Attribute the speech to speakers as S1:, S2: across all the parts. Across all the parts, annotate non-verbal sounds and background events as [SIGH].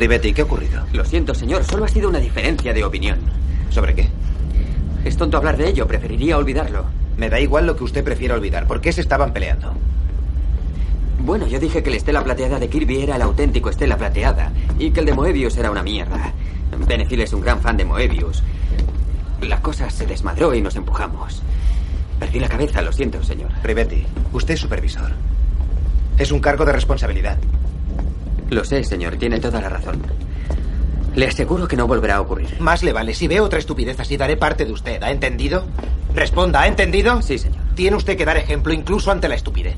S1: Ribetti, ¿qué ha ocurrido?
S2: Lo siento, señor, solo ha sido una diferencia de opinión.
S1: ¿Sobre qué?
S2: Es tonto hablar de ello, preferiría olvidarlo.
S1: Me da igual lo que usted prefiera olvidar. ¿Por qué se estaban peleando?
S2: Bueno, yo dije que la estela plateada de Kirby era el auténtico estela plateada y que el de Moebius era una mierda. Benefil es un gran fan de Moebius. La cosa se desmadró y nos empujamos. Perdí la cabeza, lo siento, señor.
S1: Ribetti, usted es supervisor. Es un cargo de responsabilidad.
S2: Lo sé, señor, tiene toda la razón. Le aseguro que no volverá a ocurrir.
S1: Más le vale. Si veo otra estupidez así, daré parte de usted. ¿Ha entendido? Responda, ¿ha entendido?
S2: Sí, señor.
S1: Tiene usted que dar ejemplo incluso ante la estupidez.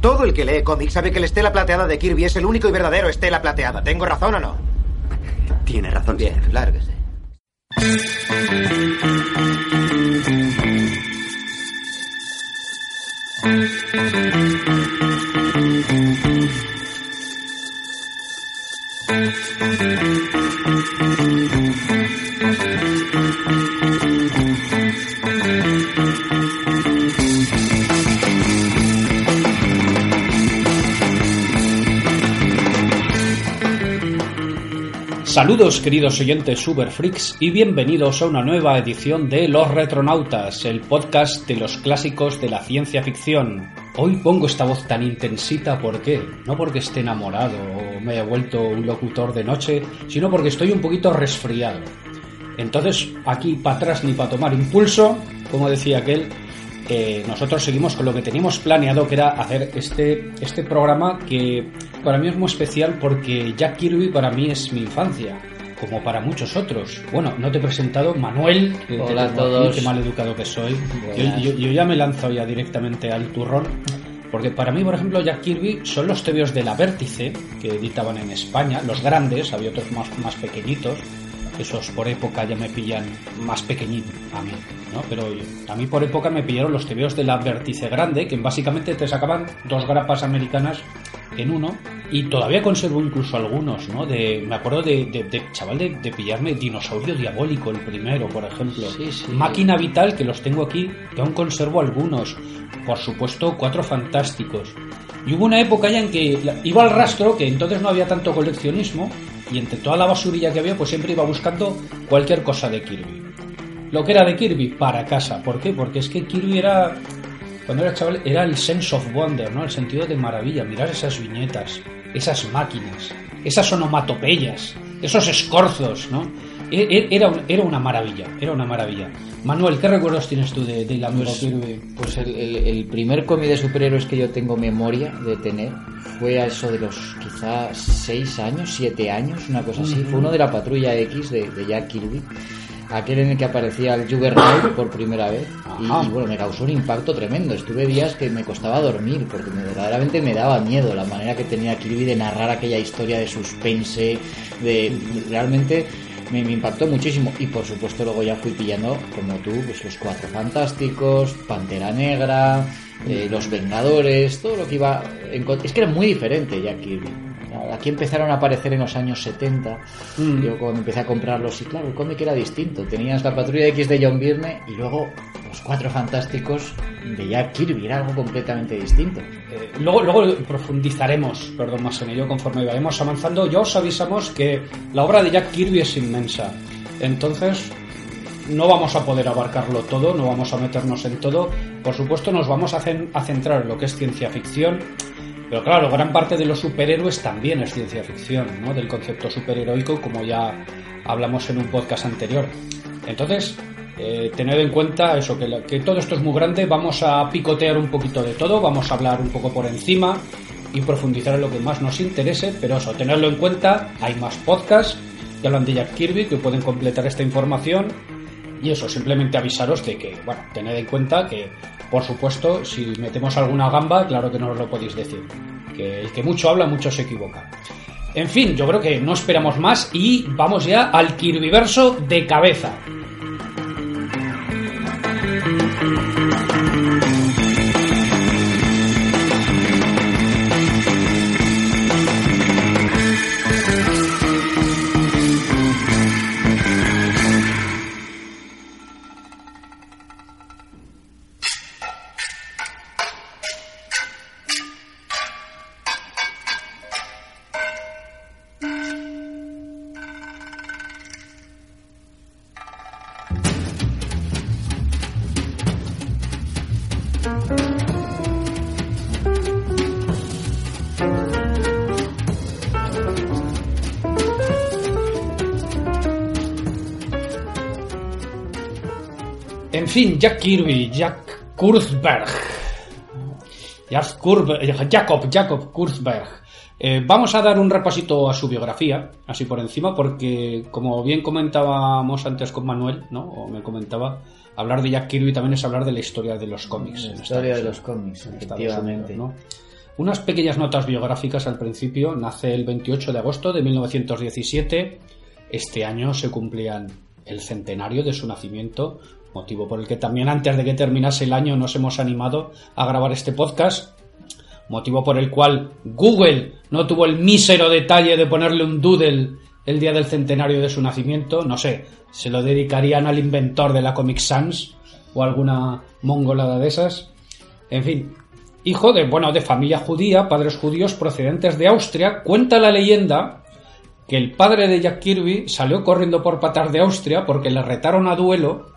S1: Todo el que lee cómics sabe que la estela plateada de Kirby es el único y verdadero estela plateada. ¿Tengo razón o no?
S2: Tiene razón,
S1: Bien,
S2: señor.
S1: lárguese.
S3: Saludos queridos oyentes Superfreaks y bienvenidos a una nueva edición de Los Retronautas, el podcast de los clásicos de la ciencia ficción. Hoy pongo esta voz tan intensita, ¿por qué? No porque esté enamorado o me haya vuelto un locutor de noche, sino porque estoy un poquito resfriado. Entonces, aquí para atrás ni para tomar impulso, como decía aquel, eh, nosotros seguimos con lo que teníamos planeado, que era hacer este, este programa que para mí es muy especial porque Jack Kirby para mí es mi infancia, como para muchos otros. Bueno, no te he presentado, Manuel,
S4: Hola a
S3: aquí,
S4: todos.
S3: qué mal educado que soy. Yo, yo- yo ya me lanzo ya directamente al turrón. Porque para mí, por ejemplo, Jack Kirby son los tebeos de la Vértice, que editaban en España, los grandes, había otros más, más pequeñitos, esos por época ya me pillan más pequeñito a mí, ¿no? Pero a mí por época me pillaron los tebeos de la Vértice Grande, que básicamente te sacaban dos grapas americanas en uno, y todavía conservo incluso algunos, ¿no? De, me acuerdo de, de- de, chaval, de, de pillarme Dinosaurio Diabólico, el primero, por ejemplo.
S4: Sí, sí.
S3: Máquina Vital, que los tengo aquí, que aún conservo algunos. Por supuesto, Cuatro Fantásticos. Y hubo una época ya en que iba al rastro, que entonces no había tanto coleccionismo, y entre toda la basurilla que había, pues siempre iba buscando cualquier cosa de Kirby. Lo que era de Kirby, para casa. ¿Por qué? Porque es que Kirby era, cuando era chaval, era el sense of wonder, ¿no? El sentido de maravilla. Mirar esas viñetas, esas máquinas, esas onomatopeyas, esos escorzos, ¿no? E- e- Era, era una maravilla, era una maravilla. Manuel, ¿qué recuerdos tienes tú de, de la
S4: Pues,
S3: Kirby?
S4: pues el, el- el primer cómic de superhéroes que yo tengo memoria de tener fue a eso de los quizás 6 años, 7 años, una cosa así. Fue uno de la Patrulla X de, de Jack Kirby. Aquel en el que aparecía el Juggernaut por primera vez. Y, y, bueno, me causó un impacto tremendo. Estuve días que me costaba dormir porque me- verdaderamente me daba miedo la manera que tenía Kirby de narrar aquella historia de suspense. De realmente me, impactó muchísimo. Y por supuesto luego ya fui pillando como tú pues los cuatro fantásticos Pantera Negra eh, los Vengadores todo lo que iba en es que era muy diferente ya Kirby aquí empezaron a aparecer en los años 70
S3: Mm.
S4: yo cuando empecé a comprarlos y claro el cómic era distinto tenías la patrulla X de John Byrne y luego los cuatro fantásticos de Jack Kirby era algo completamente distinto
S3: Eh, luego, luego profundizaremos, perdón, más en ello conforme vayamos avanzando. Ya os avisamos que la obra de Jack Kirby es inmensa. Entonces, no vamos a poder abarcarlo todo, no vamos a meternos en todo. Por supuesto, nos vamos a, cen- a centrar en lo que es ciencia ficción. Pero claro, gran parte de los superhéroes también es ciencia ficción, ¿no? Del concepto superheroico, como ya hablamos en un podcast anterior. Entonces, eh, tened en cuenta eso, que, que todo esto es muy grande, vamos a picotear un poquito de todo, vamos a hablar un poco por encima y profundizar en lo que más nos interese, pero eso, tenerlo en cuenta, hay más podcasts que hablan de Jack Kirby que pueden completar esta información y eso, simplemente avisaros de que, bueno, tened en cuenta que, por supuesto, si metemos alguna gamba, claro que no os lo podéis decir, que el que mucho habla, mucho se equivoca. En fin, yo creo que no esperamos más y vamos ya al Kirbyverso de cabeza. Fin, Jack Kirby, Jack Kurzberg. Jack Kurb- Jacob, Jacob Kurzberg. Eh, vamos a dar un repasito a su biografía, así por encima, porque como bien comentábamos antes con Manuel, ¿no? O me comentaba, hablar de Jack Kirby también es hablar de la historia de los cómics.
S4: La historia
S3: Estados
S4: de los cómics, efectivamente.
S3: Unidos, ¿no? Unas pequeñas notas biográficas al principio. Nace el 28 de agosto de 1917. Este año se cumplían el centenario de su nacimiento, motivo por el que también antes de que terminase el año nos hemos animado a grabar este podcast. Motivo por el cual Google no tuvo el mísero detalle de ponerle un doodle el día del centenario de su nacimiento. No sé, se lo dedicarían al inventor de la Comic Sans o alguna mongolada de esas. En fin, hijo de, bueno, de familia judía, padres judíos procedentes de Austria, cuenta la leyenda que el padre de Jack Kirby salió corriendo por patas de Austria porque le retaron a duelo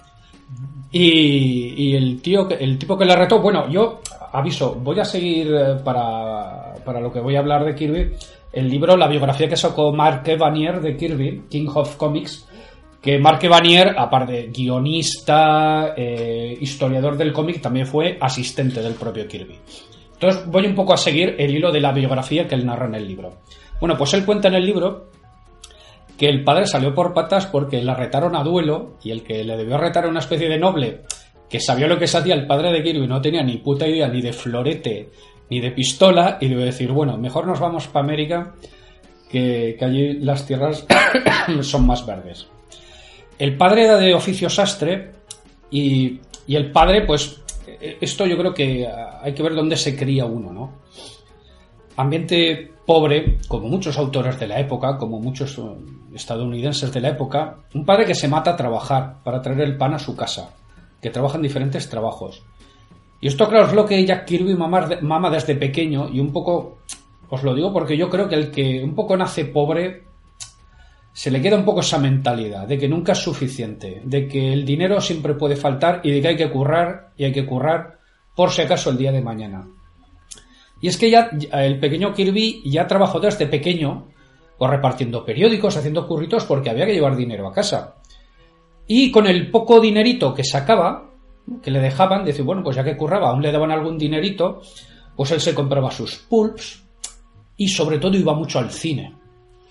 S3: y, y el tío, el tipo que le retó, bueno, yo aviso, voy a seguir eh, para, para lo que voy a hablar de Kirby, el libro, la biografía que sacó Mark Evanier de Kirby, King of Comics, que Mark Evanier, aparte de guionista, eh, historiador del cómic, también fue asistente del propio Kirby. Entonces voy un poco a seguir el hilo de la biografía que él narra en el libro. Bueno, pues él cuenta en el libro que el padre salió por patas porque le retaron a duelo y el que le debió retar a una especie de noble que sabía lo que se hacía el padre de Kirby no tenía ni puta idea ni de florete ni de pistola y debió decir, bueno, mejor nos vamos para América que, allí las tierras [COUGHS] son más verdes. El padre era de oficio sastre y, y el padre, pues, eh, esto yo creo que hay que ver dónde se cría uno, ¿no? Ambiente pobre, como muchos autores de la época, como muchos eh, estadounidenses de la época, un padre que se mata a trabajar para traer el pan a su casa, que trabaja en diferentes trabajos. Y esto, claro, es lo que Jack Kirby mama, desde pequeño y un poco, os lo digo porque yo creo que el que un poco nace pobre se le queda un poco esa mentalidad de que nunca es suficiente, de que el dinero siempre puede faltar y de que hay que currar y hay que currar por si acaso el día de mañana. Y es que ya el pequeño Kirby ya trabajó desde pequeño, pues repartiendo periódicos, haciendo curritos porque había que llevar dinero a casa. Y con el poco dinerito que sacaba, que le dejaban, decir, bueno, pues ya que curraba, aún le daban algún dinerito, pues él se compraba sus pulps y sobre todo iba mucho al cine.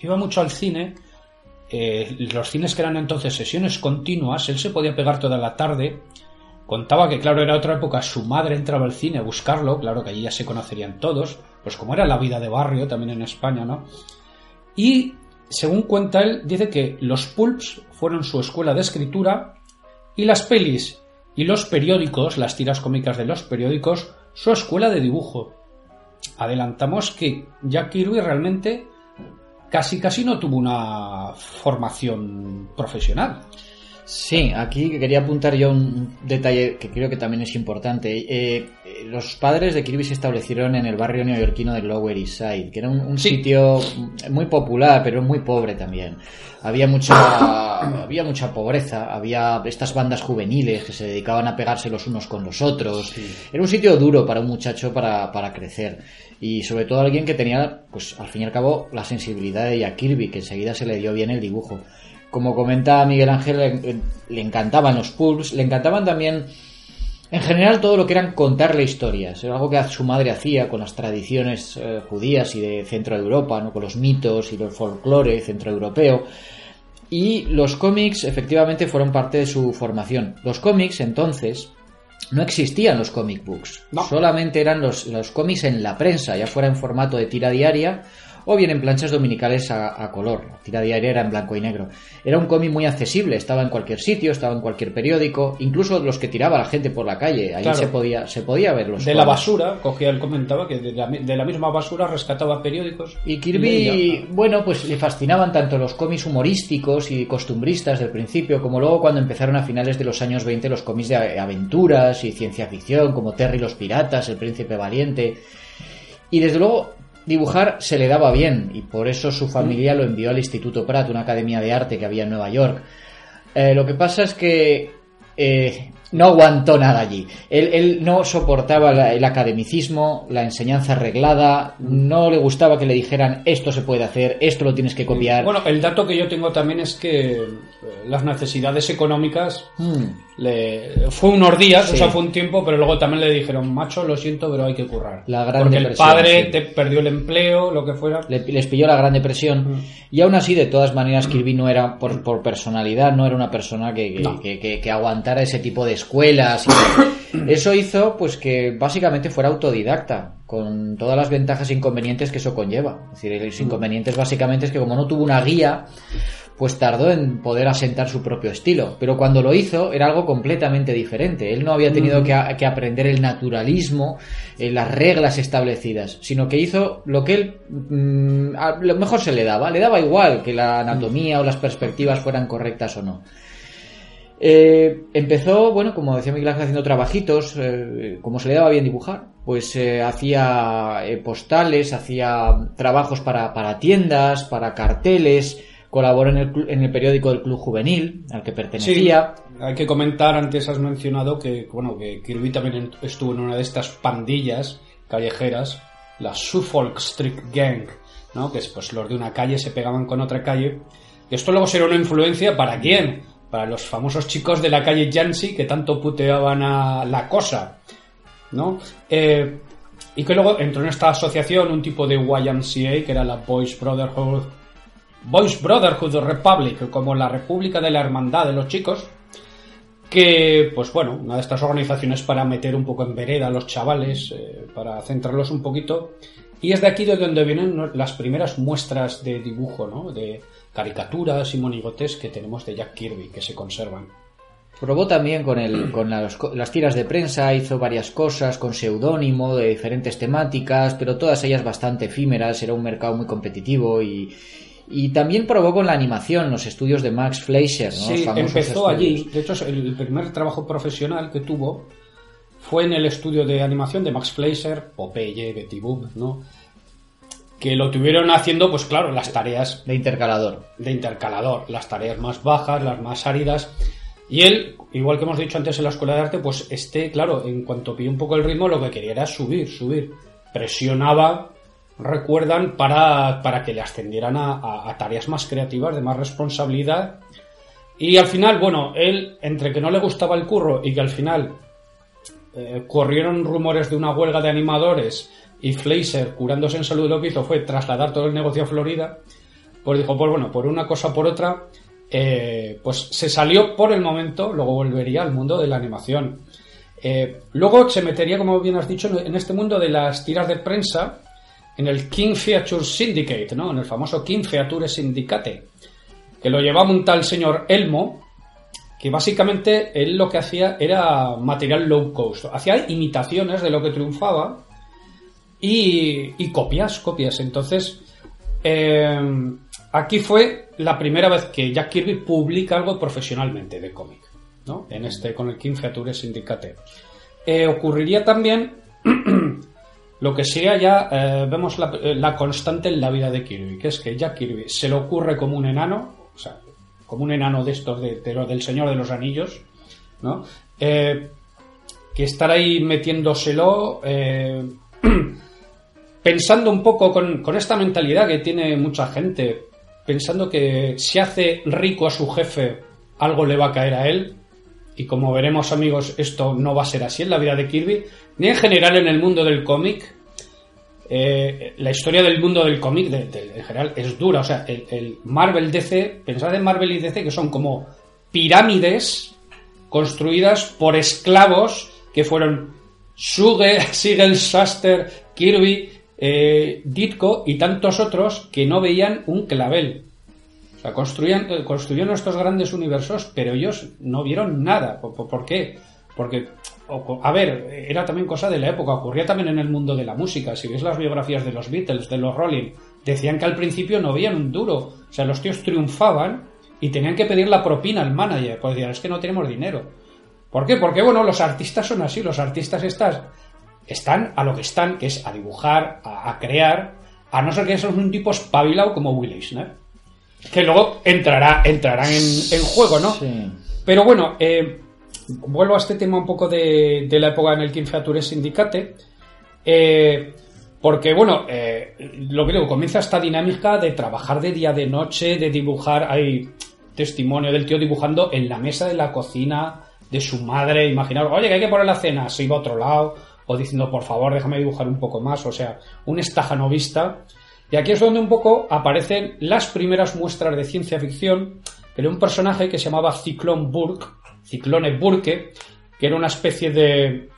S3: Iba mucho al cine eh, los cines que eran entonces sesiones continuas, él se podía pegar toda la tarde. Contaba que, claro, era otra época, su madre entraba al cine a buscarlo, claro que allí ya se conocerían todos, pues como era la vida de barrio también en España, ¿no? Y, según cuenta él, dice que los pulps fueron su escuela de escritura y las pelis y los periódicos, las tiras cómicas de los periódicos, su escuela de dibujo. Adelantamos que Jack Kirby realmente casi casi no tuvo una formación profesional.
S4: Sí, aquí quería apuntar yo un detalle que creo que también es importante. Eh, eh, los padres de Kirby se establecieron en el barrio neoyorquino de Lower East Side, que era un, un
S3: Sí.
S4: sitio muy popular, pero muy pobre también. Había mucha, había mucha pobreza, había estas bandas juveniles que se dedicaban a pegarse los unos con los otros. Era un sitio duro para un muchacho para, para crecer. Y sobre todo alguien que tenía, pues al fin y al cabo, la sensibilidad de Jack Kirby, que enseguida se le dio bien el dibujo. Como comenta Miguel Ángel, le, le encantaban los pulps, le encantaban también, en general, todo lo que eran contarle historias. Era algo que su madre hacía con las tradiciones eh, judías y de centro de Europa, ¿no? con los mitos y el folclore centroeuropeo. Y los cómics, efectivamente, fueron parte de su formación. Los cómics, entonces, no existían los comic books.
S3: No.
S4: Solamente eran los, los cómics en la prensa, ya fuera en formato de tira diaria o bien en planchas dominicales a, a color. La tira diaria era en blanco y negro. Era un cómic muy accesible, estaba en cualquier sitio, estaba en cualquier periódico, incluso los que tiraba la gente por la calle. Ahí
S3: Claro.
S4: se podía se podía ver los
S3: De la basura, cogía, él comentaba que de la, de la misma basura rescataba periódicos.
S4: Y. Kirby, bueno, pues le fascinaban tanto los cómics humorísticos y costumbristas del principio, como luego cuando empezaron a finales de los años 20 los cómics de aventuras y ciencia ficción, como Terry los piratas, El príncipe valiente. Y desde luego dibujar se le daba bien, y por eso su familia lo envió al Instituto Pratt, una academia de arte que había en Nueva York. Eh, lo que pasa es que eh, no aguantó nada allí. Él, él no soportaba la- el academicismo, la enseñanza arreglada, no le gustaba que le dijeran esto se puede hacer, esto lo tienes que copiar.
S3: Bueno, el dato que yo tengo también es que eh, las necesidades económicas
S4: Mm.
S3: Le fue unos días,
S4: Sí.
S3: o sea, fue un tiempo, pero luego también le dijeron, macho, lo siento, pero hay que currar.
S4: La gran
S3: Porque el padre
S4: sí.
S3: te perdió el empleo, lo que fuera.
S4: Le- les pilló la Gran Depresión
S3: Mm.
S4: y aún así de todas maneras Kirby no era por, por personalidad no era una persona que, que,
S3: No.
S4: que- que- que aguantara ese tipo de escuelas y eso hizo pues que básicamente fuera autodidacta con todas las ventajas e inconvenientes que eso conlleva es decir los inconvenientes básicamente es que como no tuvo una guía pues tardó en poder asentar su propio estilo. Pero cuando lo hizo era algo completamente diferente. Él no había tenido que, a- que aprender el naturalismo, eh, las reglas establecidas, sino que hizo lo que él mm, a lo mejor se le daba. Le daba igual que la anatomía o las perspectivas fueran correctas o no. Eh, empezó, bueno, como decía Miguel Ángel, haciendo trabajitos, eh, como se le daba bien dibujar, pues eh, hacía postales, hacía trabajos para, para tiendas, para carteles, colaboró en el, en el periódico del Club Juvenil, al que pertenecía.
S3: Hay que comentar, antes has mencionado que, bueno, que Kirby también estuvo en una de estas pandillas callejeras, la Suffolk Street Gang, ¿no? Que es pues los de una calle se pegaban con otra calle. Esto luego será una influencia para quién? Para los famosos chicos de la calle Yancy que tanto puteaban a la cosa, ¿no? Eh, y que luego entró en esta asociación un tipo de YMCA, que era la Boys Brotherhood Boys Brotherhood Republic, como la República de la Hermandad de los Chicos, que, pues bueno, una de estas organizaciones para meter un poco en vereda a los chavales, eh, para centrarlos un poquito. Y es de aquí de donde vienen las primeras muestras de dibujo, ¿no? De caricaturas y monigotes que tenemos de Jack Kirby, que se conservan.
S4: Probó también con, el, con las, co- las tiras de prensa, hizo varias cosas con seudónimo de diferentes temáticas, pero todas ellas bastante efímeras, era un mercado muy competitivo y, y también probó con la animación, los estudios de Max Fleischer, ¿no?
S3: Sí, empezó
S4: estudios.
S3: allí. De hecho, el primer trabajo profesional que tuvo fue en el estudio de animación de Max Fleischer, Popeye, Betty Boop, ¿no? Que lo tuvieron haciendo, pues claro, las tareas
S4: De intercalador.
S3: de intercalador, las tareas más bajas, las más áridas. Y él, igual que hemos dicho antes en la escuela de arte, pues este, claro, en cuanto pilló un poco el ritmo, lo que quería era subir, subir. Presionaba, recuerdan, para, para que le ascendieran a, tareas más creativas, de más responsabilidad. Y al final, bueno, él, entre que no le gustaba el curro y que al final eh, corrieron rumores de una huelga de animadores y Fleischer, curándose en salud, lo que hizo fue trasladar todo el negocio a Florida, pues dijo, pues bueno, por una cosa por otra, eh, pues se salió por el momento, luego volvería al mundo de la animación. Eh, luego se metería, como bien has dicho, en este mundo de las tiras de prensa, en el King Feature Syndicate, ¿no? En el famoso King Feature Syndicate, que lo llevaba un tal señor Elmo, que básicamente él lo que hacía era material low cost. Hacía imitaciones de lo que triunfaba y, copias, copias. Entonces, eh, aquí fue la primera vez que Jack Kirby publica algo profesionalmente de cómic, ¿no? En este, con el King Feature Syndicate. Eh, ocurriría también [CLEARS THROAT] lo que sea ya, eh, vemos la, la constante en la vida de Kirby, que es que Jack Kirby se le ocurre como un enano, o sea, como un enano de estos de, de del Señor de los Anillos, ¿no? Eh, que estar ahí metiéndoselo, eh, [CLEARS THROAT] pensando un poco con esta mentalidad que tiene mucha gente, pensando que si hace rico a su jefe, algo le va a caer a él. Y como veremos amigos, esto no va a ser así en la vida de Kirby, ni en general en el mundo del cómic. Eh, la historia del mundo del cómic en general es dura. O sea, el, el Marvel DC, pensad en Marvel y DC que son como pirámides construidas por esclavos que fueron Suge, [LAUGHS] Sigel, Shuster, Kirby, eh, Ditko y tantos otros que no veían un clavel. O sea, eh, construyeron estos grandes universos, pero ellos no vieron nada. ¿Por, por- por qué? Porque, a ver, era también cosa de la época, ocurría también en el mundo de la música. Si ves las biografías de los Beatles, de los Rolling, decían que al principio no veían un duro. O sea, los tíos triunfaban y tenían que pedir la propina al manager. Pues decían, es que no tenemos dinero. ¿Por qué? Porque, bueno, los artistas son así, los artistas están, están a lo que están, que es a dibujar, a, a crear, a no ser que sean un tipo espabilado como Will Eisner que luego entrará, entrarán en, en juego, ¿no?
S4: Sí.
S3: Pero bueno, eh, vuelvo a este tema un poco de, la época en el que Feature Syndicate. Eh, porque, bueno, eh, lo que digo, comienza esta dinámica de trabajar de día, de noche, de dibujar. Hay testimonio del tío dibujando en la mesa de la cocina de su madre. Imaginaos, oye, que hay que poner la cena. Se iba a otro lado. O diciendo, por favor, déjame dibujar un poco más. O sea, un estajanovista. Y aquí es donde un poco aparecen las primeras muestras de ciencia ficción. Pero un personaje que se llamaba Ciclone Burke, Ciclone Burke, que era una especie de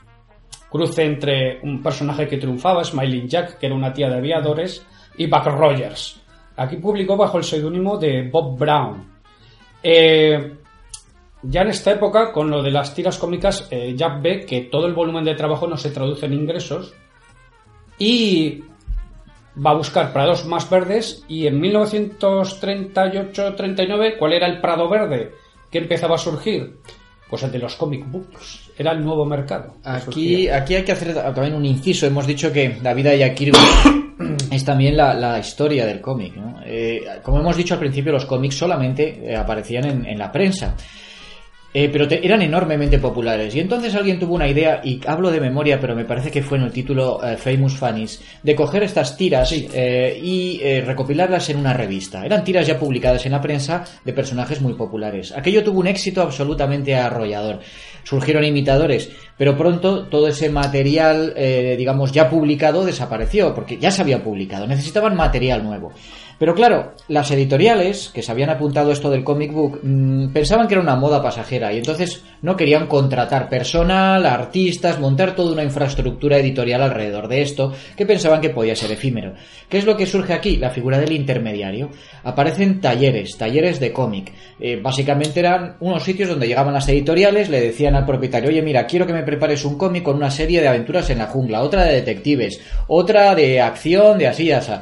S3: cruce entre un personaje que triunfaba, Smiling Jack, que era una tía de aviadores, y Buck Rogers. Aquí publicó bajo el seudónimo de Bob Brown. Eh, ya en esta época, con lo de las tiras cómicas, eh, Jack ve que todo el volumen de trabajo no se traduce en ingresos y va a buscar prados más verdes y en 1938-39, ¿cuál era el prado verde que empezaba a surgir? Pues el de los comic books era el nuevo mercado.
S4: Aquí, aquí hay que hacer también un inciso. Hemos dicho que la vida de Kirby es también la, historia del cómic. Eh, como hemos dicho al principio, los cómics solamente eh, aparecían en, en, la prensa. Eh, pero eran enormemente populares. Y entonces alguien tuvo una idea, y hablo de memoria, pero me parece que fue en el título Famous Funnies, de coger estas tiras y recopilarlas en una revista. Eran tiras ya publicadas en la prensa de personajes muy populares. Aquello tuvo un éxito absolutamente arrollador surgieron imitadores, pero pronto todo ese material, eh, digamos, ya publicado desapareció, porque ya se había publicado, necesitaban material nuevo. Pero claro, las editoriales que se habían apuntado esto del comic book mm, pensaban que era una moda pasajera y entonces no querían contratar personal, artistas, montar toda una infraestructura editorial alrededor de esto que pensaban que podía ser efímero. ¿Qué es lo que surge aquí? La figura del intermediario. Aparecen talleres, talleres de cómic. Eh, básicamente eran unos sitios donde llegaban las editoriales, le decían al propietario, oye mira, quiero que me prepares un cómic con una serie de aventuras en la jungla, otra de detectives, otra de acción, de así, así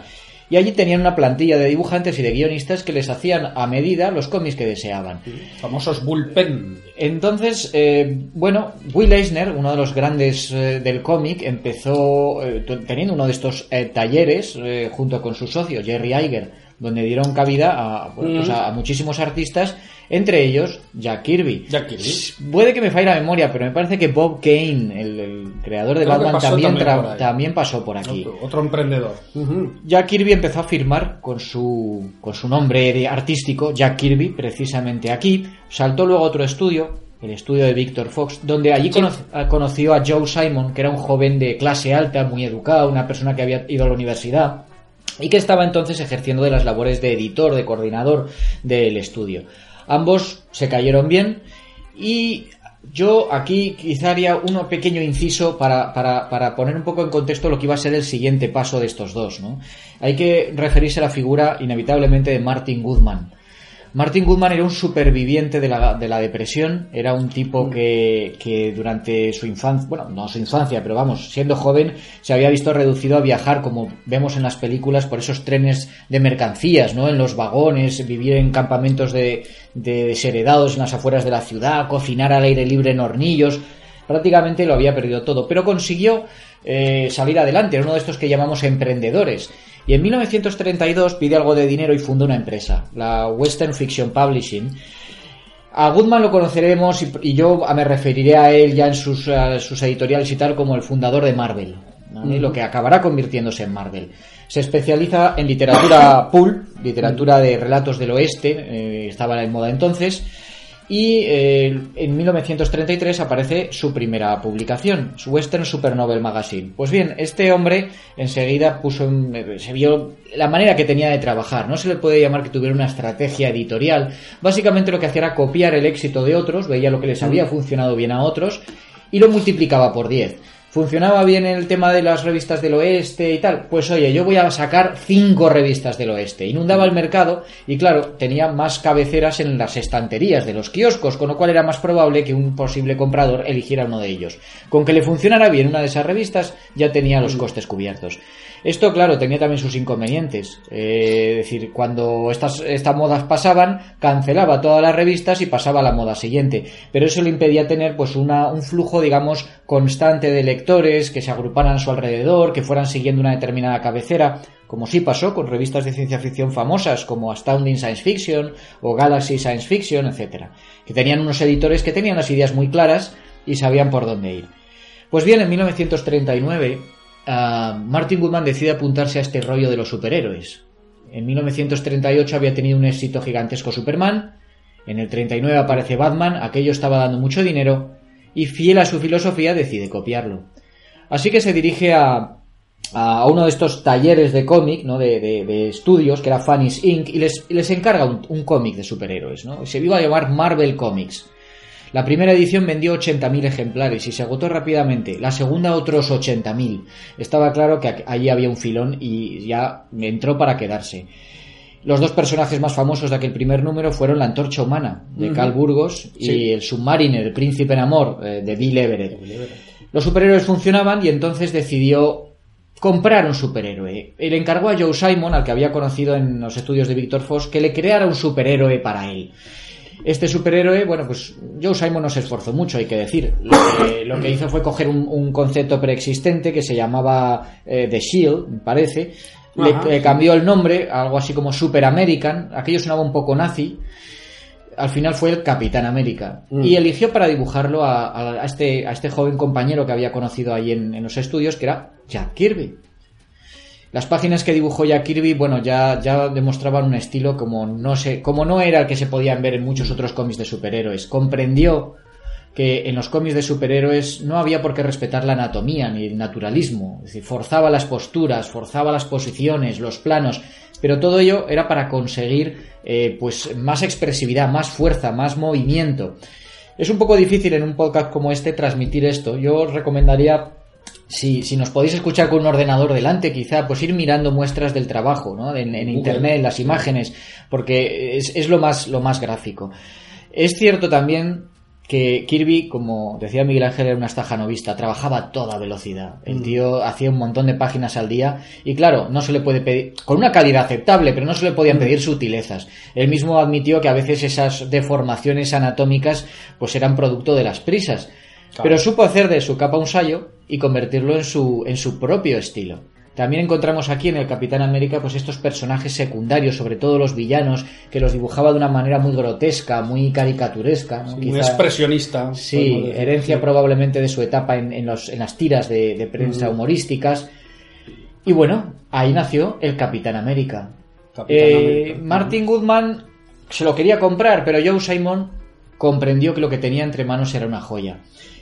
S4: y allí tenían una plantilla de dibujantes y de guionistas que les hacían a medida los cómics que deseaban.
S3: Famosos bullpen.
S4: Entonces, eh, bueno, Will Eisner, uno de los grandes eh, del cómic, empezó eh, teniendo uno de estos talleres junto con su socio Jerry Iger, donde dieron cabida a, pues a muchísimos artistas entre ellos, Jack Kirby.
S3: Jack Kirby.
S4: Puede que me falle la memoria, pero me parece que Bob Kane, el, creador de Batman, también, también, pasó por aquí.
S3: Otro, emprendedor.
S4: Jack Kirby empezó a firmar con su, con su nombre artístico, Jack Kirby, precisamente aquí. Saltó luego a otro estudio, el estudio de Victor Fox, donde allí conoció a Joe Simon, que era un joven de clase alta, muy educado, una persona que había ido a la universidad y que estaba entonces ejerciendo de las labores de editor, de coordinador del estudio. Ambos se cayeron bien y yo aquí quizá haría un pequeño inciso para, para, poner un poco en contexto lo que iba a ser el siguiente paso de estos dos. ¿no? Hay que referirse a la figura inevitablemente de Martin Goodman. Martin Goodman era un superviviente de la, de la depresión, era un tipo mm. que, que, durante su infancia, bueno, no su infancia, pero vamos, siendo joven, se había visto reducido a viajar, como vemos en las películas, por esos trenes de mercancías, ¿no? En los vagones, vivir en campamentos de, de desheredados en las afueras de la ciudad, cocinar al aire libre en hornillos, prácticamente lo había perdido todo, pero consiguió eh, salir adelante, era uno de estos que llamamos emprendedores. Y en 1932 pide algo de dinero y funda una empresa, la Western Fiction Publishing. A Goodman lo conoceremos y, yo me referiré a él ya en sus, editoriales y tal como el fundador de Marvel, lo que acabará convirtiéndose en Marvel. Se especializa en literatura [COUGHS] pulp, literatura de relatos del oeste, eh, estaba en moda entonces, y eh, en 1933 aparece su primera publicación, su Western Supernovel Magazine. Pues bien, este hombre enseguida puso se vio la manera que tenía de trabajar. No se le puede llamar que tuviera una estrategia editorial. Básicamente lo que hacía era copiar el éxito de otros, veía lo que les había funcionado bien a otros y lo multiplicaba por 10 funcionaba bien el tema de las revistas del oeste y tal, pues oye, yo voy a sacar cinco revistas del oeste. Inundaba el mercado y claro, tenía más cabeceras en las estanterías de los kioscos, con lo cual era más probable que un posible comprador eligiera uno de ellos. Con que le funcionara bien una de esas revistas, ya tenía los costes cubiertos. Esto, claro, tenía también sus inconvenientes. Eh, es decir, cuando estas, estas modas pasaban, cancelaba todas las revistas y pasaba a la moda siguiente. Pero eso le impedía tener pues una, un flujo, digamos, constante de lectores que se agruparan a su alrededor, que fueran siguiendo una determinada cabecera, como sí pasó con revistas de ciencia ficción famosas como Astounding Science Fiction o Galaxy Science Fiction, etc. Que tenían unos editores que tenían las ideas muy claras y sabían por dónde ir. Pues bien, en 1939 Martin Goodman decide apuntarse a este rollo de los superhéroes. En 1938 había tenido un éxito gigantesco Superman, en el 39 aparece Batman, aquello estaba dando mucho dinero, y fiel a su filosofía decide copiarlo. Así que se dirige a, a uno de estos talleres de cómic, ¿no? de, estudios, que era Fanny's Inc., y les, encarga un, cómic de superhéroes. ¿no? Se iba a llamar Marvel Comics. La primera edición vendió 80.000 ejemplares y se agotó rápidamente. La segunda otros 80.000. Estaba claro que allí había un filón y ya entró para quedarse. Los dos personajes más famosos de aquel primer número fueron la antorcha humana de Carl Burgos y el Submariner, el príncipe en amor eh, de Bill Everett. Los superhéroes funcionaban y entonces decidió comprar un superhéroe. Le encargó a Joe Simon, al que había conocido en los estudios de Victor Foss, que le creara un superhéroe para él. Este superhéroe, bueno, pues Joe Simon no se esforzó mucho, hay que decir. Lo que, hizo fue coger un, concepto preexistente que se llamaba eh, The Shield, me parece. Le, cambió el nombre, algo así como Super American. Aquello sonaba un poco nazi. Al final fue el Capitán América. Mm. Y eligió para dibujarlo a, este, a este joven compañero que había conocido ahí en, en los estudios, que era Jack Kirby. Las páginas que dibujó Jack Kirby, bueno, ya, ya demostraban un estilo como no, sé, como no era el que se podían ver en muchos otros cómics de superhéroes. Comprendió que en los cómics de superhéroes no había por qué respetar la anatomía ni el naturalismo. Es decir, forzaba las posturas, forzaba las posiciones, los planos, pero todo ello era para conseguir eh, pues más expresividad, más fuerza, más movimiento. Es un poco difícil en un podcast como este transmitir esto. Yo os recomendaría si, si, nos podéis escuchar con un ordenador delante, quizá, pues ir mirando muestras del trabajo, ¿no? En, en internet, las imágenes, porque es, es, lo más, lo más gráfico. Es cierto también que Kirby, como decía Miguel Ángel, era una estajanovista, trabajaba a toda velocidad. El mm. tío hacía un montón de páginas al día y claro, no se le puede pedir, con una calidad aceptable, pero no se le podían mm. pedir sutilezas. Él mismo admitió que a veces esas deformaciones anatómicas pues eran producto de las prisas. Pero supo hacer de su capa un sayo y convertirlo en su, en su propio estilo. También encontramos aquí en el Capitán América pues estos personajes secundarios, sobre todo los villanos, que los dibujaba de una manera muy grotesca, muy caricaturesca.
S3: muy expresionista.
S4: Sí, herencia probablemente de su etapa en, en, los, en las tiras de, prensa humorísticas. Y bueno, ahí nació el Capitán América. Eh, Martin Goodman se lo quería comprar, pero Joe Simon comprendió que lo que tenía entre manos era una joya.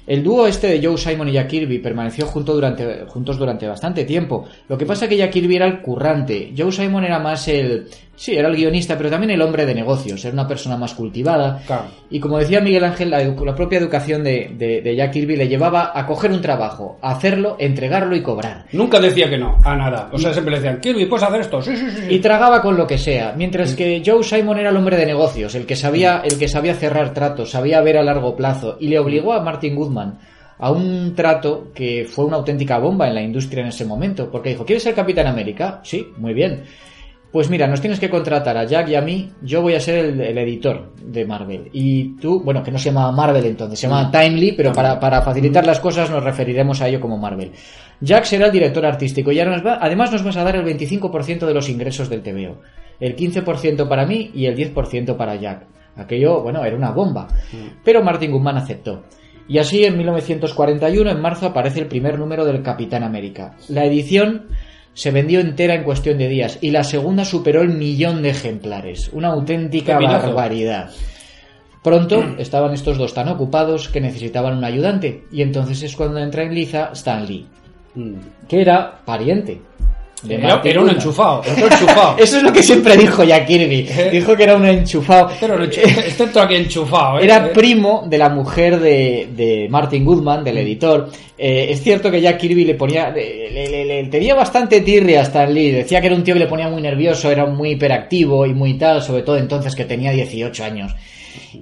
S4: El dúo este de Joe Simon y Jack Kirby permaneció durante, juntos durante bastante tiempo. Lo que pasa es que Jack Kirby era el currante. Joe Simon era más el, Sí, era el guionista, pero también el hombre de negocios, era una persona más cultivada. Y como decía Miguel Ángel, la, propia educación de, Jack Kirby le llevaba a coger un trabajo, a hacerlo, entregarlo y cobrar.
S3: Nunca decía que no, a nada. O sea, siempre le decían, Kirby, puedes hacer esto, sí, sí, sí.
S4: Y tragaba con lo que sea. Mientras que Joe Simon era el hombre de negocios, el que sabía, el que sabía cerrar tratos, sabía ver a largo plazo, y le obligó a Martin Goodman a un trato que fue una auténtica bomba en la industria en ese momento, porque dijo, ¿quieres ser Capitán América? Sí, muy bien. Pues mira, nos tienes que contratar a Jack y a mí. Yo voy a ser el, editor de Marvel. Y tú, bueno, que no se llama Marvel entonces, se llama Timely, pero para, para, facilitar las cosas nos referiremos a ello como Marvel. Jack será el director artístico y ahora además nos vas a dar el 25% de los ingresos del TVO. El 15% para mí y el 10% para Jack. Aquello, bueno, era una bomba. Pero Martin Guzmán aceptó. Y así en 1941, en marzo, aparece el primer número del Capitán América. La edición se vendió entera en cuestión de días y la segunda superó el millón de ejemplares. Una auténtica barbaridad. Pronto estaban estos dos tan ocupados que necesitaban un ayudante y entonces es cuando entra en liza Stan Lee, mm. que era pariente
S3: era, un [LAUGHS] enchufado,
S4: Eso es lo que siempre dijo Jack Kirby. [LAUGHS] Dijo que era un enchufado.
S3: Pero excepto aquí enchufado.
S4: ¿eh? Era primo de la mujer de, de Martin Goodman, del editor. Eh, es cierto que Jack Kirby le ponía. Le, tenía bastante tirria a Stan Lee. Decía que era un tío que le ponía muy nervioso, era muy hiperactivo y muy tal, sobre todo entonces que tenía 18 años.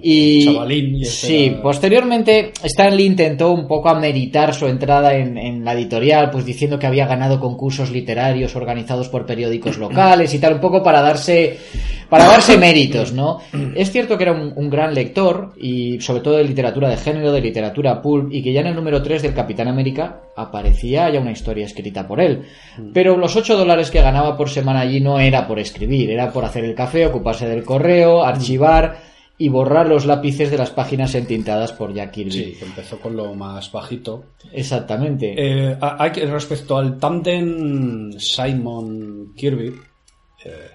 S4: Y
S3: Chavalín, y
S4: sí,
S3: era-
S4: posteriormente Stan Lee intentó un poco ameritar su entrada en, en la editorial, pues diciendo que había ganado concursos literarios organizados por periódicos [CLEARS THROAT] locales y tal, un poco para darse para darse méritos, ¿no? Es cierto que era un, un gran lector y sobre todo de literatura de género, de literatura pulp y que ya en el número 3 del Capitán América aparecía ya una historia escrita por él. Pero los 8 dólares que ganaba por semana allí no era por escribir, era por hacer el café, ocuparse del correo, archivar y borrar los lápices de las páginas entintadas por Jack Kirby.
S3: Sí, empezó con lo más bajito.
S4: Exactamente.
S3: Eh, a- respecto al tándem Simon Kirby, eh,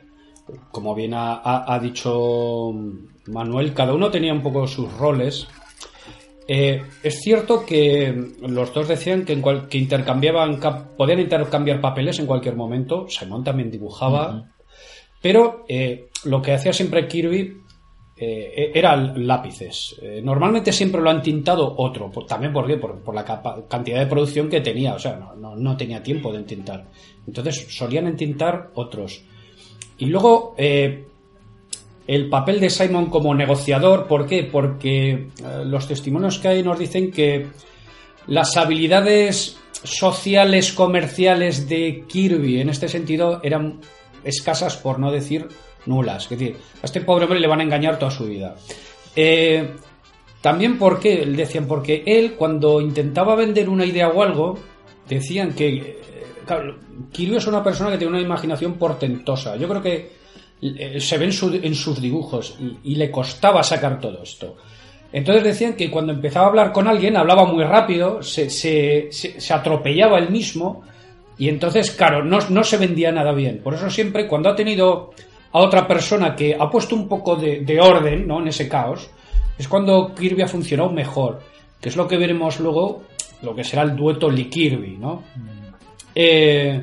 S3: como bien ha, dicho Manuel, cada uno tenía un poco sus roles. Eh, es cierto que los dos decían que, en cual- que intercambiaban, podían intercambiar papeles en cualquier momento. Simon también dibujaba, pero lo que hacía siempre Kirby eh, eran lápices. Eh, normalmente siempre lo han tintado otro, por- también porque por, la cantidad de producción que tenía, o sea, no, no- tenía tiempo de entintar. Entonces solían entintar otros. Y luego eh, el papel de Simon como negociador, ¿por qué? Porque los testimonios que hay nos dicen que las habilidades sociales, comerciales de Kirby en este sentido eran escasas, por no decir nulas. Es decir, a este pobre hombre le van a engañar toda su vida. Eh, también porque, decían, porque él cuando intentaba vender una idea o algo, decían que eh, claro, Kirby es una persona que tiene una imaginación portentosa. Yo creo que eh, se ve en, su- en sus dibujos y, le costaba sacar todo esto. Entonces decían que cuando empezaba a hablar con alguien hablaba muy rápido, se, se- se- se atropellaba él mismo y entonces, claro, no, no se vendía nada bien. Por eso siempre cuando ha tenido a otra persona que ha puesto un poco de, de orden ¿no? en ese caos, es cuando Kirby ha funcionado mejor, que es lo que veremos luego, lo que será el dueto Lee-Kirby, ¿no? Eh,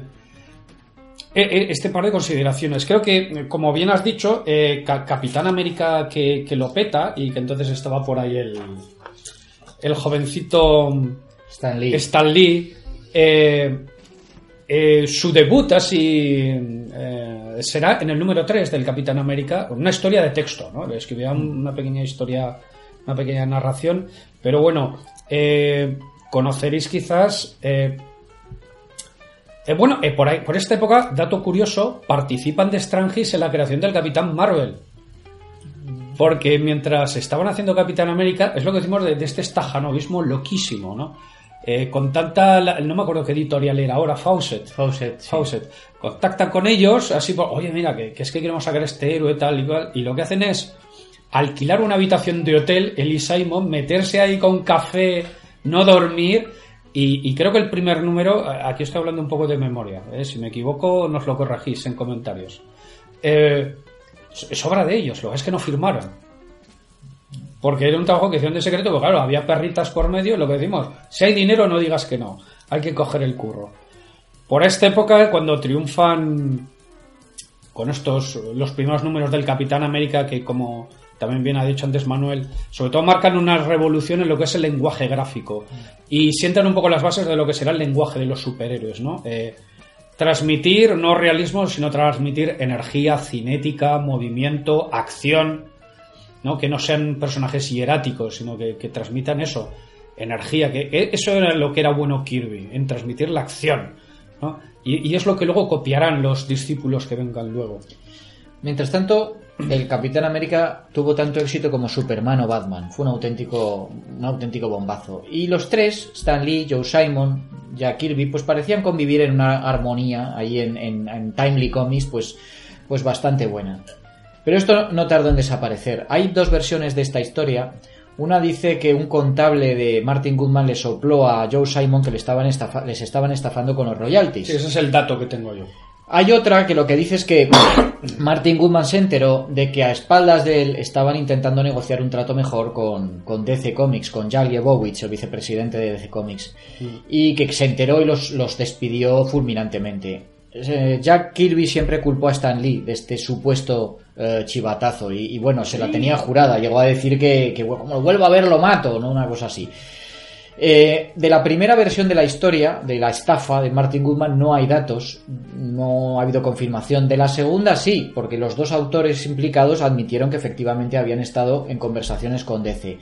S3: eh, eh, este par de consideraciones. Creo que, como bien has dicho, eh, Ca- Capitán América que, que lo peta y que entonces estaba por ahí el, el jovencito
S4: Stan Lee.
S3: Stan Lee, eh, eh, su debut así será en el número 3 del Capitán América, una historia de texto, ¿no? Un- una pequeña historia, una pequeña narración, pero bueno, eh, conoceréis quizás... eh, eh, bueno, por, ahí, por esta época, dato curioso, participan de Strangis en la creación del Capitán Marvel. Porque mientras estaban haciendo Capitán América, es lo que decimos de, de este estajanovismo loquísimo, ¿no? Eh, con tanta. la- no me acuerdo qué editorial era ahora, Fawcett.
S4: Fawcett, sí.
S3: Fawcett. Contactan con ellos, así por. Oye, mira, que, que es que queremos sacar este héroe, tal y cual. Y lo que hacen es alquilar una habitación de hotel, él y Simon, meterse ahí con café, no dormir. Y, y creo que el primer número, aquí estoy hablando un poco de memoria, ¿eh? si me equivoco nos lo corregís en comentarios. Eh, es obra de ellos, lo que es que no firmaron. Porque era un trabajo que hicieron de secreto, porque claro, había perritas por medio, lo que decimos, si hay dinero no digas que no, hay que coger el curro. Por esta época, cuando triunfan con estos, los primeros números del Capitán América, que como también bien ha dicho antes Manuel, sobre todo marcan una revolución en lo que es el lenguaje gráfico y sientan un poco las bases de lo que será el lenguaje de los superhéroes, ¿no? Eh, transmitir no realismo, sino transmitir energía cinética, movimiento, acción, ¿no? Que no sean personajes hieráticos, sino que, que transmitan eso, energía, que e- eso era lo que era bueno Kirby, en transmitir la acción, ¿no? Y, es lo que luego copiarán los discípulos que vengan luego.
S4: Mientras tanto, el Capitán América tuvo tanto éxito como Superman o Batman. Fue un auténtico, un auténtico bombazo. Y los tres, Stan Lee, Joe Simon, Jack Kirby, pues parecían convivir en una armonía ahí en, en- en Timely Comics, pues, pues bastante buena. Pero esto no tardó en desaparecer. Hay dos versiones de esta historia. Una dice que un contable de Martin Goodman le sopló a Joe Simon que le estaban estafa- les estaban estafando con los royalties.
S3: Sí, ese es el dato que tengo yo.
S4: Hay otra que lo que dice es que [COUGHS] Martin Goodman se enteró de que a espaldas de él estaban intentando negociar un trato mejor con, con DC Comics, con Jack Lebowitz, el vicepresidente de DC Comics, y que se enteró y los, los despidió fulminantemente. Eh, Jack Kirby siempre culpó a Stan Lee de este supuesto eh, chivatazo y, y bueno, se la tenía jurada. Llegó a decir que, que bueno, como lo vuelvo a ver lo mato, ¿no? Una cosa así. Eh, de la primera versión de la historia, de la estafa de Martin Goodman, no hay datos, no ha habido confirmación. De la segunda sí, porque los dos autores implicados admitieron que efectivamente habían estado en conversaciones con DC.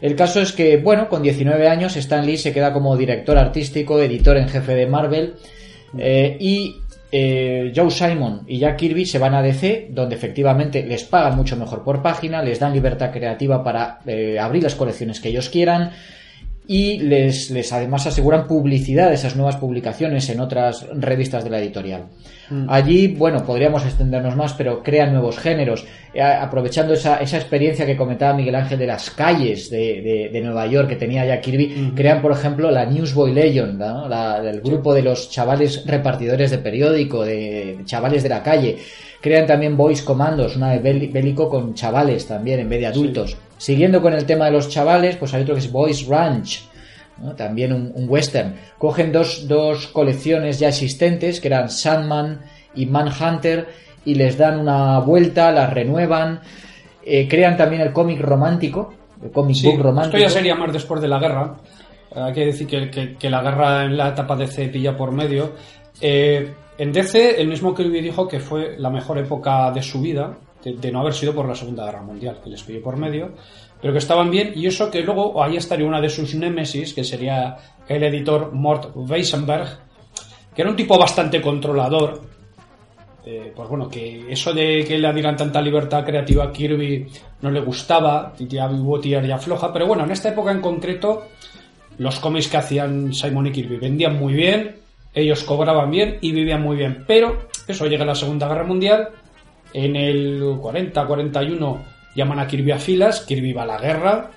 S4: El caso es que, bueno, con 19 años Stan Lee se queda como director artístico, editor en jefe de Marvel eh, y eh, Joe Simon y Jack Kirby se van a DC, donde efectivamente les pagan mucho mejor por página, les dan libertad creativa para eh, abrir las colecciones que ellos quieran y les, les además aseguran publicidad de esas nuevas publicaciones en otras revistas de la editorial.
S3: Mm.
S4: Allí, bueno, podríamos extendernos más, pero crean nuevos géneros, eh, aprovechando esa, esa experiencia que comentaba Miguel Ángel de las calles de, de- de Nueva York que tenía Jack Kirby, crean, por ejemplo, la Newsboy. La- del grupo de los chavales repartidores de periódico, de chavales de la calle. Crean también Boys Commandos, una de béli- bélico con chavales también, en vez de adultos. Siguiendo con el tema de los chavales, pues hay otro que es Boys Ranch, ¿no? también un, un western. Cogen dos, dos colecciones ya existentes, que eran Sandman y Manhunter, y les dan una vuelta, las renuevan. Eh, crean también el cómic romántico, el cómic
S3: Sí,
S4: book romántico.
S3: esto ya sería más después de la guerra. Eh, Hay que decir que, que- que la guerra en la etapa DC pilla por medio. Eh, en DC, el mismo Kirby dijo que fue la mejor época de su vida, de, no haber sido por la Segunda Guerra Mundial, que les pilló por medio, pero que estaban bien, y eso que luego ahí estaría una de sus némesis, que sería el editor Mort Weisenberg, que era un tipo bastante controlador, eh, pues bueno, que eso de que le dieran tanta libertad creativa a Kirby no le gustaba, ya hubo tirar y afloja, pero bueno, en esta época en concreto, los cómics que hacían Simon y Kirby vendían muy bien, ellos cobraban bien y vivían muy bien, pero eso llega a la Segunda Guerra Mundial, en el 40-41 llaman a Kirby a filas, Kirby va a la guerra,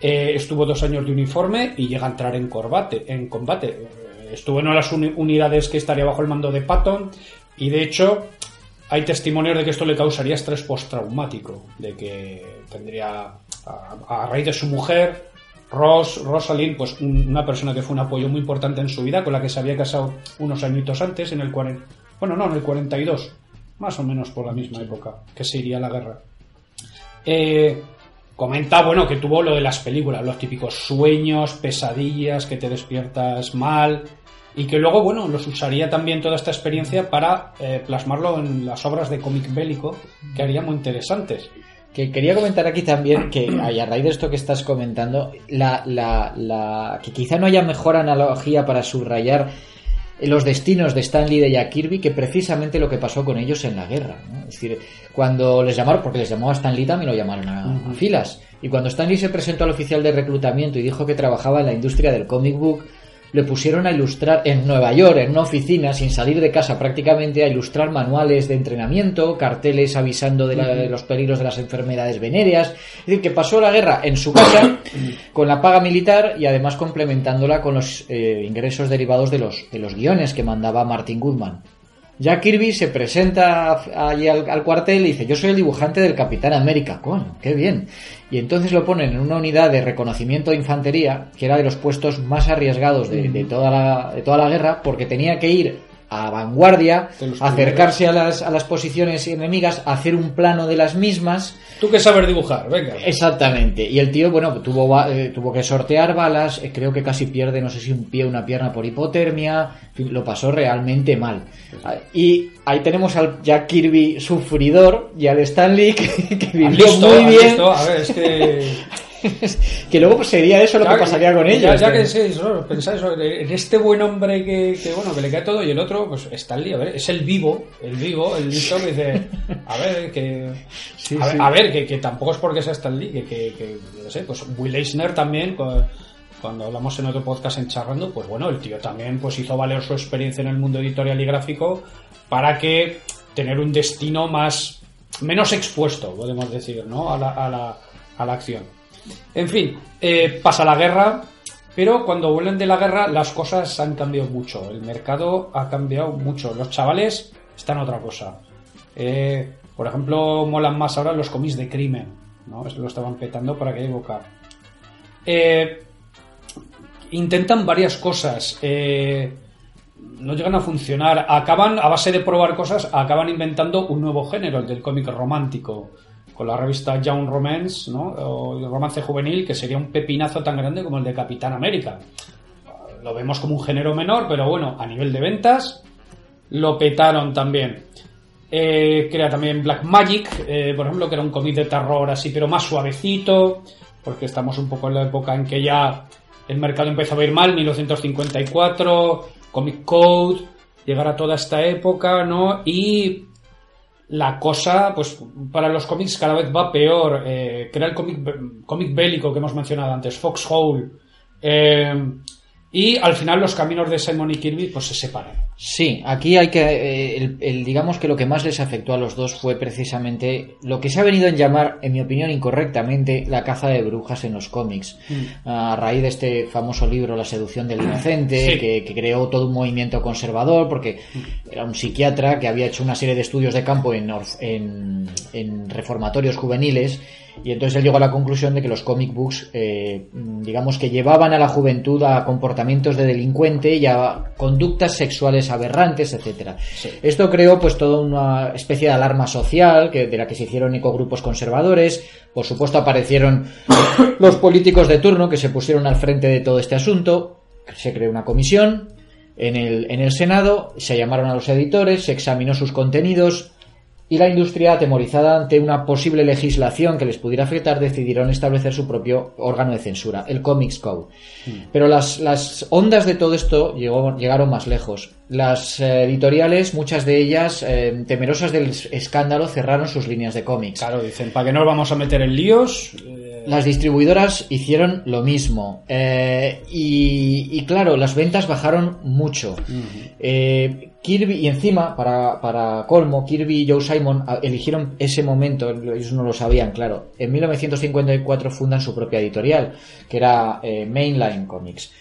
S3: eh, estuvo dos años de uniforme y llega a entrar en combate. En combate. Estuvo en una de las uni- unidades que estaría bajo el mando de Patton y de hecho hay testimonios de que esto le causaría estrés postraumático, de que tendría a, raíz de su mujer, Ross, Rosalind, pues un- una persona que fue un apoyo muy importante en su vida, con la que se había casado unos añitos antes, en el 40, bueno, no, en el 42, más o menos por la misma época, que se iría la guerra. Eh, comenta, bueno, que tuvo lo de las películas, los típicos sueños, pesadillas, que te despiertas mal, y que luego, bueno, los usaría también toda esta experiencia para eh, plasmarlo en las obras de cómic bélico, que haría muy interesantes.
S4: Que quería comentar aquí también que a raíz de esto que estás comentando, la, la, la- que quizá no haya mejor analogía para subrayar los destinos de Stanley y de Jack Kirby que precisamente lo que pasó con ellos en la guerra. ¿no? Es decir, cuando les llamaron, porque les llamó a Stanley también lo llamaron a, a filas, y cuando Stanley se presentó al oficial de reclutamiento y dijo que trabajaba en la industria del comic book, le pusieron a ilustrar en Nueva York, en una oficina, sin salir de casa prácticamente, a ilustrar manuales de entrenamiento, carteles avisando de, la- de los peligros de las enfermedades venéreas. Es decir, que pasó la guerra en su casa con la paga militar y además complementándola con los eh, ingresos derivados de los, de los guiones que mandaba Martin Goodman. Jack Kirby se presenta allí al, cuartel y dice, yo soy el dibujante del Capitán América. Coño, qué bien. Y entonces lo ponen en una unidad de reconocimiento de infantería, que era de los puestos más arriesgados de, de toda, la, de toda la guerra, porque tenía que ir a vanguardia, acercarse a las, a las posiciones enemigas, hacer un plano de las mismas.
S3: Tú que sabes dibujar, venga.
S4: Exactamente. Y el tío, bueno, tuvo, eh, tuvo que sortear balas, eh, creo que casi pierde, no sé si un pie o una pierna por hipotermia, lo pasó realmente mal. Ah, Y ahí tenemos al Jack Kirby sufridor y al Stanley que, que
S3: ¿Has
S4: vivió
S3: visto?
S4: muy
S3: ¿Has
S4: bien.
S3: visto? A ver, es que... [LAUGHS] [LAUGHS]
S4: que luego pues, sería eso lo que pasaría con ellos.
S3: Ya,
S4: ¿no?
S3: que sí, eso, pensáis eso, en este buen hombre que, que, bueno, que le cae todo y el otro, pues está el lío, ver, es el vivo, el vivo, el listo que dice, a ver, que...
S4: Sí,
S3: a, ver,
S4: sí.
S3: a ver, que, que tampoco es porque sea Stan Lee, que, que, sé, pues Will Eisner también, cu- cuando hablamos en otro podcast en Charrando, pues bueno, el tío también pues hizo valer su experiencia en el mundo editorial y gráfico para que tener un destino más menos expuesto, podemos decir, ¿no? A la, a la, a la acción. En fin, eh, pasa la guerra, pero cuando vuelven de la guerra las cosas han cambiado mucho. El mercado ha cambiado mucho. Los chavales están otra cosa. Eh, por ejemplo, molan más ahora los cómics de crimen. ¿no? Lo estaban petando para que boca. Eh, intentan varias cosas. eh, no llegan a funcionar. Acaban, a base de probar cosas, acaban inventando un nuevo género, el del cómic romántico. Con la revista Young Romance, ¿no? O romance juvenil, que sería un pepinazo tan grande como el de Capitán América. Lo vemos como un género menor, pero bueno, a nivel de ventas, lo petaron también. Eh, crea también Black Magic, eh, por ejemplo, que era un cómic de terror así, pero más suavecito, porque estamos un poco en la época en que ya el mercado empezó a ir mal, 1954, Comic Code, llegar a toda esta época, ¿no? Y la cosa, pues para los cómics cada vez va peor. Eh, crea el cómic, cómic bélico que hemos mencionado antes, Foxhole. Eh, y al final los caminos de Simon y Kirby pues se separan.
S4: Sí, aquí hay que, eh, el, el- digamos que lo que más les afectó a los dos fue precisamente lo que se ha venido en llamar, en mi opinión incorrectamente, la caza de brujas en los cómics. A raíz de este famoso libro La seducción del inocente,
S3: Sí.
S4: que, que creó todo un movimiento conservador, porque era un psiquiatra que había hecho una serie de estudios de campo en, orf- en, en reformatorios juveniles. Y entonces él llegó a la conclusión de que los comic books, eh, digamos que llevaban a la juventud a comportamientos de delincuente y a conductas sexuales aberrantes, etcétera. Esto creó pues toda una especie de alarma social que, de la que se hicieron ecogrupos conservadores. Por supuesto aparecieron [COUGHS] los políticos de turno que se pusieron al frente de todo este asunto. Se creó una comisión en el, en el Senado, se llamaron a los editores, se examinó sus contenidos y la industria, atemorizada ante una posible legislación que les pudiera afectar, decidieron establecer su propio órgano de censura, el Comics Code. Pero las, las ondas de todo esto llegó- llegaron más lejos. Las eh, editoriales, muchas de ellas, eh, temerosas del escándalo, cerraron sus líneas de cómics.
S3: Claro, dicen, ¿para qué nos vamos a meter en líos?
S4: Las distribuidoras hicieron lo mismo. Eh, y, y claro, las ventas bajaron mucho. Eh, Kirby, y encima, para, para colmo, Kirby y Joe Simon ah, eligieron ese momento, ellos no lo sabían, claro. En 1954 fundan su propia editorial, que era eh, Mainline Comics.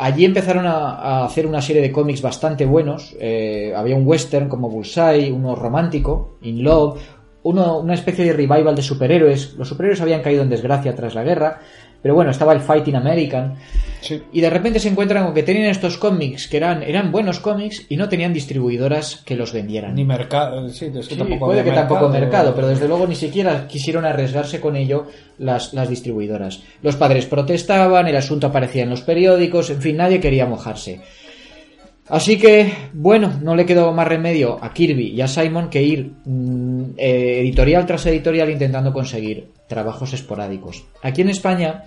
S4: Allí empezaron a, a hacer una serie de cómics bastante buenos. eh, había un western como Bullseye, uno romántico, In Love, uno, una especie de revival de superhéroes. Los superhéroes habían caído en desgracia tras la guerra, pero bueno, estaba el Fighting American.
S3: sí.
S4: Y de repente se encuentran con que tenían estos cómics que eran, eran buenos cómics y no tenían distribuidoras que los vendieran.
S3: Ni mercado. Sí, es que
S4: Sí,
S3: tampoco
S4: puede que tampoco mercado, pero desde luego ni siquiera quisieron arriesgarse con ello las, las distribuidoras. Los padres protestaban, el asunto aparecía en los periódicos, en fin, nadie quería mojarse. Así que, bueno, no le quedó más remedio a Kirby y a Simon que ir mm, eh, editorial tras editorial intentando conseguir trabajos esporádicos. Aquí en España,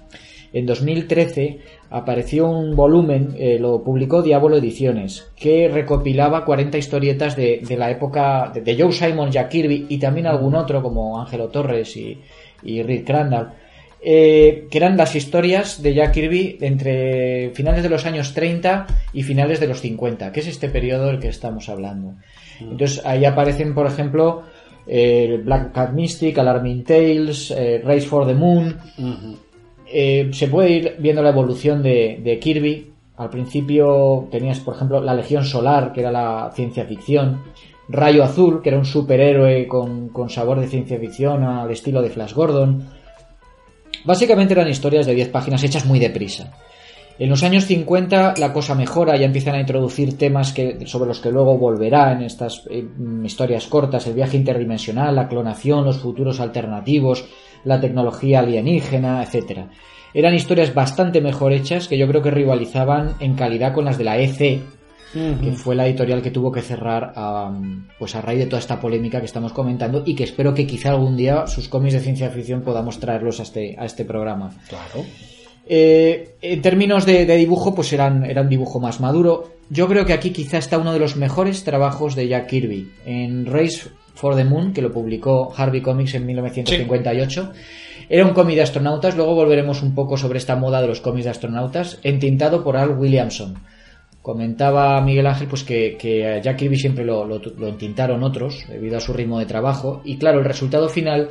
S4: en 2013, apareció un volumen, eh, lo publicó Diablo Ediciones, que recopilaba 40 historietas de, la época de, de Joe Simon, Jack Kirby y también algún otro como Ángelo Torres y, y Rick Crandall eh, que eran las historias de Jack Kirby entre finales de los años 30 y finales de los 50, que es este periodo del que estamos hablando. Entonces ahí aparecen, por ejemplo, eh, Black Cat Mystic, Alarming Tales, eh, Race for the Moon. Se puede ir viendo la evolución de, de Kirby. Al principio tenías, por ejemplo, la Legión Solar, que era la ciencia ficción. Rayo Azul, que era un superhéroe con, con sabor de ciencia ficción al estilo de Flash Gordon. Básicamente eran historias de 10 páginas hechas muy deprisa. En los años 50 la cosa mejora, ya empiezan a introducir temas sobre los que luego volverá en estas eh, mm, historias cortas, el viaje interdimensional, la clonación, los futuros alternativos, la tecnología alienígena, etc. Eran historias bastante mejor hechas que yo creo que rivalizaban en calidad con las de la EC, que fue la editorial que tuvo que cerrar a, pues a raíz de toda esta polémica que estamos comentando y que espero que quizá algún día sus cómics de ciencia ficción podamos traerlos a este, a este programa.
S3: Claro.
S4: Eh, en términos de, de dibujo, pues eran, era un dibujo más maduro. Yo creo que aquí quizá está uno de los mejores trabajos de Jack Kirby. En Race for the Moon, que lo publicó Harvey Comics en 1958. Era un cómic de astronautas, luego volveremos un poco sobre esta moda de los cómics de astronautas, entintado por Al Williamson. Comentaba Miguel Ángel pues que, que a Jack Kirby siempre lo, lo, lo entintaron otros debido a su ritmo de trabajo. Y claro, el resultado final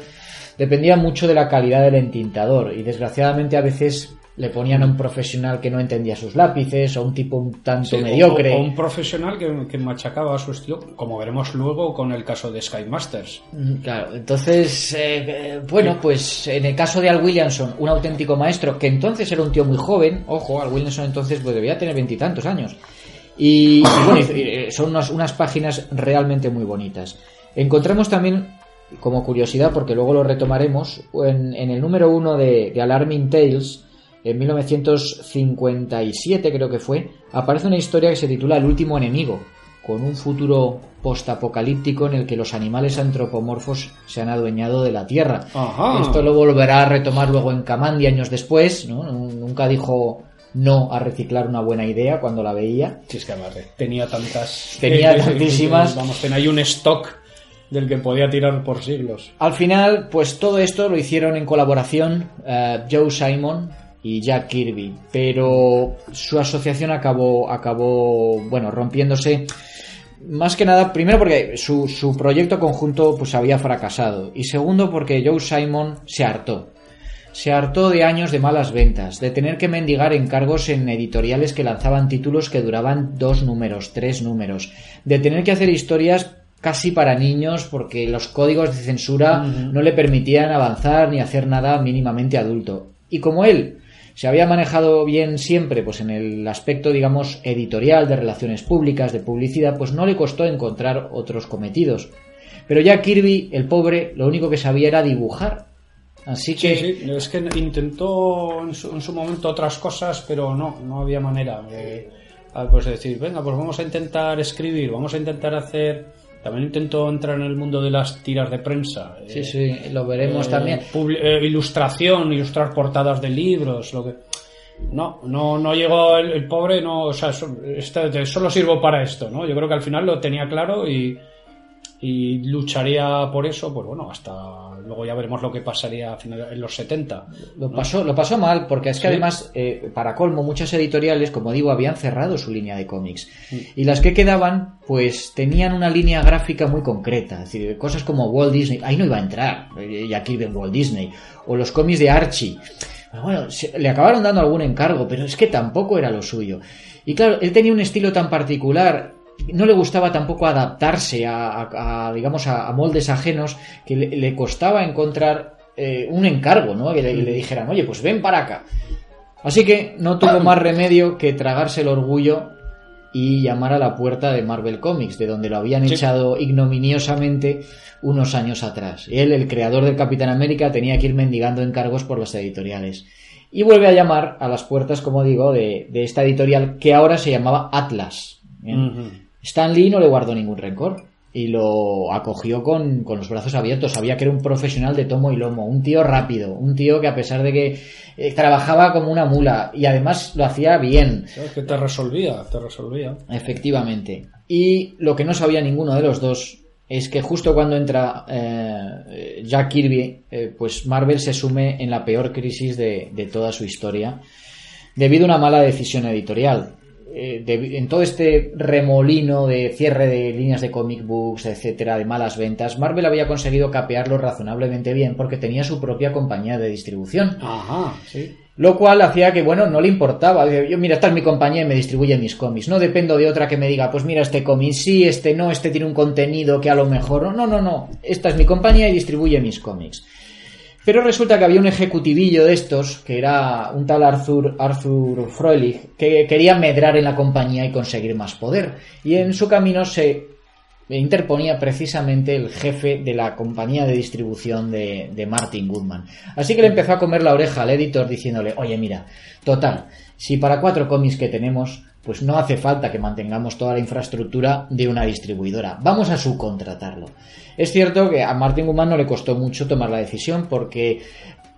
S4: dependía mucho de la calidad del entintador. Y desgraciadamente a veces le ponían a un profesional que no entendía sus lápices o un tipo un tanto
S3: Sí,
S4: mediocre.
S3: O, o un profesional que, que machacaba a su estilo, como veremos luego con el caso de Sky Masters.
S4: Mm, Claro, entonces, eh, eh, bueno, pues en el caso de Al Williamson, un auténtico maestro, que entonces era un tío muy joven, ojo, Al Williamson entonces pues, debía tener veintitantos años. Y, y bueno, y, eh, son unas, unas páginas realmente muy bonitas. Encontramos también como curiosidad, porque luego lo retomaremos, en, en el número uno de, de Alarming Tales, en 1957 creo que fue, aparece una historia que se titula El último enemigo, con un futuro postapocalíptico en el que los animales antropomorfos se han adueñado de la Tierra.
S3: Ajá.
S4: Esto lo volverá a retomar luego en Kamandi años después, ¿no? Nunca dijo no a reciclar una buena idea cuando la veía.
S3: Sí, es que además, tenía tantas.
S4: Tenía [LAUGHS] tantísimas.
S3: Vamos, ahí un stock del que podía tirar por siglos.
S4: Al final, pues todo esto lo hicieron en colaboración eh, Joe Simon y Jack Kirby, pero su asociación acabó, acabó, bueno, rompiéndose. Más que nada, primero porque su, su proyecto conjunto pues había fracasado y segundo porque Joe Simon se hartó. Se hartó de años de malas ventas, de tener que mendigar encargos en editoriales que lanzaban títulos que duraban dos números, tres números, de tener que hacer historias casi para niños porque los códigos de censura no le permitían avanzar ni hacer nada mínimamente adulto. Y como él se había manejado bien siempre pues en el aspecto digamos editorial de relaciones públicas de publicidad pues no le costó encontrar otros cometidos pero ya Kirby el pobre lo único que sabía era dibujar así que
S3: Sí, sí, es que intentó en su, en su momento otras cosas, pero no, no había manera de ah, pues decir, venga, pues vamos a intentar escribir, vamos a intentar hacer. También intentó entrar en el mundo de las tiras de prensa.
S4: sí
S3: eh,
S4: sí lo veremos
S3: eh,
S4: también
S3: eh, ilustración, ilustrar portadas de libros, lo que. No, no, no llegó el, el pobre, no, o sea, so- este- solo sirvo para esto, ¿no? Yo creo que al final lo tenía claro y, y lucharía por eso, pues bueno, hasta luego ya veremos lo que pasaría a en los 70.
S4: Lo pasó, lo pasó mal, porque es que
S3: Sí.
S4: además, eh, para colmo, muchas editoriales, como digo, habían cerrado su línea de cómics. Y las que quedaban, pues tenían una línea gráfica muy concreta. Es decir, cosas como Walt Disney, ahí no iba a entrar, eh, y aquí ven Walt Disney. O los cómics de Archie. Bueno, se- le acabaron dando algún encargo, pero es que tampoco era lo suyo. Y claro, él tenía un estilo tan particular, no le gustaba tampoco adaptarse a, a- a, digamos, a, a moldes ajenos, que le, le costaba encontrar eh, un encargo, ¿no? Que le, le dijeran, oye, pues ven para acá. Así que no tuvo más [CLEARS THROAT] remedio que tragarse el orgullo y llamar a la puerta de Marvel Comics, de donde lo habían
S3: Sí.
S4: echado ignominiosamente unos años atrás. Él, el creador del Capitán América, tenía que ir mendigando encargos por las editoriales. Y vuelve a llamar a las puertas, como digo, de, de esta editorial que ahora se llamaba Atlas.
S3: Ujú.
S4: Stan Lee no le guardó ningún rencor y lo acogió con, con los brazos abiertos. Sabía que era un profesional de tomo y lomo, un tío rápido, un tío que a pesar de que eh, trabajaba como una mula y además lo hacía bien.
S3: Que te resolvía, te resolvía.
S4: efectivamente. Y lo que no sabía ninguno de los dos es que justo cuando entra eh, Jack Kirby, eh, pues Marvel se sume en la peor crisis de, de toda su historia debido a una mala decisión editorial. Eh, de- en todo este remolino de cierre de líneas de comic books, etcétera, de malas ventas, Marvel había conseguido capearlo razonablemente bien porque tenía su propia compañía de distribución.
S3: Ajá, sí.
S4: Lo cual hacía que, bueno, no le importaba. Yo, mira, esta es mi compañía y me distribuye mis cómics. No dependo de otra que me diga, pues mira, este cómic sí, este no, este tiene un contenido que a lo mejor. No, no, no, no. Esta es mi compañía y distribuye mis cómics. Pero resulta que había un ejecutivillo de estos, que era un tal Arthur, Arthur Froelich, que quería medrar en la compañía y conseguir más poder. Y en su camino se interponía precisamente el jefe de la compañía de distribución de, de Martin Goodman. Así que le empezó a comer la oreja al editor diciéndole, oye mira, total, si para cuatro cómics que tenemos, pues no hace falta que mantengamos toda la infraestructura de una distribuidora, vamos a subcontratarlo. Es cierto que a Martin Goodman no le costó mucho tomar la decisión porque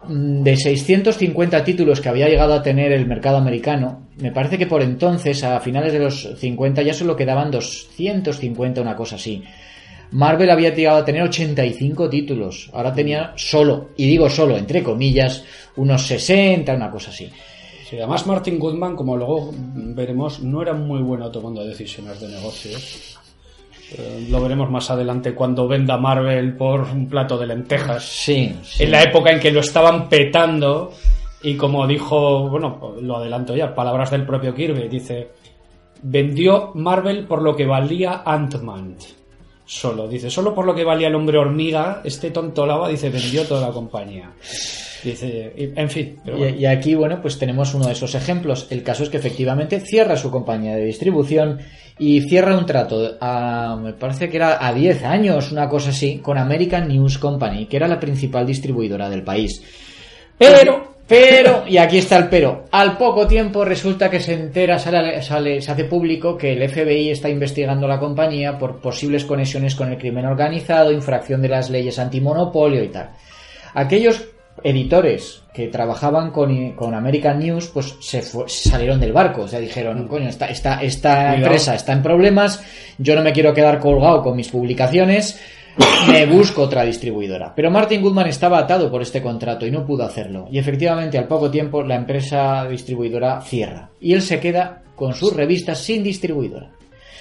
S4: mm, de 650 títulos que había llegado a tener el mercado americano, me parece que por entonces, a finales de los 50, ya solo quedaban 250, una cosa así. Marvel había llegado a tener 85 títulos, ahora tenía solo, y digo solo, entre comillas, unos 60, una cosa así.
S3: Sí, además Martin Goodman, como luego veremos, no era muy bueno tomando decisiones de negocios. Eh, lo veremos más adelante cuando venda Marvel por un plato de lentejas.
S4: Sí, sí.
S3: En la época en que lo estaban petando y como dijo, bueno, lo adelanto ya, palabras del propio Kirby, dice, vendió Marvel por lo que valía Ant-Man. Solo, dice, solo por lo que valía el hombre hormiga, este tonto lava, dice, vendió toda la compañía. Dice, y- en fin, pero
S4: Y,
S3: bueno.
S4: y aquí, bueno, pues tenemos uno de esos ejemplos. El caso es que efectivamente cierra su compañía de distribución y cierra un trato, a, me parece que era a 10 años, una cosa así, con American News Company, que era la principal distribuidora del país. Pero, pero, y aquí está el pero, al poco tiempo resulta que se entera, sale, sale- se hace público que el FBI está investigando la compañía por posibles conexiones con el crimen organizado, infracción de las leyes antimonopolio y tal. Aquellos editores que trabajaban con, con American News, pues se fu- salieron del barco. O sea, dijeron, coño, esta, esta, esta empresa está en problemas, yo no me quiero quedar colgado con mis publicaciones, me busco otra distribuidora. Pero Martin Goodman estaba atado por este contrato y no pudo hacerlo. Y efectivamente, al poco tiempo, la empresa distribuidora cierra. Y él se queda con sus revistas sin distribuidora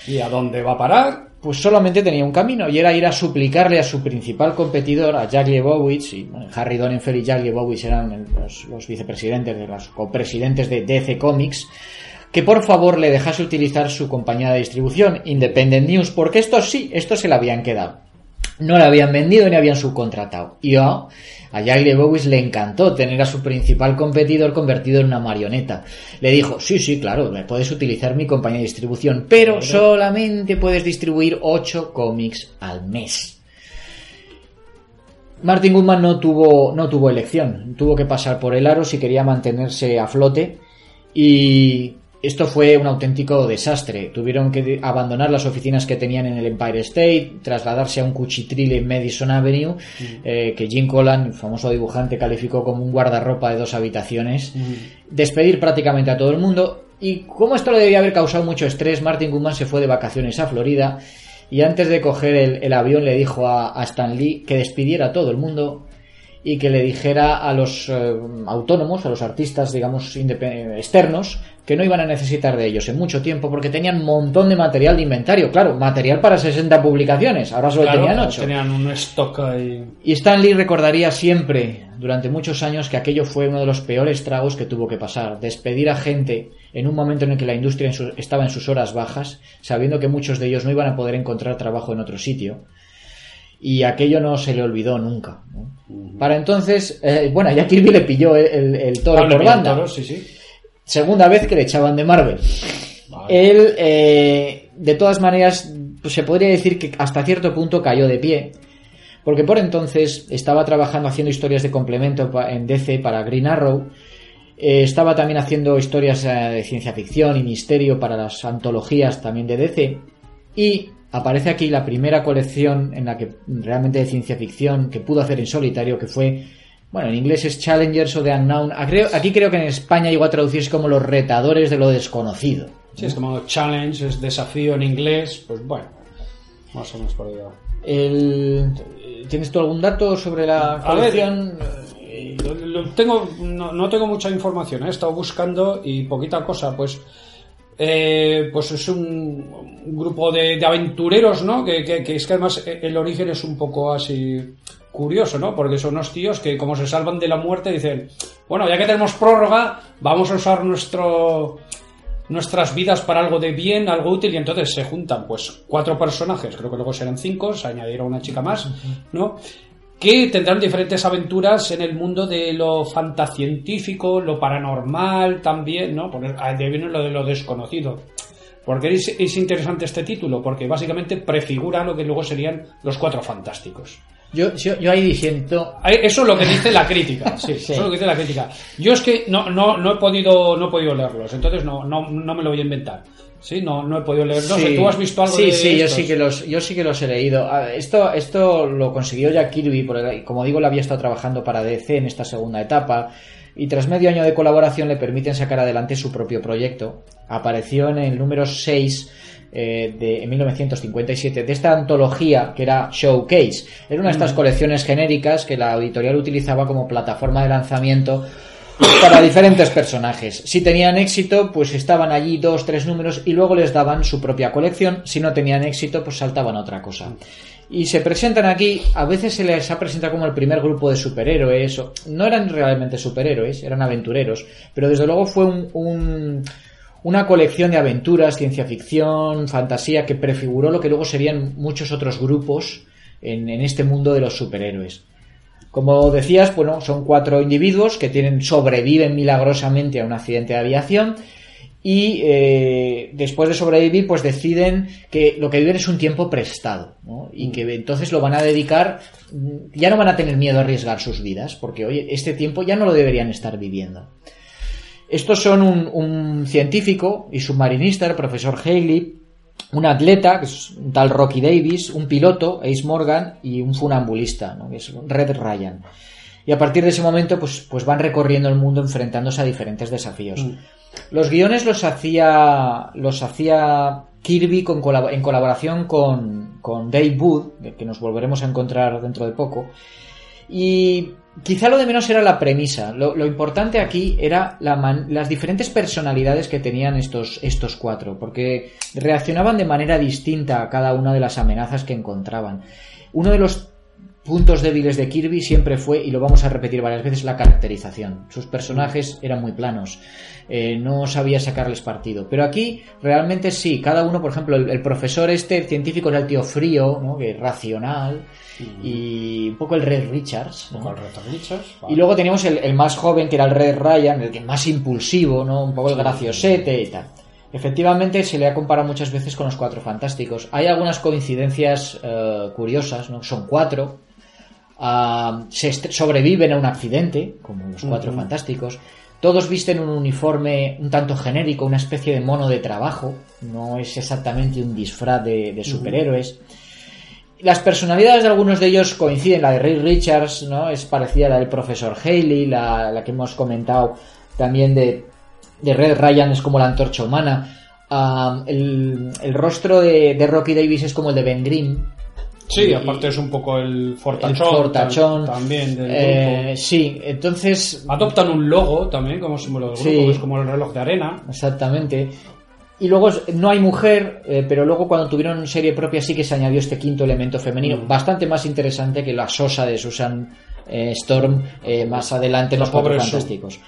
S3: ¿Y a dónde va a parar?
S4: pues solamente tenía un camino y era ir a suplicarle a su principal competidor, a Jack Lebowitz, y Harry Donenfeld y Jack Lebowitz eran los vicepresidentes, de los copresidentes de DC Comics, que por favor le dejase utilizar su compañía de distribución, Independent News, porque estos sí, estos se la habían quedado. No la habían vendido ni habían subcontratado. Y a, a Jack Lebowitz le encantó tener a su principal competidor convertido en una marioneta. Le dijo, sí, sí, claro, me puedes utilizar mi compañía de distribución, pero solamente puedes distribuir 8 cómics al mes. Martin Goodman no tuvo, no tuvo elección, tuvo que pasar por el aro si quería mantenerse a flote y esto fue un auténtico desastre. Tuvieron que abandonar las oficinas que tenían en el Empire State, trasladarse a un cuchitril en Madison Avenue, eh, que Jim Collan, el famoso dibujante, calificó como un guardarropa de dos habitaciones, despedir prácticamente a todo el mundo. Y como esto le debía haber causado mucho estrés, Martin Goodman se fue de vacaciones a Florida y antes de coger el, el avión le dijo a, a Stan Lee que despidiera a todo el mundo y que le dijera a los eh, autónomos, a los artistas, digamos, externos, que no iban a necesitar de ellos en mucho tiempo porque tenían un montón de material de inventario. Claro, material para 60 publicaciones, ahora solo
S3: Claro,
S4: tenían 8.
S3: tenían un stock ahí.
S4: Y Stan Lee recordaría siempre, durante muchos años, que aquello fue uno de los peores tragos que tuvo que pasar. Despedir a gente en un momento en el que la industria en su- estaba en sus horas bajas, sabiendo que muchos de ellos no iban a poder encontrar trabajo en otro sitio. Y aquello no se le olvidó nunca. ¿no? Para entonces, eh, bueno, ya Kirby le pilló el, el- el toro
S3: Pablo
S4: por banda.
S3: Toro, sí, sí.
S4: Segunda vez que le echaban de Marvel.
S3: Vale.
S4: Él, eh, de todas maneras, pues se podría decir que hasta cierto punto cayó de pie. Porque por entonces estaba trabajando haciendo historias de complemento en DC para Green Arrow. eh, estaba también haciendo historias eh, de ciencia ficción y misterio para las antologías también de DC. Y aparece aquí la primera colección en la que realmente de ciencia ficción que pudo hacer en solitario, que fue, bueno, en inglés es Challengers of the Unknown. Ah, Aquí creo que en España llegó a traducirse como los retadores de lo desconocido.
S3: Sí, es como challenge, es desafío en inglés, pues bueno, más o menos por ahí.
S4: El... ¿Tienes tú algún dato sobre la
S3: A ver,
S4: colección?
S3: eh, tengo, no, no tengo mucha información, ¿eh? he estado buscando y poquita cosa, pues eh, pues es un, grupo de, aventureros, ¿no? Que es que además eh, el origen es un poco así curioso, ¿no? Porque son unos tíos que como se salvan de la muerte dicen, bueno, ya que tenemos prórroga, vamos a usar nuestro nuestras vidas para algo de bien, algo útil, y entonces se juntan pues cuatro personajes, creo que luego serán cinco, se añadirá una chica más, ¿no? Que tendrán diferentes aventuras en el mundo de lo fantascientífico, lo paranormal también, ¿no? Porque de viene lo de lo desconocido. ¿Por qué es, es interesante este título? Porque básicamente prefigura lo que luego serían los cuatro fantásticos.
S4: Yo, yo, yo ahí diciendo...
S3: Eso es lo que dice la crítica, [LAUGHS] sí,
S4: Sí.
S3: eso es lo que dice la crítica. Yo es que no, no, no he podido, no he podido leerlos, entonces no, no, no me lo voy a inventar. Sí, no, no he podido leer. No sé,
S4: Sí.
S3: ¿tú has visto algo
S4: sí,
S3: de
S4: Sí, yo
S3: estos?
S4: sí, que los, yo sí que los he leído. Ah, Esto, esto lo consiguió ya Kirby, porque como digo, lo había estado trabajando para DC en esta segunda etapa. Y tras medio año de colaboración le permiten sacar adelante su propio proyecto. Apareció en el número 6 eh, de en 1957 de esta antología que era Showcase. Era una de estas colecciones genéricas que la editorial utilizaba como plataforma de lanzamiento para diferentes personajes. Si tenían éxito, pues estaban allí dos, tres números y luego les daban su propia colección. Si no tenían éxito, pues saltaban a otra cosa. Y se presentan aquí, a veces se les ha presentado como el primer grupo de superhéroes. o- no eran realmente superhéroes, eran aventureros. Pero desde luego fue un, un, una colección de aventuras, ciencia ficción, fantasía, que prefiguró lo que luego serían muchos otros grupos en, en este mundo de los superhéroes. Como decías, bueno, son cuatro individuos que tienen, sobreviven milagrosamente a un accidente de aviación y eh, después de sobrevivir pues deciden que lo que viven es un tiempo prestado ¿no? y que entonces lo van a dedicar ya no van a tener miedo a arriesgar sus vidas porque oye este tiempo ya no lo deberían estar viviendo estos son un, un científico y submarinista el profesor Haley un atleta que es un tal Rocky Davis un piloto Ace Morgan y un funambulista ¿no? que es Red Ryan y a partir de ese momento pues, pues van recorriendo el mundo enfrentándose a diferentes desafíos
S3: Mm.
S4: los guiones los hacía los hacía Kirby con en colaboración con, con Dave Wood, que nos volveremos a encontrar dentro de poco. Y quizá lo de menos era la premisa. Lo, importante aquí era las diferentes personalidades que tenían estos, estos cuatro, porque reaccionaban de manera distinta a cada una de las amenazas que encontraban. Uno de los puntos débiles de Kirby siempre fue, y lo vamos a repetir varias veces, la caracterización. Sus personajes eran muy planos, eh, no sabía sacarles partido. Pero aquí realmente sí, cada uno, por ejemplo, el, el profesor este, el científico era el tío frío, ¿no? que racional, y un poco el Red Richards. ¿no?
S3: Un poco el Reto Richards,
S4: Y luego teníamos el, el más joven, que era el Red Ryan, el que más impulsivo, ¿no? Un poco el graciosete y tal. Efectivamente, se le ha comparado muchas veces con los Cuatro Fantásticos. Hay algunas coincidencias eh, curiosas, ¿no? Son cuatro. Ah, se sobreviven a un accidente, como los Cuatro. Fantásticos. Todos visten un uniforme un tanto genérico, una especie de mono de trabajo. No es exactamente un disfraz de, de superhéroes. Las personalidades de algunos de ellos coinciden. La de Ray Richards, ¿no? Es parecida a la del profesor Haley, la, la que hemos comentado también de, de Red Ryan es como la antorcha humana. Ah, el, el rostro de, de Rocky Davis es como el de Ben Grimm.
S3: Sí,
S4: Y-
S3: aparte es un poco el
S4: el
S3: fortachón,
S4: fortachón.
S3: tam- también del
S4: Eh,
S3: grupo.
S4: sí, entonces
S3: Adoptan un logo también como símbolo del grupo,
S4: Sí.
S3: que es como el reloj de arena.
S4: Exactamente. Y luego no hay mujer, eh, pero luego cuando tuvieron serie propia sí que se añadió este quinto elemento femenino,
S3: Mm.
S4: bastante más interesante que la sosa de Susan eh, Storm más adelante en los Cuatro
S3: Sue.
S4: Fantásticos.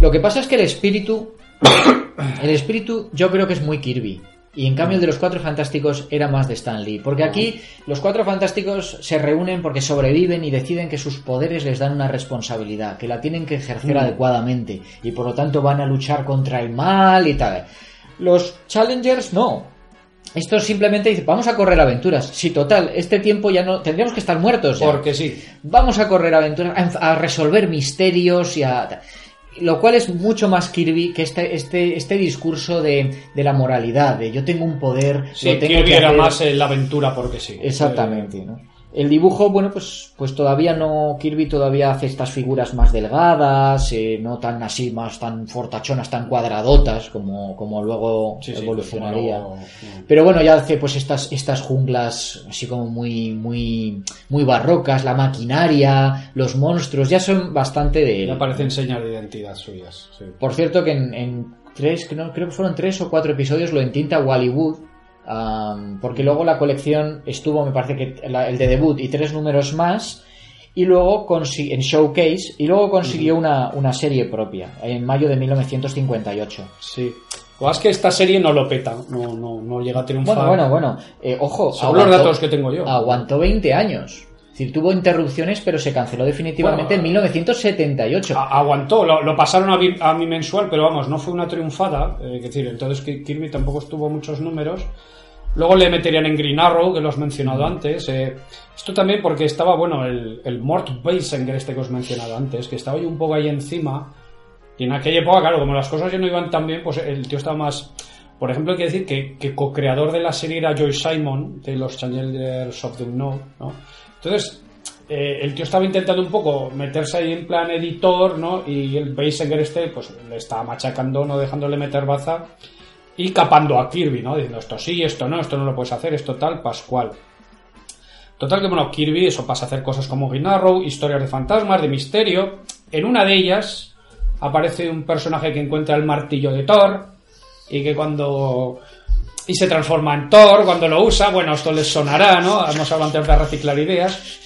S4: Lo que pasa es que el espíritu, [COUGHS] el espíritu yo creo que es muy Kirby. Y en cambio el de los Cuatro Fantásticos era más de Stan Lee. Porque aquí los Cuatro Fantásticos se reúnen porque sobreviven y deciden que sus poderes les dan una responsabilidad, que la tienen que ejercer
S3: Mm.
S4: adecuadamente. Y por lo tanto van a luchar contra el mal y tal. Los Challengers no. Esto simplemente dice, vamos a correr aventuras. Si total, este tiempo ya no... Tendríamos que estar muertos ya.
S3: Porque sí.
S4: Vamos a correr aventuras, a resolver misterios y a... Lo cual es mucho más Kirby que este, este, este discurso de, de la moralidad, de yo tengo un poder,
S3: Sí,
S4: lo tengo
S3: Kirby
S4: que
S3: era más eh, la aventura porque sí.
S4: Exactamente, ¿no? El dibujo, bueno, pues, pues todavía no. Kirby todavía hace estas figuras más delgadas, eh, no tan así, más tan fortachonas, tan cuadradotas como, como luego
S3: Sí,
S4: evolucionaría. Pero bueno, ya hace pues estas, estas junglas así como muy, muy, muy barrocas, la maquinaria, los monstruos, ya son bastante de.
S3: Ya parecen señas de identidad suyas. sí.
S4: Por cierto, que en, en tres, que no, creo que fueron tres o cuatro episodios lo entinta Wally Wood. Am, porque luego la colección estuvo, me parece que la- el de debut y tres números más. Y luego en Showcase. Y luego consiguió una, una serie propia. En mayo de 1958.
S3: Sí. O es que esta serie no lo peta, no, no, no llega a triunfar.
S4: Bueno, bueno, bueno. eh, ojo.
S3: Según los datos que tengo yo.
S4: Aguantó 20 años. Decir, tuvo interrupciones, pero se canceló definitivamente
S3: Bueno,
S4: en 1978.
S3: A- aguantó, lo, lo pasaron a, mi- a mi mensual, pero vamos, no fue una triunfada. eh, es decir, entonces Ki- Kirby tampoco estuvo muchos números. Luego le meterían en Green Arrow, que lo has mencionado antes. eh, esto también porque estaba, bueno, el, el Mort Basinger este que os he mencionado antes, que estaba yo un poco ahí encima. Y en aquella época, claro, como las cosas ya no iban tan bien, pues el tío estaba más... Por ejemplo, hay que decir que, que co-creador de la serie era Joy Simon, de los Challengers of the Unknown, ¿no? Entonces, eh, el tío estaba intentando un poco meterse ahí en plan editor, ¿no? Y el Basinger este, pues le estaba machacando, no dejándole meter baza y capando a Kirby, ¿no? Diciendo esto sí, esto no, esto no lo puedes hacer, esto tal, Pascual. Total que, bueno, Kirby eso pasa a hacer cosas como Green Arrow, historias de fantasmas, de misterio. En una de ellas aparece un personaje que encuentra el martillo de Thor y que cuando... Y se transforma en Thor cuando lo usa. Bueno, esto les sonará, ¿no? Hemos hablado antes de reciclar ideas.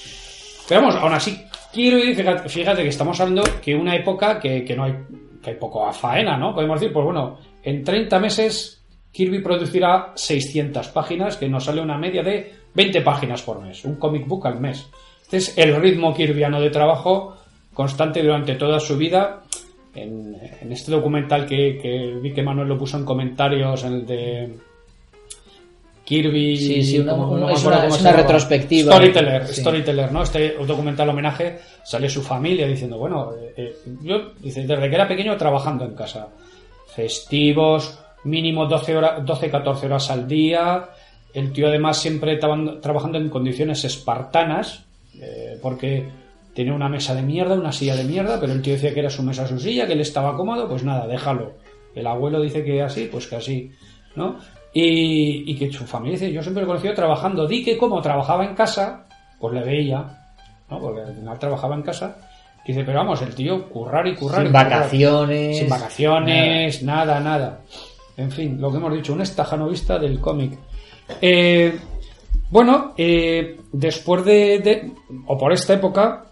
S3: Pero vamos, aún así, Kirby, fíjate, fíjate que estamos hablando que una época que, que no hay, que hay poco a faena, ¿no? Podemos decir, pues bueno, en 30 meses Kirby producirá 600 páginas, que nos sale una media de 20 páginas por mes, un comic book al mes. Este es el ritmo kirviano de trabajo constante durante toda su vida. En, este documental que, vi que Manuel lo puso en comentarios, en el de Kirby.
S4: Sí, sí, una, es una, retrospectiva.
S3: Storyteller, Storyteller, ¿no? Este documental homenaje sale su familia diciendo, bueno, eh, eh, yo, dice, desde que era pequeño trabajando en casa. Festivos, mínimo 12, horas, 12 14 horas al día. El tío además siempre estaba trabajando en condiciones espartanas, eh, porque tenía una mesa de mierda, una silla de mierda, pero el tío decía que era su mesa, su silla, que él estaba cómodo, pues nada, déjalo. El abuelo dice que así, pues que así, ¿no? Y, que su familia dice, yo siempre lo he conocido trabajando. Di que como trabajaba en casa, pues le veía, ¿no? Porque al final trabajaba en casa. Dice, pero vamos, el tío currar y currar.
S4: Sin vacaciones.
S3: Sin vacaciones, nada. nada, En fin, lo que hemos dicho, un estajanovista del cómic. Eh, bueno, eh, después de, o por esta época,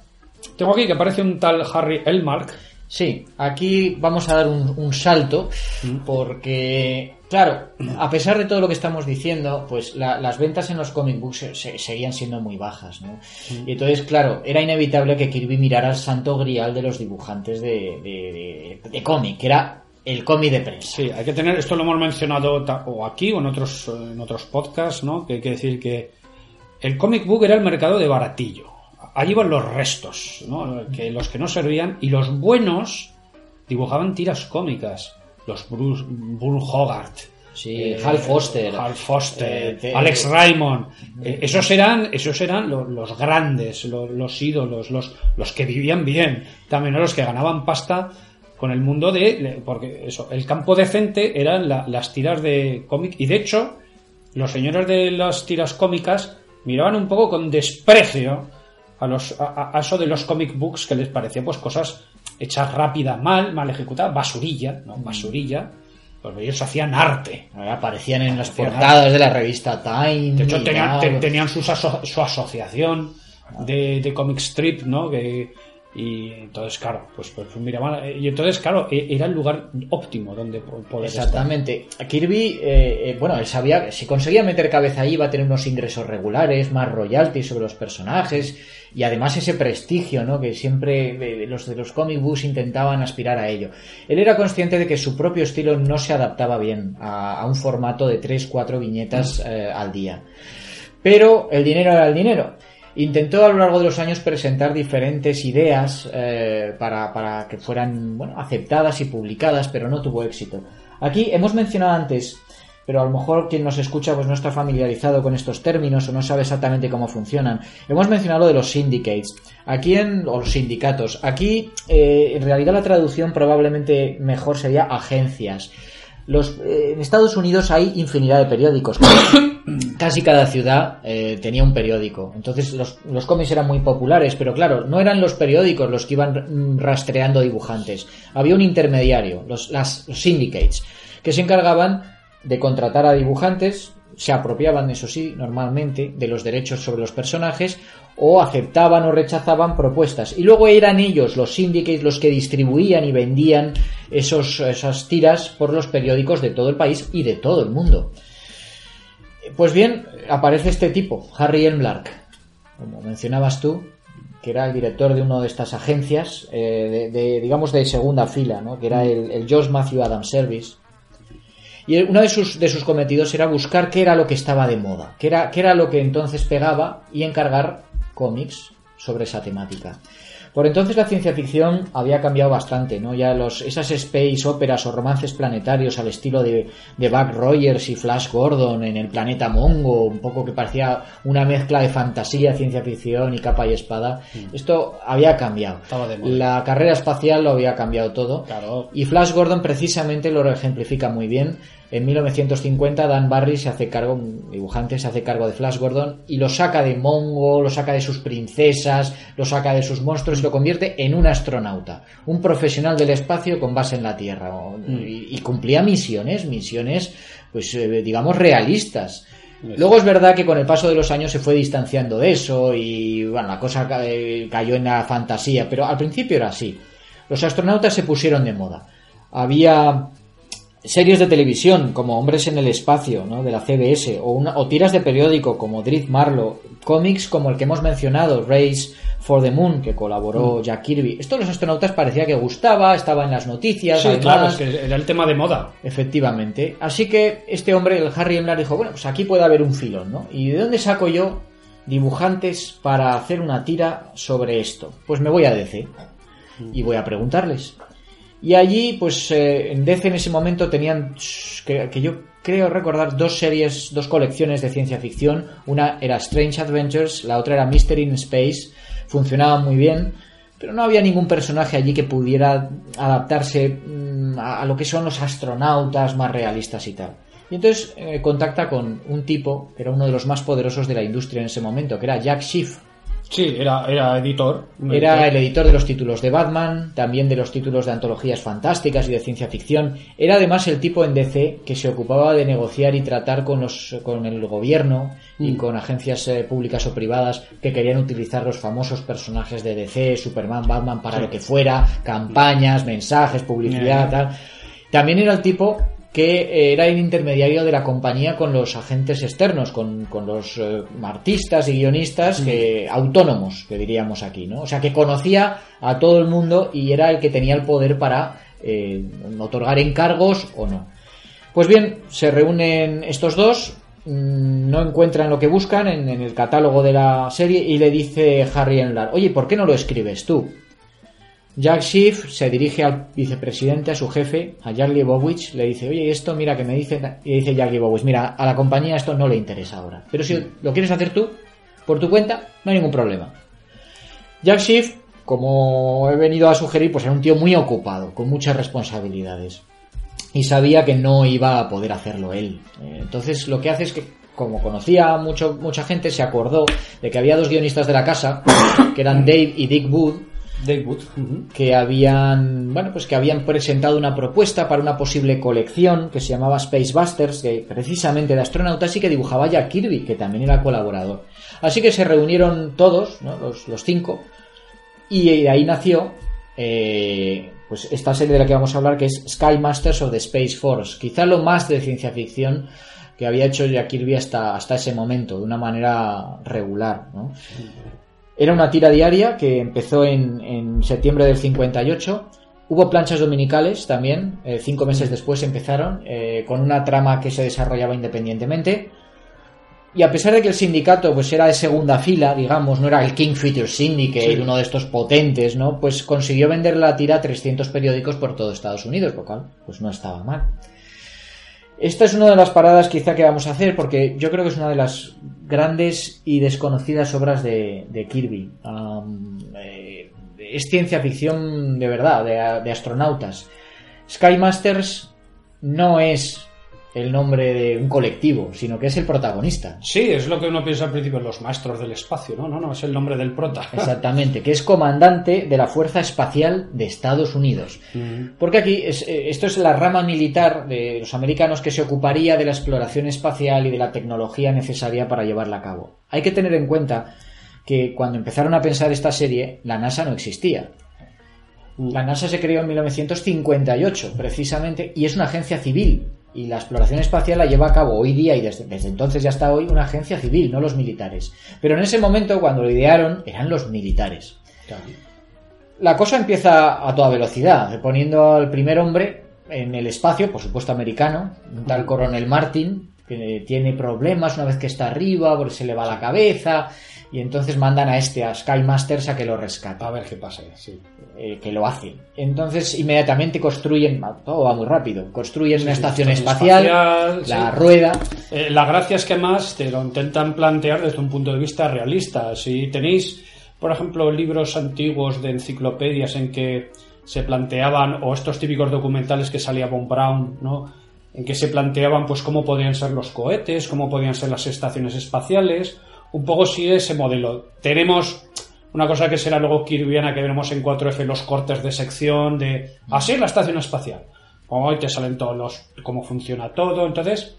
S3: tengo aquí que aparece un tal Harry Elmark.
S4: Sí, aquí vamos a dar un, salto mm. porque, claro, a pesar de todo lo que estamos diciendo, pues las ventas en los comic books seguían siendo muy bajas, ¿no? Mm. Y entonces, claro, era inevitable que Kirby mirara al santo grial de los dibujantes de, de, cómic, que era el cómic de prensa.
S3: Sí, hay que tener, esto lo hemos mencionado o aquí o en otros, en otros podcasts, ¿no? Que hay que decir que el comic book era el mercado de baratillo allí van los restos, ¿no? que los que no servían, y los buenos dibujaban tiras cómicas. Los Bruce, Bruce Hogarth,
S4: Sí, eh, Hal Foster.
S3: Hal Foster, eh, Alex Raymond. Eh, esos eran, esos eran los, grandes, los, ídolos, los, los que vivían bien. También los que ganaban pasta con el mundo de. Porque eso, el campo decente eran las tiras de cómic. Y de hecho, los señores de las tiras cómicas miraban un poco con desprecio a, los, a, eso de los comic books que les parecía pues cosas hechas rápida, mal, mal ejecutadas, basurilla, ¿no? Mm. Basurilla. Pues ellos hacían arte.
S4: Aparecían en las portadas de la revista Time.
S3: De hecho, tenían, su, su asociación de, de comic strip, ¿no? Que, y entonces, claro, pues, pues mira, y entonces, claro, e, era el lugar óptimo donde poder
S4: Exactamente. Kirby, eh, eh, bueno, él sabía que si conseguía meter cabeza ahí iba a tener unos ingresos regulares, más royalties sobre los personajes y además ese prestigio, ¿no? Que siempre los de los comic books intentaban aspirar a ello. Él era consciente de que su propio estilo no se adaptaba bien a, un formato de 3-4 viñetas eh, al día. Pero el dinero era el dinero. Intentó a lo largo de los años presentar diferentes ideas eh, para, que fueran bueno, aceptadas y publicadas, pero no tuvo éxito. Aquí hemos mencionado antes, pero a lo mejor quien nos escucha pues no está familiarizado con estos términos o no sabe exactamente cómo funcionan. Hemos mencionado de los syndicates, aquí en o los sindicatos. Aquí eh, en realidad la traducción probablemente mejor sería agencias. Los, eh, en Estados Unidos hay infinidad de periódicos. [COUGHS] Casi cada ciudad eh, tenía un periódico. Entonces los, los cómics eran muy populares, pero claro, no eran los periódicos los que iban rastreando dibujantes. Había un intermediario, los, las, los syndicates, que se encargaban de contratar a dibujantes, se apropiaban, eso sí, normalmente, de los derechos sobre los personajes o aceptaban o rechazaban propuestas. Y luego eran ellos, los syndicates, los que distribuían y vendían esos, esas tiras por los periódicos de todo el país y de todo el mundo. Pues bien, aparece este tipo, Harry Elmlark, como mencionabas tú, que era el director de una de estas agencias, eh, de, digamos de segunda fila, ¿no? que era el, el Josh Matthew Adam Service. Y uno de sus, de sus cometidos era buscar qué era lo que estaba de moda, qué era, qué era lo que entonces pegaba y encargar cómics sobre esa temática. Por entonces la ciencia ficción había cambiado bastante, ¿no? Ya los, esas space óperas o romances planetarios al estilo de, de Buck Rogers y Flash Gordon en el planeta Mongo, un poco que parecía una mezcla de fantasía, ciencia ficción y capa y espada. Mm. Esto había cambiado. La carrera espacial lo había cambiado todo. Y Flash Gordon precisamente lo ejemplifica muy bien en 1950 Dan Barry se hace cargo, un dibujante se hace cargo de Flash Gordon y lo saca de Mongo, lo saca de sus princesas, lo saca de sus monstruos y lo convierte en un astronauta, un profesional del espacio con base en la Tierra mm. y, cumplía misiones, misiones pues eh, digamos realistas. Luego es verdad que con el paso de los años se fue distanciando de eso y bueno, la cosa eh, cayó en la fantasía, pero al principio era así. Los astronautas se pusieron de moda. Había series de televisión como Hombres en el Espacio, ¿no? de la CBS, o, una- o tiras de periódico como Drift Marlowe, cómics como el que hemos mencionado, Race for the Moon, que colaboró Jack Kirby. Esto a los astronautas parecía que gustaba, estaba en las noticias.
S3: Sí,
S4: además-
S3: claro, es que era el tema de moda.
S4: Efectivamente. Así que este hombre, el Harry Emlar, dijo, bueno, pues aquí puede haber un filón, ¿no? ¿Y de dónde saco yo dibujantes para hacer una tira sobre esto? Pues me voy a DC y voy a preguntarles. Y allí, pues eh, en en ese momento tenían, que, que yo creo recordar, dos series, dos colecciones de ciencia ficción. Una era Strange Adventures, la otra era Mystery in Space. Funcionaban muy bien, pero no había ningún personaje allí que pudiera adaptarse mm, a, a lo que son los astronautas más realistas y tal. Y entonces eh, contacta con un tipo que era uno de los más poderosos de la industria en ese momento, que era Jack Schiff.
S3: Sí, era, era editor.
S4: Era el
S3: editor.
S4: de los títulos de Batman, también de los títulos de antologías fantásticas y de ciencia ficción. Era además el tipo en DC que se ocupaba de negociar y tratar con, los, con el gobierno y
S3: Mm.
S4: con agencias eh, públicas o privadas que querían utilizar los famosos personajes de DC, Superman, Batman, para
S3: Sí.
S4: lo que fuera, campañas, mensajes, publicidad, tal. También era el tipo que era el intermediario de la compañía con los agentes externos, con, con los eh, artistas y guionistas que, autónomos, que diríamos aquí, ¿no? O sea, que conocía a todo el mundo y era el que tenía el poder para eh, otorgar encargos o no. Pues bien, se reúnen estos dos, mm, no encuentran lo que buscan en, en el catálogo de la serie y le dice Harry Enlar, oye, ¿por qué no lo escribes tú? Jack Schiff se dirige al vicepresidente, a su jefe, a Jack Leibowitz, le dice, oye, esto mira que me dice, y dice Jack Leibowitz, mira, a la compañía esto no le interesa ahora, pero si lo quieres hacer tú, por tu cuenta, no hay ningún problema. Jack Schiff, como he venido a sugerir, pues era un tío muy ocupado, con muchas responsabilidades, y sabía que no iba a poder hacerlo él. Eh, Entonces lo que hace es que, como conocía mucho, mucha gente, se acordó de que había dos guionistas de la casa, que eran Dave y Dick Wood,
S3: Dave Wood. ujú.
S4: que habían bueno pues que habían presentado una propuesta para una posible colección que se llamaba Space Busters que precisamente de astronautas y que dibujaba Jack Kirby que también era colaborador así que se reunieron todos ¿no? los, los cinco y de ahí nació eh, pues esta serie de la que vamos a hablar que es Sky Masters of the Space Force quizá lo más de ciencia ficción que había hecho Jack Kirby hasta, hasta ese momento de una manera regular ¿no? Era una tira diaria que empezó en, en septiembre del 58. Hubo planchas dominicales también, eh, cinco meses después empezaron, eh, con una trama que se desarrollaba independientemente. Y a pesar de que el sindicato pues era de segunda fila, digamos, no era el King Feature Syndicate,
S3: Sí.
S4: uno de estos potentes, ¿no? Pues consiguió vender la tira a 300 periódicos por todo Estados Unidos, lo cual pues no estaba mal. Esta es una de las paradas quizá que vamos a hacer porque yo creo que es una de las grandes y desconocidas obras de, Kirby. Eh, es ciencia ficción de verdad, de, de astronautas. Sky Masters no es el nombre de un colectivo, sino que es el protagonista.
S3: Sí, es lo que uno piensa al principio, los maestros del espacio, ¿no? No, no, es el nombre del prota. [LAUGHS]
S4: Exactamente, que es comandante de la Fuerza Espacial de Estados Unidos.
S3: Mm.
S4: Porque aquí es, eh, esto es la rama militar de los americanos que se ocuparía de la exploración espacial y de la tecnología necesaria para llevarla a cabo. Hay que tener en cuenta que cuando empezaron a pensar esta serie, la NASA no existía. La NASA se creó en 1958, precisamente, y es una agencia civil. Y la exploración espacial la lleva a cabo hoy día y desde, desde entonces ya hasta hoy una agencia civil, no los militares. Pero en ese momento, cuando lo idearon, eran los militares.
S3: Claro.
S4: La cosa empieza a toda velocidad, poniendo al primer hombre en el espacio, por supuesto americano, un tal coronel Martin, que tiene problemas una vez que está arriba, porque se le va la cabeza, y entonces mandan a este, a Sky Masters, a que lo rescate
S3: A ver qué pasa, sí.
S4: eh, que lo hace. Entonces inmediatamente construyen, todo va muy rápido, construyen una estación espacial,
S3: espacial,
S4: la
S3: sí.
S4: rueda,
S3: Eh, la gracia es que más te lo intentan plantear desde un punto de vista realista. Si tenéis, por ejemplo, libros antiguos de enciclopedias en que se planteaban, o estos típicos documentales que salía Von Braun, ¿no? En que se planteaban, pues, cómo podían ser los cohetes, cómo podían ser las estaciones espaciales. Un poco sigue ese modelo. Tenemos una cosa que será luego kirviana que veremos en 4F, los cortes de sección de así es la estación espacial. Hoy te salen todos los cómo funciona todo. Entonces,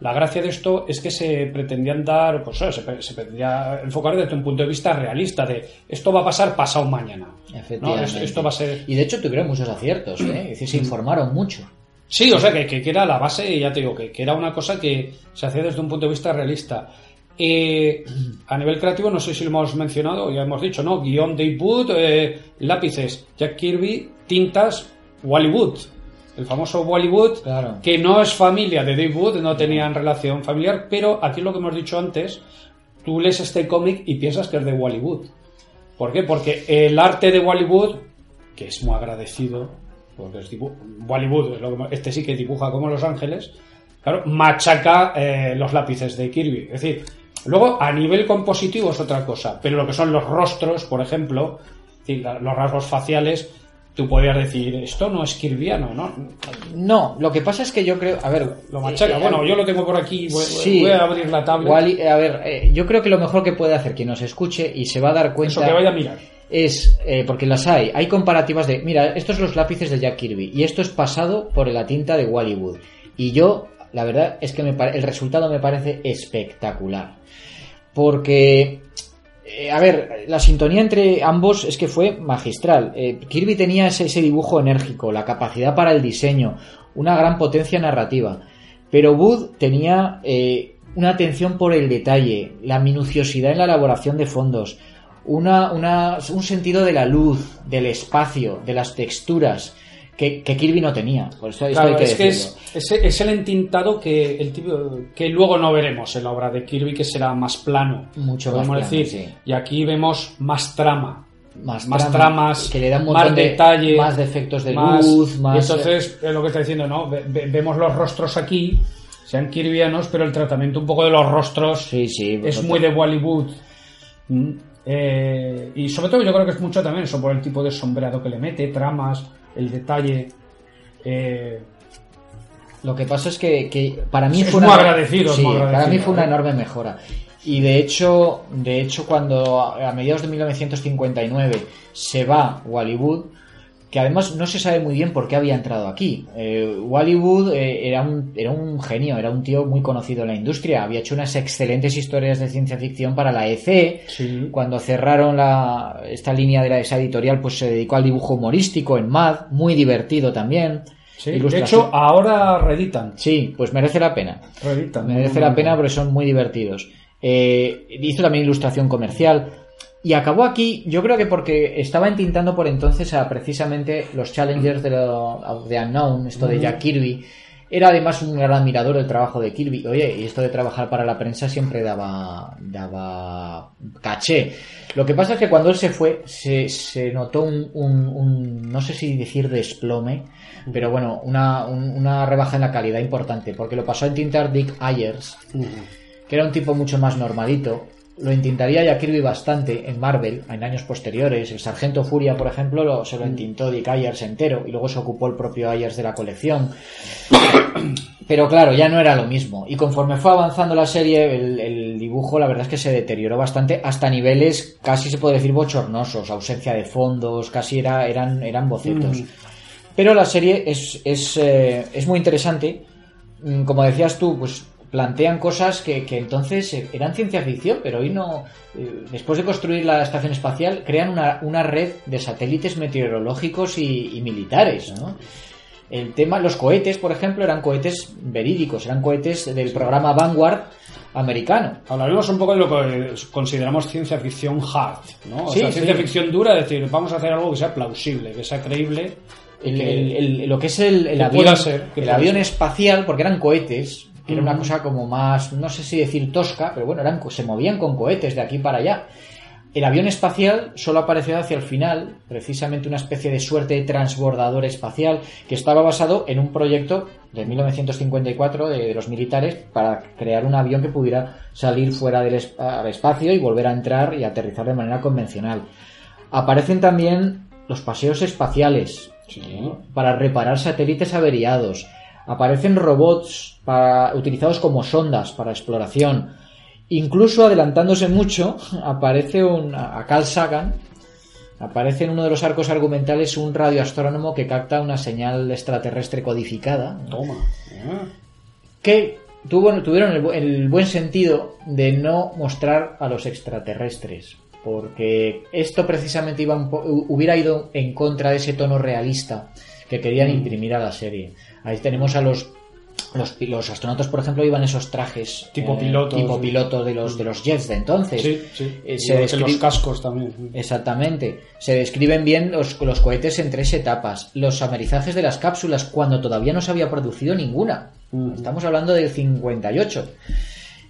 S3: la gracia de esto es que se pretendían dar, pues se, pre- se pretendía enfocar desde un punto de vista realista de esto va a pasar pasado mañana. ¿no?
S4: efectivamente.
S3: Esto, esto va a ser
S4: Y de hecho tuvieron muchos aciertos, ¿eh? es decir, se informaron mucho.
S3: Sí, o sea, que, que, que era la base, ya te digo, que, que era una cosa que se hacía desde un punto de vista realista. Eh, a nivel creativo, no sé si lo hemos mencionado, ya hemos dicho, ¿no? Guión Dave Wood, eh, lápices Jack Kirby, tintas Wally Wood. El famoso Wally Wood,
S4: Claro.
S3: que no es familia de Dave Wood, no tenían relación familiar, pero aquí lo que hemos dicho antes, tú lees este cómic y piensas que es de Wally Wood. ¿Por qué? Porque el arte de Wally Wood, que es muy agradecido, porque es dibu- Wally Wood, es lo que- este sí que dibuja como Los Ángeles, claro, machaca eh, los lápices de Kirby. Es decir, luego a nivel compositivo es otra cosa, pero lo que son los rostros, por ejemplo, los rasgos faciales, tú podrías decir, esto no es kirviano, ¿no?
S4: No, lo que pasa es que yo creo. A ver.
S3: Lo machaca.
S4: eh,
S3: bueno, yo lo tengo por aquí, voy,
S4: Sí.
S3: voy a abrir la tablet.
S4: Wally- a ver, eh, yo creo que lo mejor que puede hacer quien nos escuche y se va a dar cuenta.
S3: Eso que vaya a mirar.
S4: es, eh, porque las hay, hay comparativas de, mira, estos son los lápices de Jack Kirby y esto es pasado por la tinta de Wally Wood. Y yo, la verdad es que me el resultado me parece espectacular. Porque, eh, a ver, la sintonía entre ambos es que fue magistral. Eh, Kirby tenía ese, ese dibujo enérgico, la capacidad para el diseño, una gran potencia narrativa. Pero Wood tenía eh, una atención por el detalle, la minuciosidad en la elaboración de fondos, una, una- un sentido de la luz, del espacio, de las texturas, que, que Kirby no tenía. Por eso esto
S3: Claro,
S4: hay que
S3: es que es, es, es el entintado que el tipo, que luego no veremos en la obra de Kirby, que será más plano.
S4: Mucho más plano,
S3: decir.
S4: sí.
S3: Y aquí vemos más trama.
S4: Más,
S3: más
S4: trama,
S3: tramas,
S4: que le dan un
S3: más
S4: de
S3: detalle,
S4: más defectos de
S3: más-
S4: luz, más
S3: Y entonces, es lo que está diciendo, ¿no? Ve- ve- vemos los rostros aquí, sean kirvianos, pero el tratamiento un poco de los rostros
S4: sí, sí,
S3: es muy de Bollywood. Mm. Eh, y sobre todo yo creo que es mucho también eso por el tipo de sombreado que le mete, tramas, el detalle. Eh,
S4: Lo que pasa es que, que para mí
S3: Es
S4: fue
S3: muy
S4: una
S3: agradecido,
S4: sí, para mí fue una
S3: ¿eh?
S4: enorme mejora. Y de hecho, de hecho cuando a a mediados de 1959 se va Wallywood, que además no se sabe muy bien por qué había entrado aquí. Eh, Wallywood eh, era, un, era un genio, era un tío muy conocido en la industria, había hecho unas excelentes historias de ciencia ficción para la EC,
S3: sí.
S4: cuando cerraron la, esta línea de la, esa editorial, pues se dedicó al dibujo humorístico en Mad, muy divertido también.
S3: Sí, De hecho, ahora reeditan.
S4: Sí, pues merece la pena.
S3: reeditan.
S4: Merece la pena porque son muy divertidos. Eh, hizo también ilustración comercial. Y acabó aquí, yo creo que porque estaba entintando por entonces a precisamente los Challengers de, lo, de Unknown, esto de Jack Kirby. Era además un gran admirador del trabajo de Kirby. Oye, y esto de trabajar para la prensa siempre daba, daba caché. Lo que pasa es que cuando él se fue, se, se notó un, un- un- no sé si decir desplome, pero bueno, una, un- una rebaja en la calidad importante, porque lo pasó a entintar Dick Ayers, que era un tipo mucho más normalito. Lo intentaría ya Kirby bastante en Marvel en años posteriores. El Sargento Furia, por ejemplo, lo- se lo intintó Dick Ayers entero y luego se ocupó el propio Ayers de la colección. [COUGHS] Pero claro, ya no era lo mismo. Y conforme fue avanzando la serie, el, el dibujo la verdad es que se deterioró bastante hasta niveles casi se puede decir bochornosos, ausencia de fondos, casi era, eran, eran bocetos.
S3: Mm.
S4: Pero la serie es, es, eh, es muy interesante. Mm, Como decías tú, pues plantean cosas que, que entonces eran ciencia ficción, pero hoy no. eh, Después de construir la estación espacial, crean una, una red de satélites meteorológicos y, y militares, ¿no? El tema, los cohetes, por ejemplo, eran cohetes verídicos, eran cohetes del programa Vanguard americano.
S3: Hablaremos un poco de lo que consideramos ciencia ficción hard, ¿no? O
S4: Sí,
S3: sea,
S4: sí.
S3: ciencia ficción dura, es decir, vamos a hacer algo que sea plausible, que sea creíble.
S4: El-
S3: que-
S4: el- el- lo que es el, avión,
S3: ser,
S4: el avión espacial, porque eran cohetes, que era una cosa como más, no sé si decir tosca, pero bueno, eran, se movían con cohetes de aquí para allá. El avión espacial solo apareció hacia el final, precisamente una especie de suerte de transbordador espacial que estaba basado en un proyecto de 1954 de, de los militares para crear un avión que pudiera salir fuera del espacio y volver a entrar y aterrizar de manera convencional. Aparecen también los paseos espaciales para reparar satélites averiados. Aparecen robots para- utilizados como sondas para exploración. Incluso adelantándose mucho, [LAUGHS] aparece un, a Carl Sagan, aparece en uno de los arcos argumentales un radioastrónomo que capta una señal extraterrestre codificada,
S3: Toma. Ah.
S4: que tuvo, tuvieron el, el buen sentido de no mostrar a los extraterrestres, porque esto precisamente iba un po- hubiera ido en contra de ese tono realista que querían imprimir a la serie. Ahí tenemos a los los, los astronautas, por ejemplo, iban esos trajes
S3: Tipo
S4: eh,
S3: pilotos.
S4: tipo pilotos de los de los jets de entonces.
S3: Sí, sí.
S4: Eh, se
S3: los cascos también.
S4: Exactamente. Se describen bien los, los cohetes en tres etapas. Los amerizajes de las cápsulas cuando todavía no se había producido ninguna. Estamos hablando del 58.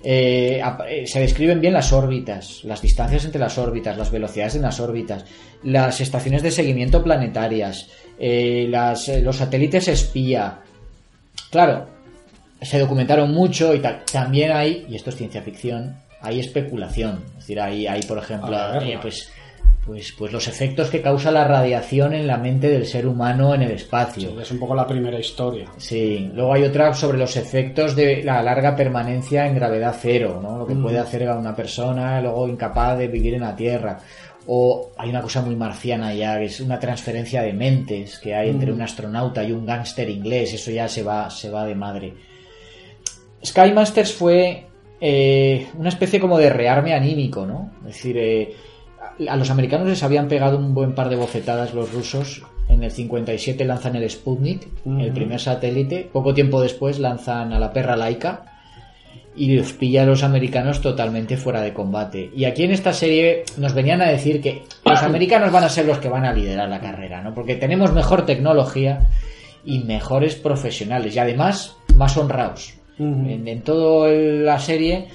S4: Eh, eh, se describen bien las órbitas, las distancias entre las órbitas, las velocidades en las órbitas, las estaciones de seguimiento planetarias, eh, las- los satélites espía. Claro, se documentaron mucho y tal. También hay, y esto es ciencia ficción, hay especulación. Es decir, hay, hay por ejemplo, eh, pues, pues, pues los efectos que causa la radiación en la mente del ser humano en el espacio.
S3: Sí, es un poco la primera historia.
S4: Sí, luego hay otra sobre los efectos de la larga permanencia en gravedad cero, ¿no? Lo que puede hacer a una persona luego incapaz de vivir en la Tierra. O hay una cosa muy marciana ya, que es una transferencia de mentes que hay entre un astronauta y un gángster inglés. Eso ya se va, se va de madre. Sky Masters fue eh, una especie como de rearme anímico, ¿no? Es decir, eh, a los americanos les habían pegado un buen par de bofetadas los rusos. En el 57 lanzan el Sputnik, el primer satélite. Poco tiempo después lanzan a la perra Laika y los pilla a los americanos totalmente fuera de combate. Y aquí en esta serie nos venían a decir que los americanos van a ser los que van a liderar la carrera, ¿no? Porque tenemos mejor tecnología y mejores profesionales y además más honrados. En, en toda la serie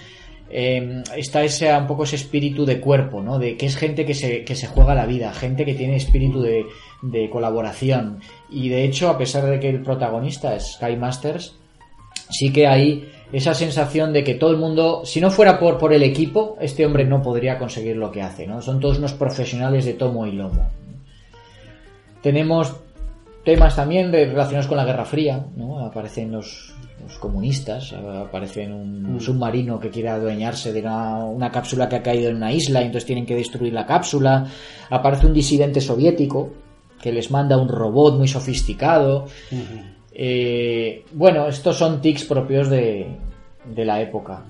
S4: eh, está ese un poco ese espíritu de cuerpo, ¿no? De que es gente que se, que se juega la vida, gente que tiene espíritu de, de colaboración. Y de hecho, a pesar de que el protagonista es Sky Masters, sí que hay esa sensación de que todo el mundo, si no fuera por, por el equipo, este hombre no podría conseguir lo que hace, ¿no? Son todos unos profesionales de tomo y lomo. Tenemos temas también de- relacionados con la Guerra Fría, ¿no? Aparecen los, los comunistas, aparecen un
S3: Mm.
S4: submarino que quiere adueñarse de una, una cápsula que ha caído en una isla y entonces tienen que destruir la cápsula. Aparece un disidente soviético que les manda un robot muy sofisticado. Eh, bueno, estos son tics propios de, de la época.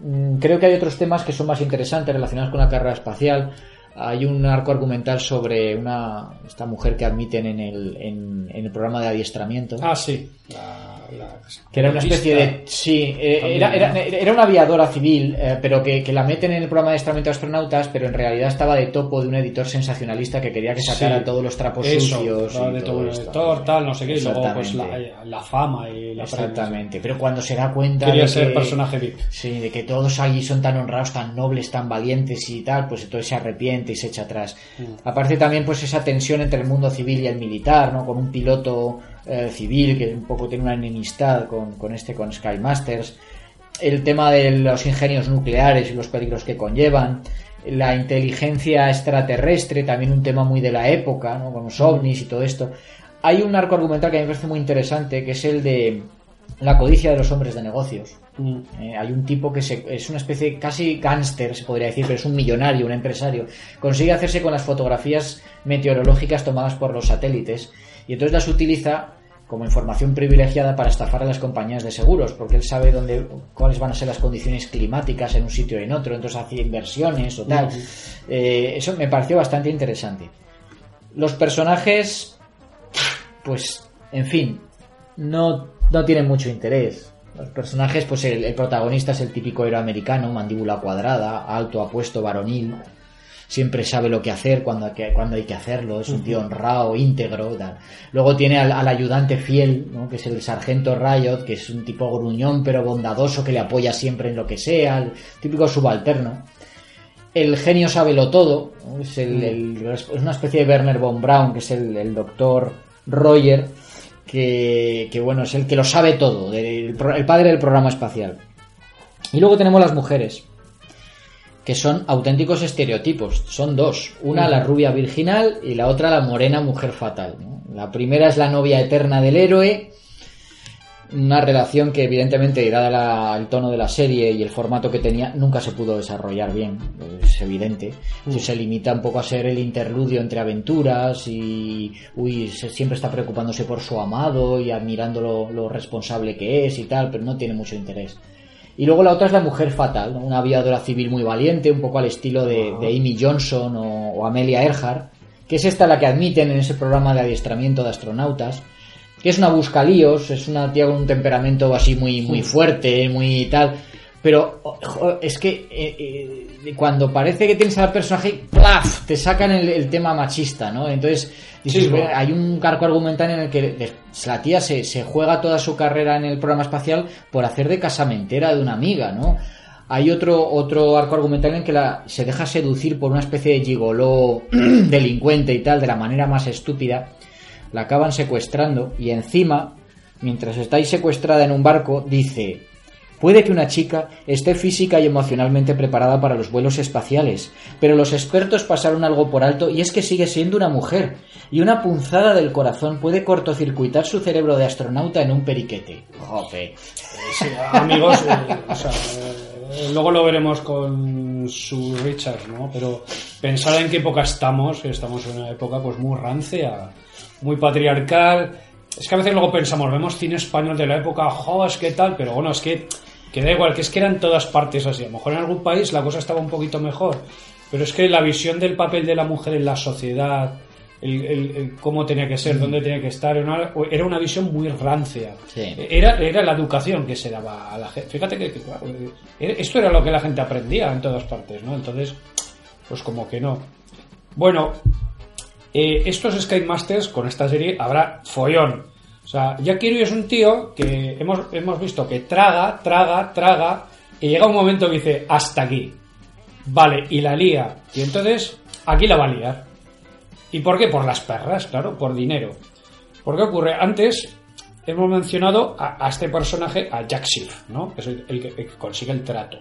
S4: Mm, Creo que hay otros temas que son más interesantes relacionados con la carrera espacial. Hay un arco argumental sobre una esta mujer que admiten en el, en, en el programa de adiestramiento.
S3: Ah, sí. La, la-
S4: que era una especie de... Sí, eh, era, era, era una aviadora civil, eh, pero que, que la meten en el programa de adiestramiento de astronautas, pero en realidad estaba de topo de un editor sensacionalista que quería que sacara
S3: Sí.
S4: todos los trapos
S3: Eso,
S4: sucios. y
S3: de
S4: todo
S3: todo el editor, tal, no sé qué, y luego pues la, la fama y la.
S4: Exactamente, pero cuando se da cuenta
S3: Quería
S4: de
S3: ser
S4: que,
S3: personaje VIP.
S4: sí, de que todos allí son tan honrados, tan nobles, tan valientes y tal, pues entonces se arrepiente y se echa atrás.
S3: Mm.
S4: Aparece también pues esa tensión entre el mundo civil y el militar, ¿no? Con un piloto eh, civil que un poco tiene una enemistad con, con este, con Sky Masters. El tema de los ingenios nucleares y los peligros que conllevan. La inteligencia extraterrestre, también un tema muy de la época, ¿no? Con los ovnis y todo esto. Hay un arco argumental que a mí me parece muy interesante, que es el de la codicia de los hombres de negocios.
S3: Mm.
S4: Eh, hay un tipo que se- es una especie casi gángster, se podría decir, pero es un millonario, un empresario. Consigue hacerse con las fotografías meteorológicas tomadas por los satélites y entonces las utiliza como información privilegiada para estafar a las compañías de seguros, porque él sabe dónde, cuáles van a ser las condiciones climáticas en un sitio y en otro, entonces hacía inversiones o tal. Eh, eso me pareció bastante interesante. Los personajes, pues, en fin, no, no tienen mucho interés. Los personajes, pues el, el protagonista es el típico héroe americano, mandíbula cuadrada, alto, apuesto, varonil. Siempre sabe lo que hacer cuando hay que, cuando hay que hacerlo, es un tío honrado, íntegro. tal. Luego tiene al, al ayudante fiel, ¿no? que es el sargento Riot, que es un tipo gruñón pero bondadoso que le apoya siempre en lo que sea, el típico subalterno. El genio sabelo todo, ¿no? es, el- el- es una especie de Werner von Braun, que es el, el doctor Roger, que, que, bueno, es el que lo sabe todo, el padre del programa espacial. Y luego tenemos las mujeres, que son auténticos estereotipos. Son dos. Una la rubia virginal y la otra la morena mujer fatal. ¿no? La primera es la novia eterna del héroe. Una relación que evidentemente, dada la- el tono de la serie y el formato que tenía, nunca se pudo desarrollar bien. Es evidente. Se limita un poco a ser el interludio entre aventuras y uy, se- siempre está preocupándose por su amado y admirando lo, lo responsable que es y tal, pero no tiene mucho interés. Y luego la otra es la mujer fatal, ¿no? una aviadora civil muy valiente, un poco al estilo de, de Amy Johnson o, o Amelia Earhart, que es esta la que admiten en ese programa de adiestramiento de astronautas, que es una buscalíos, es una tía con un temperamento así muy, muy fuerte, muy tal. Pero es que eh, eh, cuando parece que tienes al personaje, ¡plaf! te sacan el, el tema machista, ¿no? Entonces, dices,
S3: Sí, bueno.
S4: hay un cargo argumental en el que la tía se, se juega toda su carrera en el programa espacial por hacer de casamentera de una amiga, ¿no? Hay otro, otro arco argumental en que la, se deja seducir por una especie de gigoló [CLEARS THROAT] delincuente y tal, de la manera más estúpida. La acaban secuestrando y encima, mientras estáis secuestrada en un barco, dice... Puede que una chica esté física y emocionalmente preparada para los vuelos espaciales, pero los expertos pasaron algo por alto y es que sigue siendo una mujer, y una punzada del corazón puede cortocircuitar su cerebro de astronauta en un periquete. Jope.
S3: Sí, amigos, eh, o sea, eh, luego lo veremos con su Richard, ¿no? Pero pensar en qué época estamos, que estamos en una época pues muy rancia, muy patriarcal. Es que a veces luego pensamos, vemos cine español de la época, jo, es que tal, pero bueno, es que, que da igual, que es que eran todas partes así. A lo mejor en algún país la cosa estaba un poquito mejor, pero es que la visión del papel de la mujer en la sociedad, el, el- el cómo tenía que ser, dónde tenía que estar, era una, era una visión muy rancia.
S4: Sí.
S3: Era, era la educación que se daba a la gente. Fíjate que, que, claro, esto era lo que la gente aprendía en todas partes, ¿no? Entonces, pues como que no. Bueno, eh, estos Sky Masters con esta serie habrá follón. O sea, Jack Kirby es un tío que hemos, hemos visto que traga, traga, traga, y llega un momento que dice, hasta aquí. Vale, y la lía. Y entonces, aquí la va a liar. ¿Y por qué? Por las perras, claro, por dinero. ¿Por qué ocurre? Antes hemos mencionado a, este personaje, a Jack Schiff, ¿no? Es el que consigue el trato.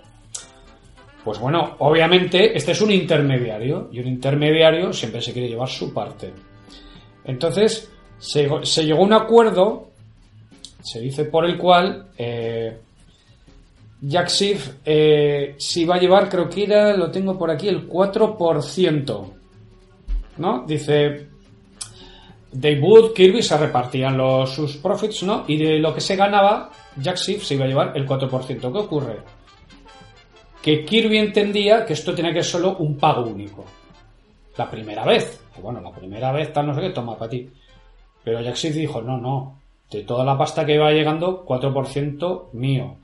S3: Pues bueno, obviamente este es un intermediario y un intermediario siempre se quiere llevar su parte. Entonces se, llegó a un acuerdo, se dice por el cual eh, Jack Schiff eh, se iba a llevar, creo que era, lo tengo por aquí, el 4%. ¿No? Dice, Dave Wood, Kirby se repartían los, sus profits, ¿no? Y de lo que se ganaba, Jack se iba a llevar el 4%. ¿Qué ocurre? Que Kirby entendía que esto tenía que ser solo un pago único. La primera vez. Bueno, la primera vez tal no sé qué, toma para ti. Pero Jack Schiff dijo, no, no. De toda la pasta que va llegando, 4% mío.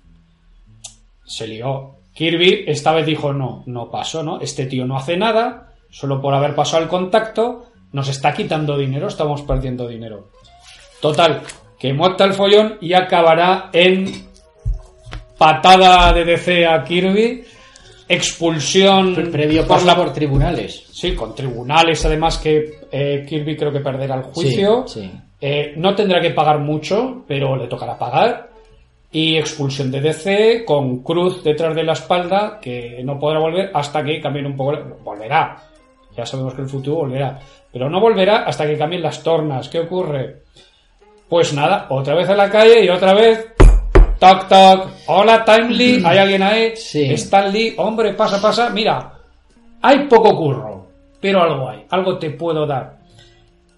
S3: Se lió. Kirby esta vez dijo, no, no pasó, ¿no? Este tío no hace nada, solo por haber pasado el contacto, nos está quitando dinero, estamos perdiendo dinero. Total, que monta el follón y acabará en patada de DC a Kirby, expulsión
S4: Pre- Previo
S3: por
S4: paso
S3: la
S4: por tribunales.
S3: Sí, con tribunales, además que eh, Kirby creo que perderá el juicio.
S4: Sí, sí.
S3: Eh, no tendrá que pagar mucho, pero le tocará pagar. Y expulsión de DC con cruz detrás de la espalda, que no podrá volver hasta que cambien un poco. Volverá. Ya sabemos que el futuro volverá. Pero no volverá hasta que cambien las tornas. ¿Qué ocurre? Pues nada, otra vez a la calle y otra vez. Toc, toc. Hola, Timely. [CLEARS THROAT] ¿Hay alguien ahí?
S4: Sí.
S3: Stan Lee. Hombre, pasa, pasa. Mira, hay poco curro, pero algo hay. Algo te puedo dar.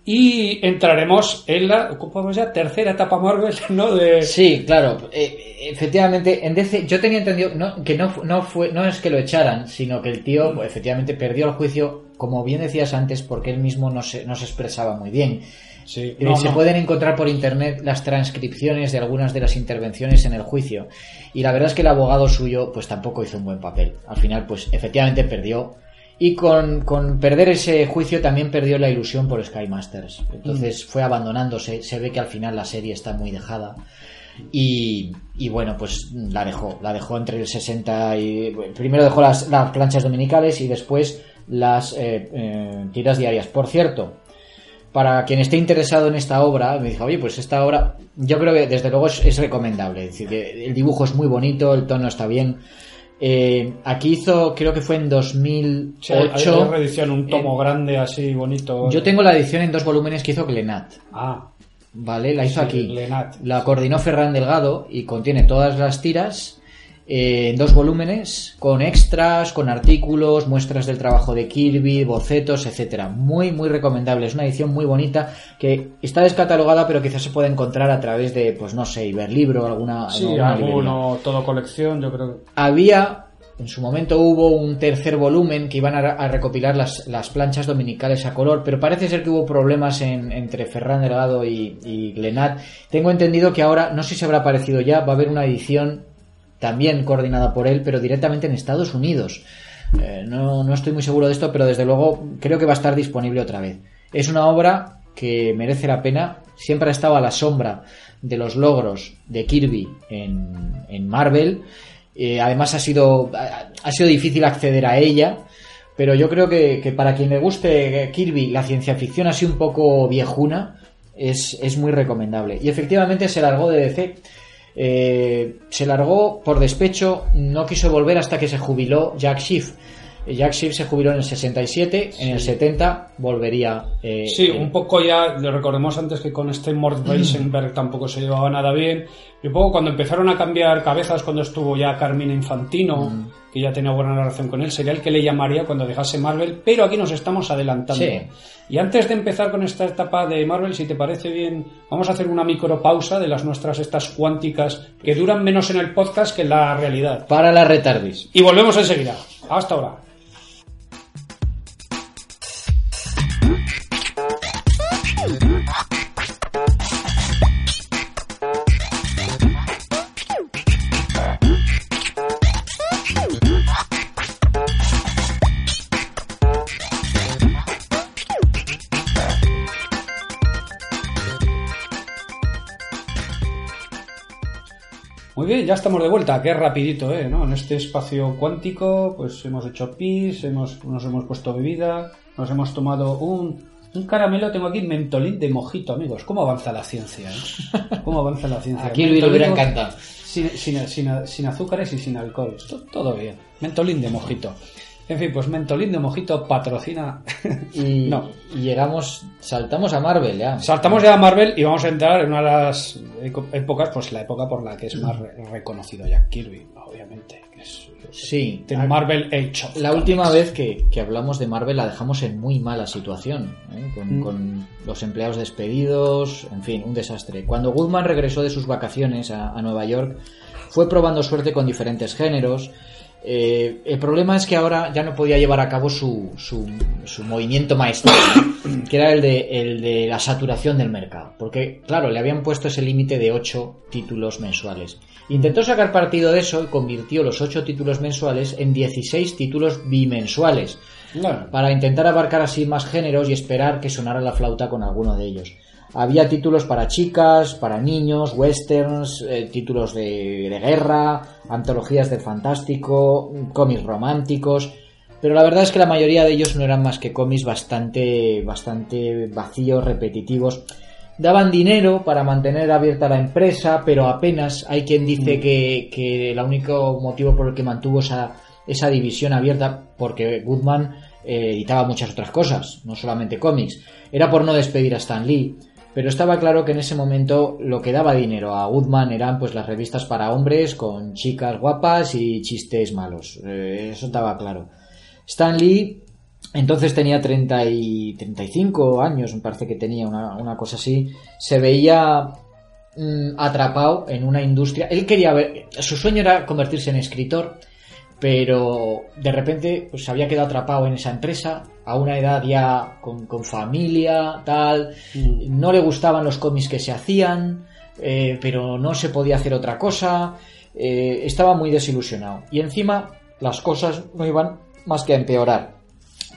S3: Y entraremos en la ¿cómo ya? tercera etapa Marvel, [LAUGHS] ¿no? De,
S4: Sí, claro. eh, efectivamente, en DC yo tenía entendido no, que no, no fue no es que lo echaran, sino que el tío pues, efectivamente perdió el juicio, como bien decías antes, porque él mismo no se, no se expresaba muy bien.
S3: Sí,
S4: Eh,
S3: no,
S4: se pueden encontrar por internet las transcripciones de algunas de las intervenciones en el juicio. Y la verdad es que el abogado suyo, pues tampoco hizo un buen papel. Al final, pues efectivamente perdió. Y con, con perder ese juicio también perdió la ilusión por Sky Masters. Entonces fue abandonándose. Se ve que al final la serie está muy dejada. Y, y bueno, pues la dejó. La dejó entre el 60 y. Primero dejó las, las planchas dominicales y después las eh, eh, tiras diarias. Por cierto, para quien esté interesado en esta obra, me dijo, oye, pues esta obra, yo creo que desde luego es, es recomendable. Es decir, que el dibujo es muy bonito, el tono está bien. Eh, aquí hizo, creo que fue en
S3: Sí, hay-
S4: 2008.
S3: una reedición, un tomo grande así bonito.
S4: Yo tengo la edición en dos volúmenes que hizo Glenat.
S3: Ah,
S4: ¿Vale? La hizo
S3: Sí,
S4: aquí.
S3: Glenat.
S4: La coordinó Ferran Delgado y contiene todas las tiras en dos volúmenes, con extras, con artículos, muestras del trabajo de Kirby, bocetos, etcétera. Muy, muy recomendable. Es una edición muy bonita que está descatalogada, pero quizás se puede encontrar a través de, pues no sé, Iberlibro alguna.
S3: sí,
S4: alguna
S3: alguno, todo colección, yo creo.
S4: Había en su momento hubo un tercer volumen que iban a, a recopilar las, las, planchas dominicales a color, pero parece ser que hubo problemas en, entre Ferran Delgado y, y Glenat. Tengo entendido que ahora, no sé si habrá aparecido ya, va a haber una edición también coordinada por él, pero directamente en Estados Unidos. Eh, no, no estoy muy seguro de esto, pero desde luego creo que va a estar disponible otra vez. Es una obra que merece la pena, siempre ha estado a la sombra de los logros de Kirby en, en Marvel. Eh, además ha sido, ha sido difícil acceder a ella, pero yo creo que, que, para quien le guste Kirby, la ciencia ficción así un poco viejuna, es, es muy recomendable. Y efectivamente se largó de DC. Eh, se largó por despecho, no quiso volver hasta que se jubiló Jack Schiff. Jack Schiff se jubiló en el 67, sí. en el 70 volvería. Eh,
S3: sí, un poco ya, lo recordemos antes que con este Mort Weisenberg tampoco se llevaba nada bien. Y un poco cuando empezaron a cambiar cabezas, cuando estuvo ya Carmine Infantino, mm. Que ya tenía buena relación con él, sería el que le llamaría cuando dejase Marvel, pero aquí nos estamos adelantando.
S4: Sí.
S3: Y antes de empezar con esta etapa de Marvel, si te parece bien, vamos a hacer una micropausa de las nuestras estas cuánticas que duran menos en el podcast que en la realidad.
S4: Para la retardis.
S3: Y volvemos enseguida. Hasta ahora. Ya estamos de vuelta, qué rapidito, ¿eh? ¿no? En este espacio cuántico, pues hemos hecho pis, hemos, nos hemos puesto bebida, nos hemos tomado un, un caramelo, tengo aquí mentolín de mojito, amigos. ¿Cómo avanza la ciencia? Eh? ¿Cómo avanza la ciencia? [LAUGHS]
S4: Aquí lo hubiera encantado.
S3: Sin, sin, sin, sin, azúcares y sin alcohol. Todo bien. Mentolín de mojito. En fin, pues Mentolín de Mojito patrocina.
S4: y, [LAUGHS] no. y llegamos, saltamos a Marvel ya.
S3: Saltamos ya a Marvel y vamos a entrar en una de las épocas, pues la época por la que es más re reconocido Jack Kirby, obviamente. Que es,
S4: sí.
S3: De Marvel Age of
S4: La
S3: Comics.
S4: última vez que, que, hablamos de Marvel la dejamos en muy mala situación, ¿eh? con, mm. con, los empleados despedidos, en fin, un desastre. Cuando Goodman regresó de sus vacaciones a, a Nueva York, fue probando suerte con diferentes géneros. Eh, el problema es que ahora ya no podía llevar a cabo su, su, su movimiento maestro, que era el de, el de la saturación del mercado. Porque, claro, le habían puesto ese límite de 8 títulos mensuales. Intentó sacar partido de eso y convirtió los 8 títulos mensuales en 16 títulos bimensuales.
S3: Claro.
S4: Para intentar abarcar así más géneros y esperar que sonara la flauta con alguno de ellos. Había títulos para chicas, para niños, westerns, eh, títulos de, de, guerra, antologías del fantástico, cómics románticos, pero la verdad es que la mayoría de ellos no eran más que cómics bastante, bastante vacíos, repetitivos. Daban dinero para mantener abierta la empresa, pero apenas hay quien dice que, que el único motivo por el que mantuvo esa, esa división abierta, porque Goodman eh, editaba muchas otras cosas, no solamente cómics, era por no despedir a Stan Lee pero estaba claro que en ese momento lo que daba dinero a Goodman eran pues las revistas para hombres con chicas guapas y chistes malos. Eh, eso estaba claro. Stan Lee entonces tenía 30 y 35 años, me parece que tenía una, una cosa así. Se veía mmm, atrapado en una industria. Él quería ver, su sueño era convertirse en escritor, pero de repente pues, se había quedado atrapado en esa empresa a una edad ya con, con familia, tal, mm. no le gustaban los cómics que se hacían, eh, pero no se podía hacer otra cosa, eh, estaba muy desilusionado. Y encima las cosas no iban más que a empeorar,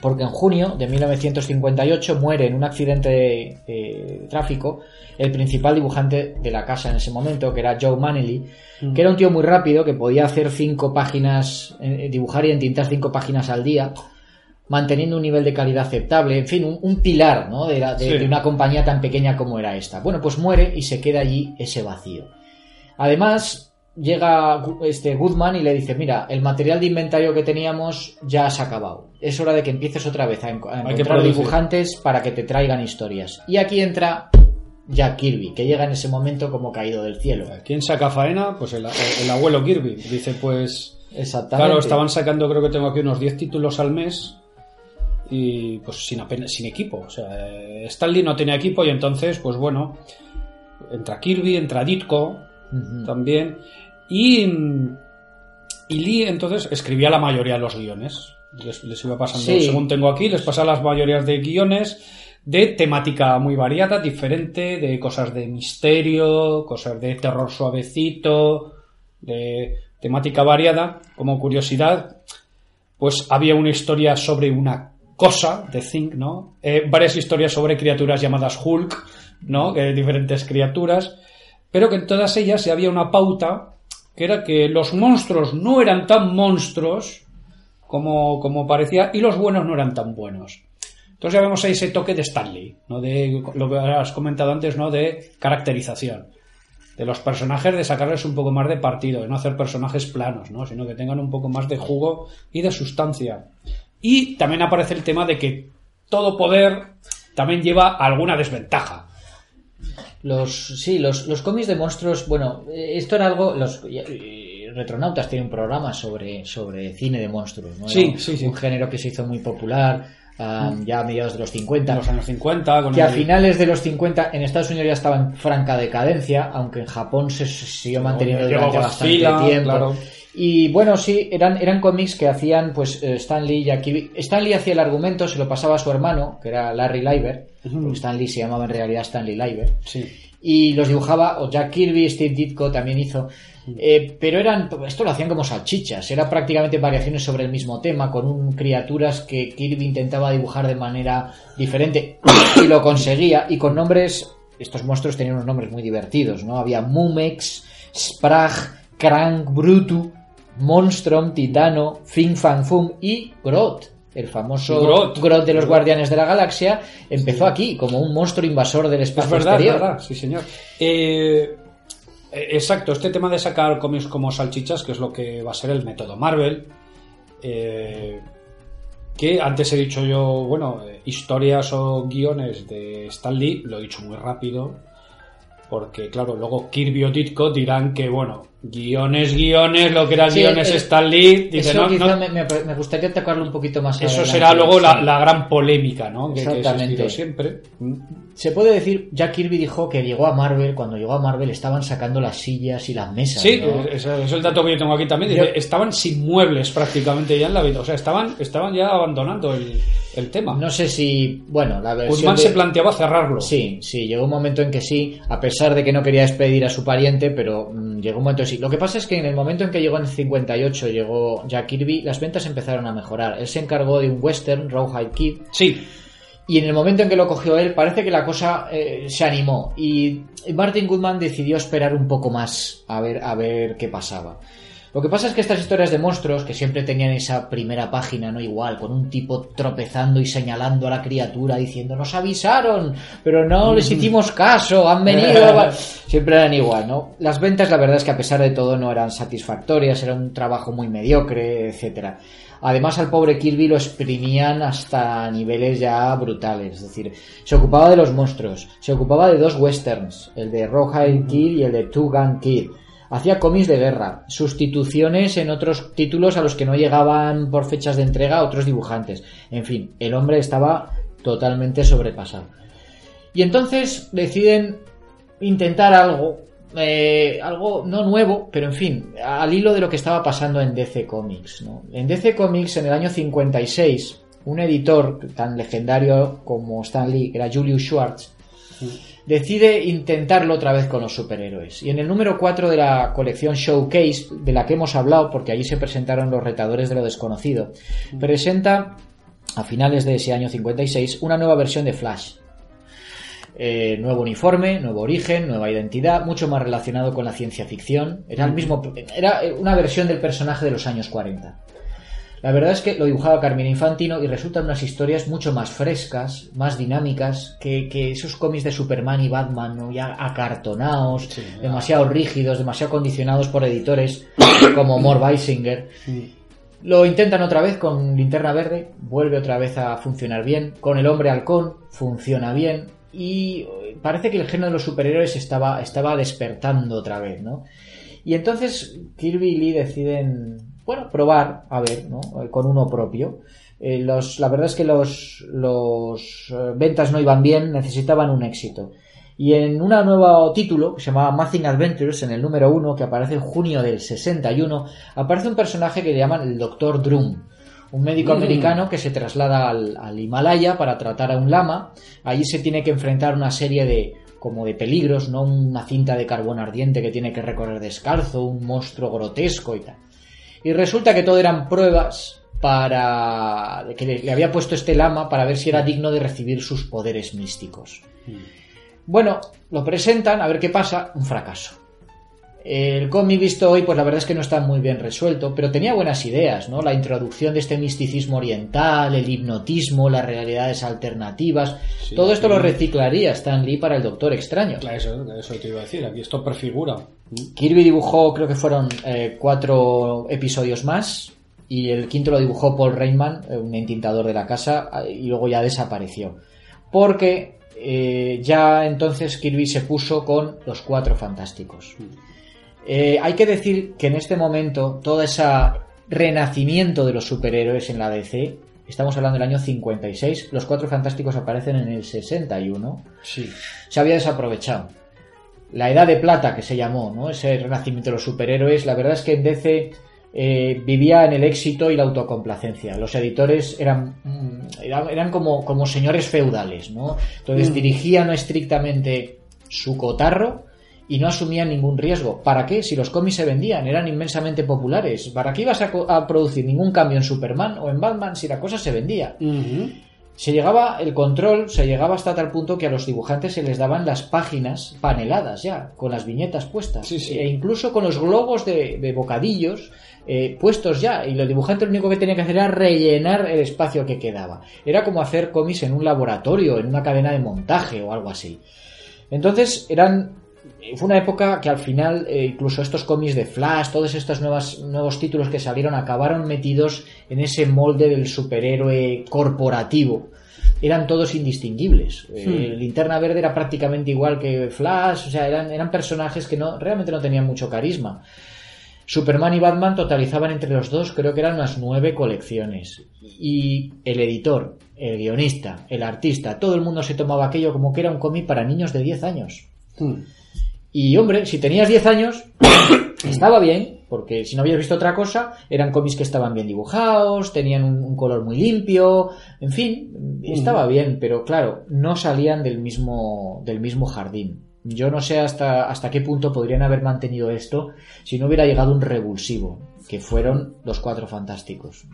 S4: porque en junio de 1958 muere en un accidente de, de tráfico el principal dibujante de la casa en ese momento, que era Joe Manley, mm. que era un tío muy rápido, que podía hacer cinco páginas, eh, dibujar y entintar cinco páginas al día, manteniendo un nivel de calidad aceptable, en fin, un, un pilar ¿no? de, la, de, sí. de, una compañía tan pequeña como era esta. Bueno, pues muere y se queda allí ese vacío. Además, llega este Goodman y le dice, mira, el material de inventario que teníamos ya se ha acabado. Es hora de que empieces otra vez a, en a encontrar dibujantes para que te traigan historias. Y aquí entra Jack Kirby, que llega en ese momento como caído del cielo.
S3: ¿Quién saca faena? Pues el, el abuelo Kirby. Dice, pues...
S4: Exactamente.
S3: Claro, estaban sacando, creo que tengo aquí unos 10 títulos al mes y pues sin apenas sin equipo. O sea, Stanley no tenía equipo y entonces, pues bueno, entra Kirby, entra Ditko uh -huh. también. Y, Y Lee entonces escribía la mayoría de los guiones. Les, les iba pasando,
S4: Sí.
S3: según tengo aquí, les pasa las mayorías de guiones de temática muy variada, diferente, de cosas de misterio, cosas de terror suavecito, de temática variada. Como curiosidad, pues había una historia sobre una cosa de Think, ¿no? Eh, varias historias sobre criaturas llamadas Hulk, ¿no? Eh, diferentes criaturas, pero que en todas ellas había una pauta que era que los monstruos no eran tan monstruos como, como parecía y los buenos no eran tan buenos. Entonces ya vemos ahí ese toque de Stanley, ¿no? De lo que has comentado antes, ¿no? De caracterización. De los personajes, de sacarles un poco más de partido, de no hacer personajes planos, ¿no? Sino que tengan un poco más de jugo y de sustancia. Y también aparece el tema de que todo poder también lleva alguna desventaja.
S4: Los, sí, los, los cómics de monstruos, bueno, eh, esto era algo, los Retronautas tiene un programa sobre, sobre cine de monstruos, ¿no?
S3: Sí, sí, sí.
S4: un género que se hizo muy popular ah, ya a mediados de los 50.
S3: En los años 50, con
S4: que a finales de los 50 en Estados Unidos ya estaba en franca decadencia, aunque en Japón se siguió manteniendo durante bastante tiempo.
S3: claro.
S4: Y bueno, sí, eran, eran cómics que hacían pues eh, Stan Lee y Jack Kirby. Stan Lee hacía el argumento, se lo pasaba a su hermano, que era Larry Leiber, porque Stan Lee se llamaba en realidad Stanley
S3: Sí.
S4: y los dibujaba o Jack Kirby, Steve Ditko también hizo. Eh, pero eran, esto lo hacían como salchichas, era prácticamente variaciones sobre el mismo tema, con un, criaturas que Kirby intentaba dibujar de manera diferente [COUGHS] y lo conseguía, y con nombres, estos monstruos tenían unos nombres muy divertidos, ¿no? Había Mumex, Sprag, Crank, Brutu, Monstrom, Titano, Fin Fan Fum y Groth. El famoso.
S3: Groth
S4: de los Guardianes de la Galaxia empezó aquí como un monstruo invasor del
S3: Es
S4: espacio
S3: verdad, es
S4: exterior.
S3: verdad, sí señor. Eh, eh, exacto, este tema de sacar cómics como salchichas, que es lo que va a ser el método Marvel, eh, que antes he dicho yo, bueno, eh, historias o guiones de Stan Lee, lo he dicho muy rápido, porque claro, luego Kirby o Ditko dirán que, bueno, guiones, guiones, lo que eran
S4: Sí,
S3: guiones
S4: eh,
S3: Stan Lee, dice,
S4: Eso
S3: no, no,
S4: me, gustaría tocarlo un poquito más
S3: eso
S4: adelante,
S3: será luego
S4: sí.
S3: la, la gran polémica, ¿no? Que, que
S4: Exactamente.
S3: existido siempre.
S4: Se puede decir, Jack Kirby dijo que llegó a Marvel, cuando llegó a Marvel estaban sacando las sillas y las mesas.
S3: Sí,
S4: ¿no?
S3: ese es el dato que yo tengo aquí también. Dice,
S4: Yo-
S3: estaban sin muebles prácticamente ya en la vida. O sea, estaban, estaban ya abandonando el, el tema.
S4: No sé si, bueno, la versión
S3: Guzmán
S4: de-
S3: se planteaba cerrarlo.
S4: Sí, sí, llegó un momento en que sí, a pesar de que no quería despedir a su pariente, pero mm, llegó un momento que sí. Lo que pasa es que en el momento en que llegó en 58, llegó Jack Kirby, las ventas empezaron a mejorar. Él se encargó de un western, Rawhide Kid,
S3: Sí,
S4: Y en el momento en que lo cogió él, parece que la cosa eh, se animó. Y Martin Goodman decidió esperar un poco más a ver, a ver qué pasaba. Lo que pasa es que estas historias de monstruos, que siempre tenían esa primera página, ¿no? Igual, con un tipo tropezando y señalando a la criatura, diciendo, nos avisaron, pero no les hicimos caso, han venido. [LAUGHS] siempre eran igual, ¿no? Las ventas, la verdad es que a pesar de todo, no eran satisfactorias, era un trabajo muy mediocre, etcétera. Además, al pobre Kirby lo exprimían hasta niveles ya brutales. Es decir, se ocupaba de los monstruos, se ocupaba de dos westerns, el de Rawhide Kid y el de Two Gun Kid. Hacía cómics de guerra, sustituciones en otros títulos a los que no llegaban por fechas de entrega otros dibujantes. En fin, el hombre estaba totalmente sobrepasado. Y entonces deciden intentar algo, eh, algo no nuevo, pero en fin, al hilo de lo que estaba pasando en DC Comics. En DC Comics, en el año 56, un editor tan legendario como Stan Lee, que era Julius Schwartz, decide intentarlo otra vez con los superhéroes. Y en el número 4 de la colección Showcase, de la que hemos hablado, porque allí se presentaron los retadores de lo desconocido, presenta, a finales de ese año 56, una nueva versión de Flash. Eh, nuevo uniforme, nuevo origen, nueva identidad, mucho más relacionado con la ciencia ficción. Era el mismo, era una versión del personaje de los años 40. La verdad es que lo dibujaba Carmine Infantino y resultan unas historias mucho más frescas, más dinámicas que, que esos cómics de Superman y Batman, ¿no? ya acartonados, demasiado rígidos, demasiado condicionados por editores [COUGHS] como Mort Weisinger. Lo intentan otra vez con Linterna Verde, vuelve otra vez a funcionar bien. Con el Hombre Halcón, funciona bien. Y eh, parece que el género de los superhéroes estaba, estaba despertando otra vez, ¿no? Y entonces Kirby y Lee deciden, bueno, probar, a ver, ¿no? Eh, Con uno propio. Eh, los, la verdad es que los, los eh, ventas no iban bien, necesitaban un éxito. Y en un nuevo título, que se llamaba Amazing Adventures, en el número 1, que aparece en junio del 61, aparece un personaje que le llaman el Dr. Drum. Un médico
S3: Mm.
S4: americano que se traslada al, al Himalaya para tratar a un lama. Allí se tiene que enfrentar una serie de como de peligros, no una cinta de carbón ardiente que tiene que recorrer descalzo, un monstruo grotesco y tal. Y resulta que todo eran pruebas para que le, le había puesto este lama para ver si era digno de recibir sus poderes místicos. Bueno, lo presentan, a ver qué pasa, un fracaso. El cómic visto hoy, pues la verdad es que no está muy bien resuelto, pero tenía buenas ideas, ¿no? La introducción de este misticismo oriental, el hipnotismo, las realidades alternativas,
S3: Sí,
S4: todo esto
S3: sí.
S4: lo reciclaría Stan Lee para el Doctor Extraño.
S3: Claro, eso, eso te iba a decir, aquí esto prefigura.
S4: Kirby dibujó, creo que fueron eh, cuatro episodios más, y el quinto lo dibujó Paul Reitman, eh, un entintador de la casa, eh, y luego ya desapareció. Porque eh, ya entonces Kirby se puso con los cuatro fantásticos. Eh, hay que decir que en este momento todo ese renacimiento de los superhéroes en la DC, estamos hablando del año 56, los cuatro fantásticos aparecen en el 61,
S3: Sí.
S4: se había desaprovechado. La edad de plata que se llamó, ¿no? Ese renacimiento de los superhéroes, la verdad es que en DC eh, vivía en el éxito y la autocomplacencia. Los editores eran, mm, eran, eran como, como señores feudales, ¿no? Entonces dirigían no estrictamente su cotarro y no asumían ningún riesgo. ¿Para qué? Si los cómics se vendían, eran inmensamente populares. ¿Para qué ibas a, producir ningún cambio en Superman o en Batman si la cosa se vendía? Se llegaba, el control se llegaba hasta tal punto que a los dibujantes se les daban las páginas paneladas ya, con las viñetas puestas.
S3: Sí, sí.
S4: E incluso con los globos de, de bocadillos eh, puestos ya. Y los dibujantes lo único que tenían que hacer era rellenar el espacio que quedaba. Era como hacer cómics en un laboratorio, en una cadena de montaje o algo así. Entonces eran fue una época que al final eh, incluso estos cómics de Flash, todos estos nuevas, nuevos títulos que salieron acabaron metidos en ese molde del superhéroe corporativo. Eran todos indistinguibles. Eh, Linterna Verde era prácticamente igual que Flash, o sea, eran, eran personajes que no, realmente no tenían mucho carisma. Superman y Batman totalizaban entre los dos, creo que eran unas nueve colecciones. Y el editor, el guionista, el artista, todo el mundo se tomaba aquello como que era un cómic para niños de 10 años. Y hombre, si tenías 10 años, [COUGHS] estaba bien, porque si no habías visto otra cosa, eran cómics que estaban bien dibujados, tenían un, un color muy limpio, en fin, estaba bien, pero claro, no salían del mismo, del mismo jardín. Yo no sé hasta, hasta qué punto podrían haber mantenido esto si no hubiera llegado un revulsivo, que fueron los cuatro fantásticos.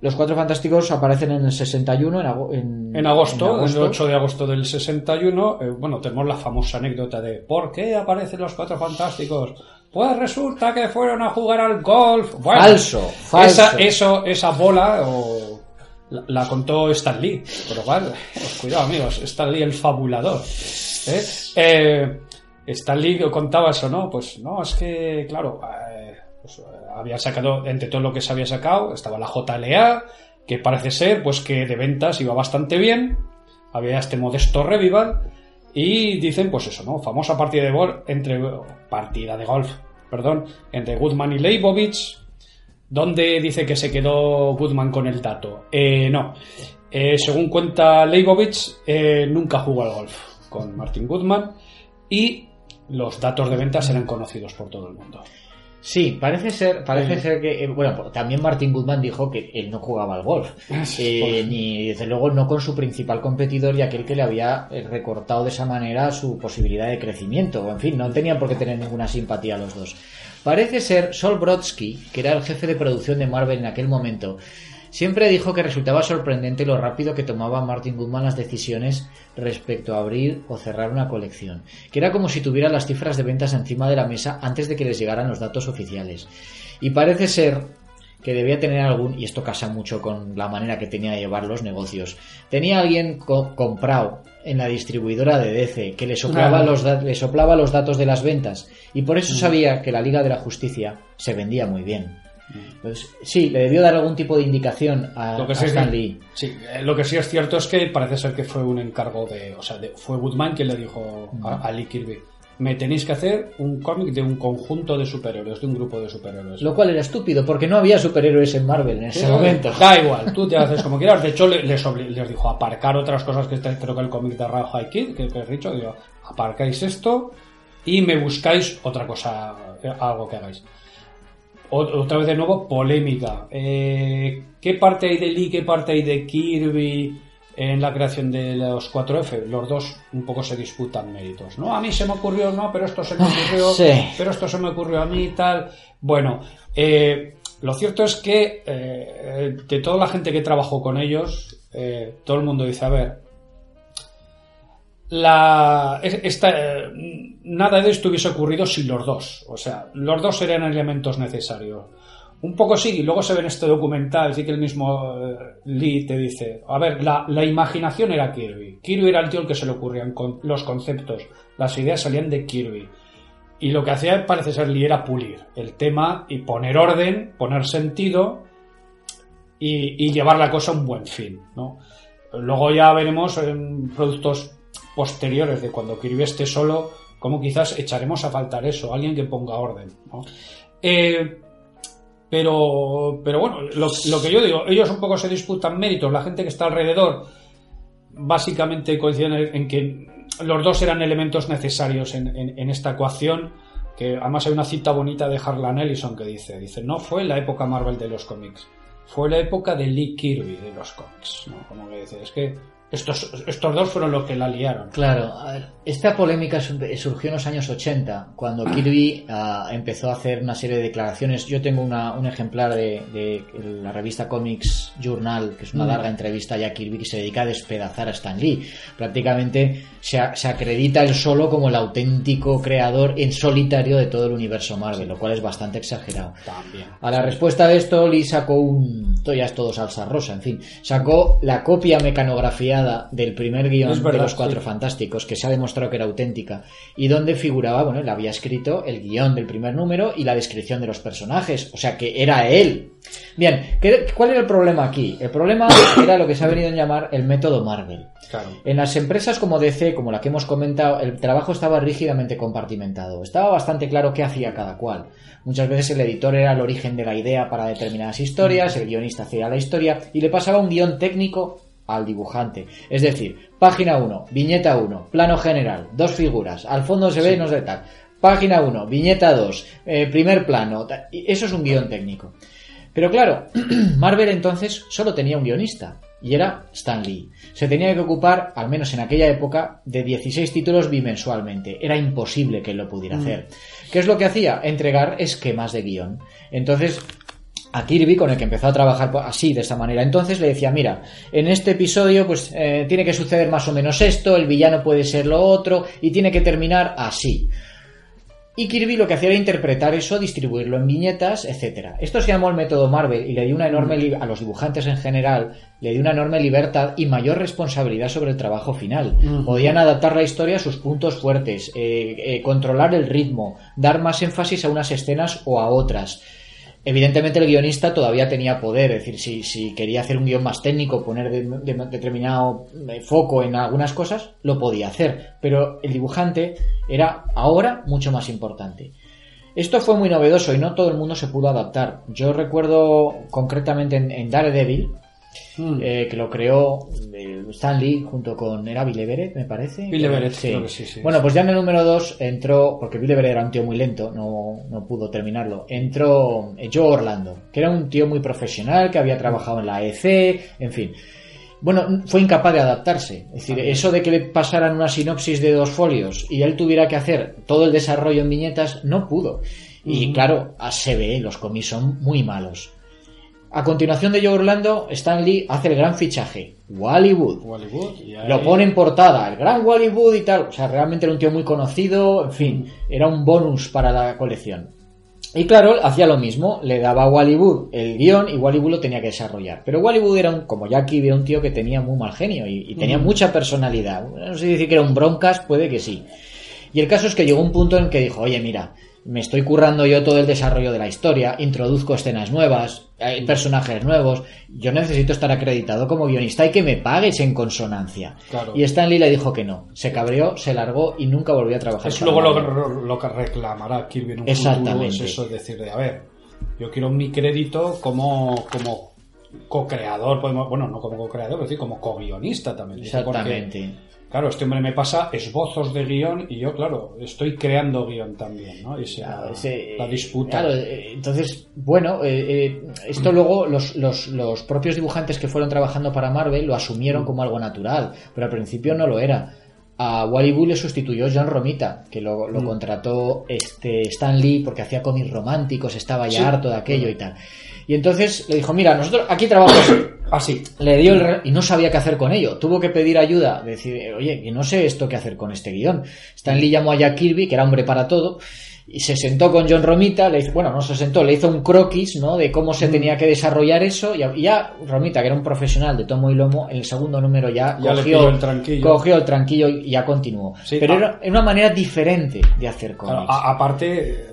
S4: Los cuatro fantásticos aparecen en el 61, en, ago- en,
S3: En agosto,
S4: en agosto.
S3: el 8 de agosto del 61, eh, bueno, tenemos la famosa anécdota de ¿por qué aparecen los cuatro fantásticos? Pues resulta que fueron a jugar al golf. Bueno,
S4: Falso, falso.
S3: Esa, eso, esa bola o, la, la contó Stan Lee. Pero vale, pues cuidado amigos, Stan Lee el fabulador. ¿eh? Eh, Stan Lee contaba eso, ¿no? Pues no, es que, claro, eh, pues, eh, había sacado, entre todo lo que se había sacado, estaba la JLA, que parece ser, pues que de ventas iba bastante bien, había este modesto revival, y dicen, pues eso, ¿no? Famosa partida de golf, entre, partida de golf, perdón, entre Goodman y Leibovitz, donde dice que se quedó Goodman con el dato. Eh, no. Eh, según cuenta Leibovitz, eh, nunca jugó al golf con Martin Goodman y los datos de ventas eran conocidos por todo el mundo.
S4: Sí, parece ser, parece ser que, eh, bueno, también Martin Goodman dijo que él no jugaba al golf, [LAUGHS]
S3: Sí,
S4: Eh, ni desde luego no con su principal competidor y aquel que le había eh, recortado de esa manera su posibilidad de crecimiento. En fin, no tenían por qué tener ninguna simpatía los dos. Parece ser Sol Brodsky, que era el jefe de producción de Marvel en aquel momento, siempre dijo que resultaba sorprendente lo rápido que tomaba Martin Goodman las decisiones respecto a abrir o cerrar una colección, que era como si tuviera las cifras de ventas encima de la mesa antes de que les llegaran los datos oficiales. Y parece ser que debía tener algún, y esto casa mucho con la manera que tenía de llevar los negocios, tenía alguien co- comprado en la distribuidora de DC que le soplaba,
S3: Claro.
S4: los da- le soplaba los datos de las ventas y por eso sabía que la Liga de la Justicia se vendía muy bien. Pues sí, le debió dar algún tipo de indicación a,
S3: Lo que
S4: a
S3: sí,
S4: Stan Lee.
S3: sí, eh, lo que sí es cierto es que parece ser que fue un encargo de. O sea, de- fue Goodman quien le dijo a, a Lee Kirby: me tenéis que hacer un cómic de un conjunto de superhéroes, de un grupo de superhéroes.
S4: Lo cual era estúpido, porque no había superhéroes en Marvel en ese momento.
S3: Da igual, tú te haces como quieras. De hecho, le- les, dijo aparcar otras cosas que está- creo que el cómic de High Kid, que, que he dicho, digo, aparcáis esto y me buscáis otra cosa, algo que hagáis. Otra vez de nuevo, polémica. Eh, ¿Qué parte hay de Lee, qué parte hay de Kirby en la creación de los 4F? Los dos un poco se disputan méritos, ¿no? A mí se me ocurrió, no, pero esto se me [LAUGHS] ocurrió,
S4: Sí.
S3: pero esto se me ocurrió a mí, tal. Bueno, eh, lo cierto es que eh, de toda la gente que trabajó con ellos, todo el mundo dice, a ver, la, es- esta, eh, nada de esto hubiese ocurrido sin los dos. O sea, los dos serían elementos necesarios. Un poco sí, y luego se ve en este documental, sí que el mismo eh, Lee te dice, a ver, la, imaginación era Kirby. Kirby era el tío al que se le ocurrían con los conceptos, las ideas salían de Kirby. Y lo que hacía, parece ser, Lee era pulir el tema y poner orden, poner sentido y, y llevar la cosa a un buen fin, ¿no? Luego ya veremos en productos posteriores de cuando Kirby esté solo, cómo quizás echaremos a faltar eso, alguien que ponga orden, ¿no? Eh, pero, pero bueno, lo, que yo digo, ellos un poco se disputan méritos, la gente que está alrededor básicamente coinciden en que los dos eran elementos necesarios en, en- en esta ecuación, que además hay una cita bonita de Harlan Ellison que dice, dice, no fue la época Marvel de los cómics, fue la época de Lee Kirby de los cómics, ¿no? Como que dice, es que estos, estos dos fueron los que la liaron.
S4: Claro, esta polémica su- surgió en los años 80, cuando [CLEARS THROAT] Kirby ah, empezó a hacer una serie de declaraciones. Yo tengo una- un ejemplar de, de la revista Comics Journal, que es una
S3: Mm.
S4: larga entrevista ya a Kirby, que se dedica a despedazar a Stan Lee. Prácticamente se, se acredita él solo como el auténtico creador en solitario de todo el universo Marvel, lo cual es bastante exagerado.
S3: También.
S4: A la respuesta de esto, Lee sacó un. Esto ya es todo salsa rosa, en fin. Sacó la copia del primer
S3: guion verdad,
S4: de los Cuatro
S3: sí.
S4: Fantásticos, que se ha demostrado que era auténtica, y donde figuraba, bueno, él había escrito el guion del primer número y la descripción de los personajes, o sea que era él. Bien, ¿qué- ¿cuál era el problema aquí? El problema [COUGHS] era lo que se ha venido a llamar el método Marvel.
S3: Claro.
S4: En las empresas como DC, como la que hemos comentado, el trabajo estaba rígidamente compartimentado. Estaba bastante claro qué hacía cada cual. Muchas veces el editor era el origen de la idea para determinadas historias, el guionista hacía la historia y le pasaba un guion técnico al dibujante. Es decir, página 1, viñeta 1, plano general, dos figuras, al fondo se ve no sé tal. Página 1, viñeta 2, eh, primer plano. Eso es un guion técnico. Pero claro, [CLEARS THROAT] Marvel entonces solo tenía un guionista, y era Stan Lee. Se tenía que ocupar, al menos en aquella época, de 16 títulos bimensualmente. Era imposible que él lo pudiera hacer. ¿Qué es lo que hacía? Entregar esquemas de guion. Entonces, a Kirby, con el que empezó a trabajar po- así, de esta manera. Entonces le decía, mira, en este episodio pues eh, tiene que suceder más o menos esto, el villano puede ser lo otro, y tiene que terminar así. Y Kirby lo que hacía era interpretar eso, distribuirlo en viñetas, etcétera. Esto se llamó el método Marvel y le dio una enorme a los dibujantes en general le dio una enorme libertad y mayor responsabilidad sobre el trabajo final. Podían adaptar la historia a sus puntos fuertes, eh, eh, controlar el ritmo, dar más énfasis a unas escenas o a otras. Evidentemente el guionista todavía tenía poder, es decir, si, si quería hacer un guion más técnico, poner de- de- determinado eh, foco en algunas cosas, lo podía hacer, pero el dibujante era ahora mucho más importante. Esto fue muy novedoso y no todo el mundo se pudo adaptar. Yo recuerdo concretamente en, en Daredevil,
S3: Mm.
S4: eh, que lo creó eh, Stan Lee junto con era Bill Everett, me parece.
S3: Bill Everett, creo que sí, sí.
S4: Bueno, pues ya en el número 2 entró, porque Bill Everett era un tío muy lento, no, no pudo terminarlo, entró eh, Joe Orlando, que era un tío muy profesional, que había trabajado en la EC, en fin. Bueno, fue incapaz de adaptarse. Es decir, eso de que le pasaran una sinopsis de dos folios y él tuviera que hacer todo el desarrollo en viñetas, no pudo. Y claro, a- se ve, los cómics son muy malos. A continuación de Joe Orlando, Stan Lee hace el gran fichaje, Wally Wood.
S3: Hollywood, y ahí-
S4: Lo pone en portada, el gran Wally Wood y tal. O sea, realmente era un tío muy conocido, en fin, era un bonus para la colección. Y claro, hacía lo mismo, le daba a Wally Wood el guion y Wally Wood lo tenía que desarrollar. Pero Wally Wood era un, como ya aquí, era un tío que tenía muy mal genio y, y tenía
S3: Mm.
S4: mucha personalidad. No sé si decir que era un broncas, puede que sí. Y el caso es que llegó un punto en que dijo, oye, mira, me estoy currando yo todo el desarrollo de la historia, introduzco escenas nuevas, hay personajes nuevos, yo necesito estar acreditado como guionista y que me pagues en consonancia.
S3: Claro.
S4: Y Stan Lee le dijo que no, se cabreó, se largó y nunca volvió a trabajar.
S3: Es luego lo, lo que reclamará Kirby en un
S4: Exactamente.
S3: futuro, es eso, es decir, de, a ver, yo quiero mi crédito como, como co-creador, podemos, bueno, no como co-creador, pero decir, como co-guionista también. Porque,
S4: Exactamente.
S3: Claro, este hombre me pasa esbozos de guion y yo, claro, estoy creando guion también, ¿no? Y se-
S4: Claro, ese-
S3: la disputa.
S4: Claro, eh, entonces, bueno, eh, eh, esto luego los, los- los propios dibujantes que fueron trabajando para Marvel lo asumieron como algo natural, pero al principio no lo era. A Wally Bull le sustituyó John Romita, que lo, lo contrató este Stan Lee porque hacía cómics románticos, estaba ya
S3: Sí.
S4: harto de aquello y tal. Y entonces le dijo, mira, nosotros aquí trabajamos [COUGHS]
S3: Así.
S4: le dio el re- y no sabía qué hacer con ello. Tuvo que pedir ayuda, decir, oye, que no sé esto qué hacer con este guion. Stan Lee llamó a Jack Kirby, que era hombre para todo, y se sentó con John Romita, le hizo, bueno, no se sentó, le hizo un croquis, ¿no? De cómo
S3: Mm.
S4: se tenía que desarrollar eso, y, ya Romita, que era un profesional de tomo y lomo, en el segundo número ya, cogió,
S3: el tranquillo.
S4: cogió el tranquillo y ya continuó.
S3: Sí,
S4: Pero
S3: ah.
S4: era, una manera diferente de hacer
S3: Claro,
S4: cómics.
S3: a- aparte,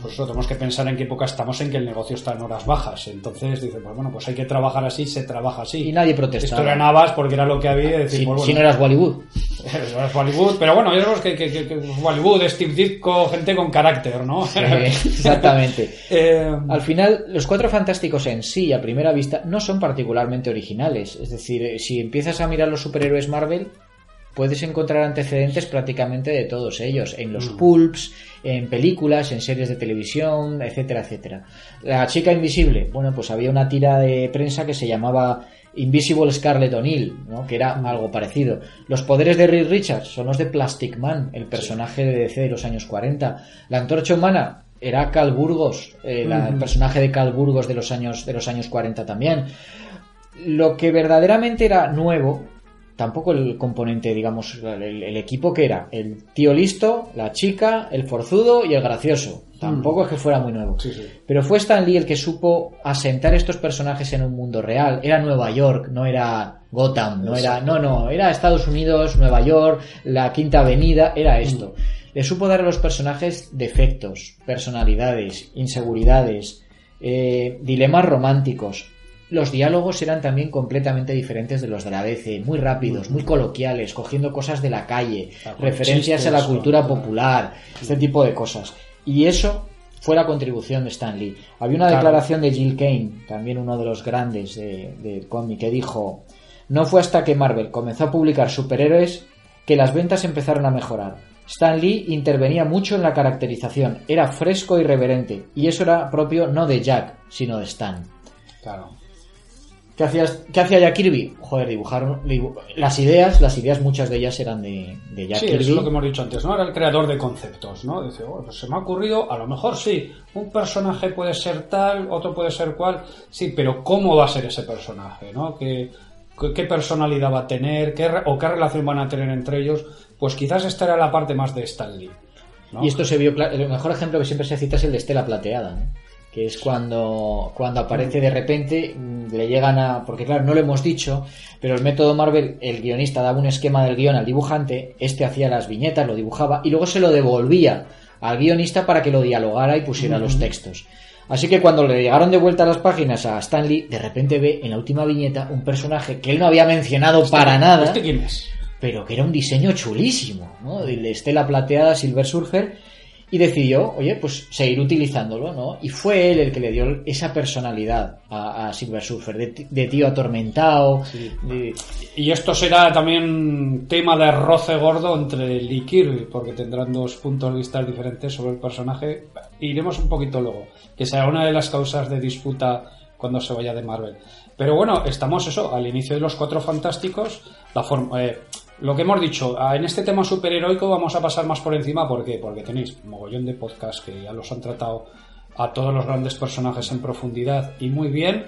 S3: pues eso, tenemos que pensar en qué época estamos en que el negocio está en horas bajas. Entonces dice, pues bueno, pues hay que trabajar así, se trabaja así.
S4: Y nadie protestaba.
S3: Esto era Navas porque era lo que había. y Decir,
S4: si,
S3: pues bueno, [LAUGHS]
S4: si no eras Bollywood.
S3: no es Bollywood, pero bueno, ya vemos que, que, que- que Bollywood, Steve Ditko, gente con carácter, ¿no?
S4: Exactamente. [LAUGHS]
S3: Eh,
S4: Al final, los cuatro fantásticos en sí, a primera vista, no son particularmente originales. Es decir, eh, si empiezas a mirar los superhéroes Marvel, puedes encontrar antecedentes prácticamente de todos ellos. En los pulps, en películas, en series de televisión, etcétera, etcétera. La chica invisible, bueno, pues había una tira de prensa que se llamaba Invisible Scarlet O'Neill, ¿no? que era algo parecido. Los poderes de Reed Richards son los de Plastic Man, el personaje de DC de los años 40. La antorcha humana era Cal Burgos, eh, la- el personaje de Cal Burgos de los años de los años 40 también. Lo que verdaderamente era nuevo, tampoco el componente, digamos, el, el equipo que era el tío listo, la chica, el forzudo y el gracioso. Tampoco es que fuera muy nuevo.
S3: sí, sí.
S4: Pero fue Stan Lee el que supo asentar estos personajes en un mundo real. Era Nueva York, no era Gotham, no era, no, no, era Estados Unidos, Nueva York, la Quinta Avenida, era esto. Le supo dar a los personajes defectos, personalidades, inseguridades, eh, dilemas románticos. Los diálogos eran también completamente diferentes de los de la DC, muy rápidos, muy coloquiales, cogiendo cosas de la calle,
S3: Ah,
S4: referencias a la cultura popular, este tipo de cosas. Y eso fue la contribución de Stan Lee. Había una
S3: Claro.
S4: declaración de Jill Kane, también uno de los grandes de- cómic, que dijo, no fue hasta que Marvel comenzó a publicar superhéroes que las ventas empezaron a mejorar. Stan Lee intervenía mucho en la caracterización, era fresco y reverente, y eso era propio no de Jack, sino de Stan.
S3: Claro.
S4: ¿Qué, hacías, ¿Qué hacía Jack Kirby? Joder, dibujar dibu- las ideas, las ideas muchas de ellas eran de, de Jack
S3: Sí,
S4: Kirby.
S3: eso es lo que hemos dicho antes, ¿no? Era el creador de conceptos, ¿no? Dice, "Oh, pues se me ha ocurrido, a lo mejor sí, un personaje puede ser tal, otro puede ser cual, sí, pero ¿cómo va a ser ese personaje, ¿no? ¿Qué, qué- qué personalidad va a tener? ¿Qué, ¿O qué relación van a tener entre ellos? Pues quizás esta era la parte más de Stan Lee, ¿no?
S4: Y esto se vio El mejor ejemplo que siempre se cita es el de Estela Plateada, ¿no? Que es cuando, cuando aparece de repente, mm, le llegan a. Porque claro, no lo hemos dicho, pero el método Marvel, el guionista daba un esquema del guion al dibujante, este hacía las viñetas, lo dibujaba y luego se lo devolvía al guionista para que lo dialogara y pusiera los textos. Así que cuando le llegaron de vuelta las páginas a Stanley, de repente ve en la última viñeta un personaje que él no había mencionado para nada
S3: ¿Este quién es?
S4: pero que era un diseño chulísimo, ¿no? De Estela Plateada Silver Surfer y decidió, oye, pues seguir utilizándolo, ¿no? Y fue él el que le dio esa personalidad a, a Silver Surfer, de, tío atormentado, de-
S3: Y esto será también tema de roce gordo entre Lee Kirby, porque tendrán dos puntos de vista diferentes sobre el personaje. Iremos un poquito luego, que será una de las causas de disputa cuando se vaya de Marvel. Pero bueno, estamos eso, al inicio de los Cuatro Fantásticos. La forma, eh, lo que hemos dicho, ah, en este tema superheroico vamos a pasar más por encima, ¿por qué? Porque tenéis un mogollón de podcasts que ya los han tratado a todos los grandes personajes en profundidad y muy bien.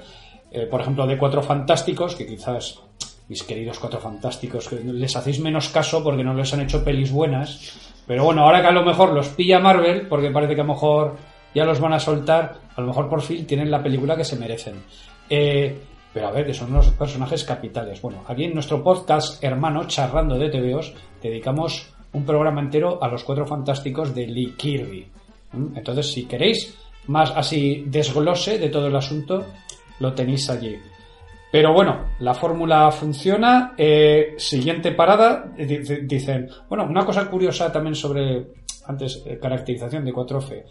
S3: Eh, por ejemplo, de Cuatro Fantásticos, que quizás mis queridos Cuatro Fantásticos, que les hacéis menos caso porque no les han hecho pelis buenas. Pero bueno, ahora que a lo mejor los pilla Marvel, porque parece que a lo mejor ya los van a soltar, a lo mejor por fin tienen la película que se merecen. Eh, pero a ver, que son unos personajes capitales. Bueno, aquí en nuestro podcast hermano, charrando de TVOs, dedicamos un programa entero a los Cuatro Fantásticos de Lee Kirby. Entonces, si queréis más así desglose de todo el asunto, lo tenéis allí. Pero bueno, la fórmula funciona. Eh, siguiente parada, eh, dice- dicen, bueno, una cosa curiosa también sobre, antes, eh, caracterización de 4F.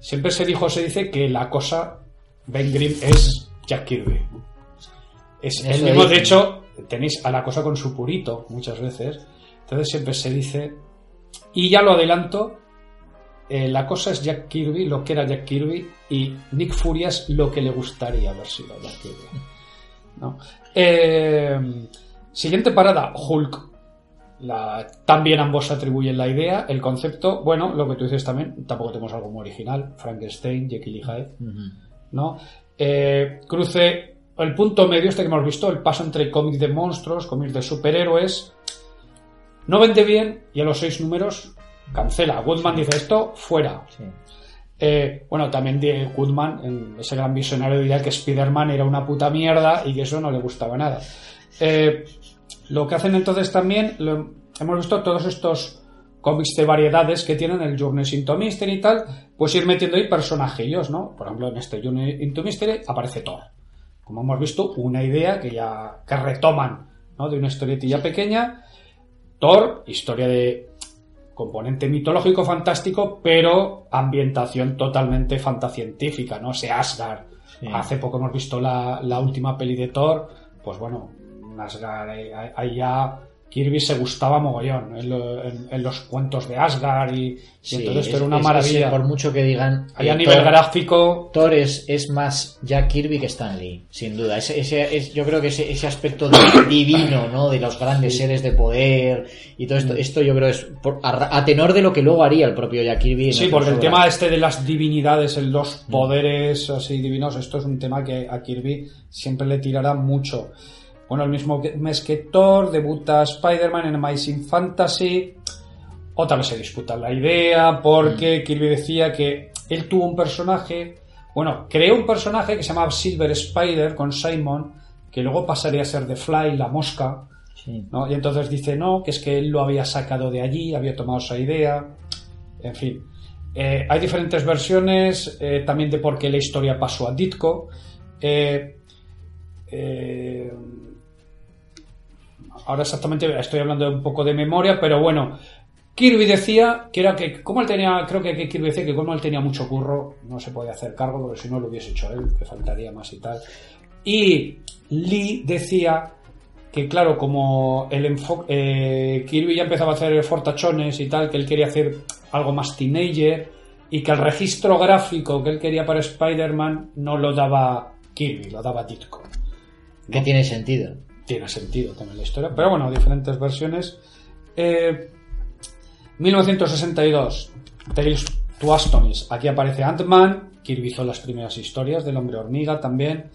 S3: Siempre se dijo, se dice que la cosa, Ben Grimm es Jack Kirby. Es el mismo, de hecho, tenéis a la cosa con su purito muchas veces. Entonces siempre se dice, y ya lo adelanto, eh, la cosa es Jack Kirby, lo que era Jack Kirby, y Nick Fury es lo que le gustaría haber sido Jack Kirby. ¿no? Eh, siguiente parada, Hulk. La- también ambos atribuyen la idea, el concepto. Bueno, lo que tú dices también, tampoco tenemos algo muy original. Frankenstein, Jekyll y Hyde. ¿no? Eh, cruce el punto medio este que hemos visto, el paso entre cómic de monstruos, cómic de superhéroes. No vende bien y a los seis números cancela. Goodman dice esto, fuera.
S4: Sí.
S3: Eh, bueno, también de Goodman, ese gran visionario, diría que Spider-Man era una puta mierda y que eso no le gustaba nada. Eh, lo que hacen entonces también, lo- hemos visto todos estos cómics de variedades que tienen el Journey into Mystery y tal, pues ir metiendo ahí personajillos, ¿no? Por ejemplo, en este Journey into Mystery aparece Thor. Como hemos visto, una idea que ya que retoman, ¿no? De una historietilla pequeña. Thor, historia de componente mitológico fantástico, pero ambientación totalmente fantascientífica, ¿no? Ese Asgard.
S4: Sí.
S3: Hace poco hemos visto la, la última peli de Thor, pues bueno, Asgard, ahí ya Kirby se gustaba mogollón en, lo- en- en los cuentos de Asgard y, entonces esto
S4: es-
S3: era una
S4: es-
S3: maravilla.
S4: es, por mucho que digan.
S3: Ahí a
S4: eh,
S3: nivel
S4: Thor-
S3: gráfico,
S4: Thor es, es más Jack Kirby que Stan Lee, sin duda. Ese, ese- es, yo creo que ese, ese aspecto [COUGHS] divino, ¿no? De los grandes seres de poder y todo
S3: Mm.
S4: esto, esto yo creo es por- a, tenor de lo que luego haría el propio Jack Kirby.
S3: Sí, porque el tema este de las divinidades, los
S4: Mm.
S3: poderes así divinos, esto es un tema que a Kirby siempre le tirará mucho. Bueno, el mismo mes que Thor, debuta Spider-Man en Amazing Fantasy. Otra vez se disputa la idea, porque
S4: Mm.
S3: Kirby decía que él tuvo un personaje, bueno, creó un personaje que se llamaba Silver Spider con Simon, que luego pasaría a ser The Fly, la mosca,
S4: Sí.
S3: ¿no? Y entonces dice, no, que es que él lo había sacado de allí, había tomado esa idea, en fin. Eh, hay diferentes versiones eh, también de por qué la historia pasó a Ditko. Eh, eh, ahora exactamente estoy hablando un poco de memoria, pero bueno, Kirby decía que era que, como él tenía, creo que, Kirby decía que como él tenía mucho curro, no se podía hacer cargo, porque si no lo hubiese hecho él, que faltaría más y tal. Y Lee decía que claro, como el enfoque eh, Kirby ya empezaba a hacer fortachones y tal, que él quería hacer algo más teenager y que el registro gráfico que él quería para Spider-Man no lo daba Kirby, lo daba Ditko.
S4: Que tiene sentido.
S3: Tiene sentido también la historia, pero bueno, diferentes versiones. Eh, 1962, Tales to Astonis. Aquí aparece Ant-Man, Kirby hizo las primeras historias del Hombre Hormiga también.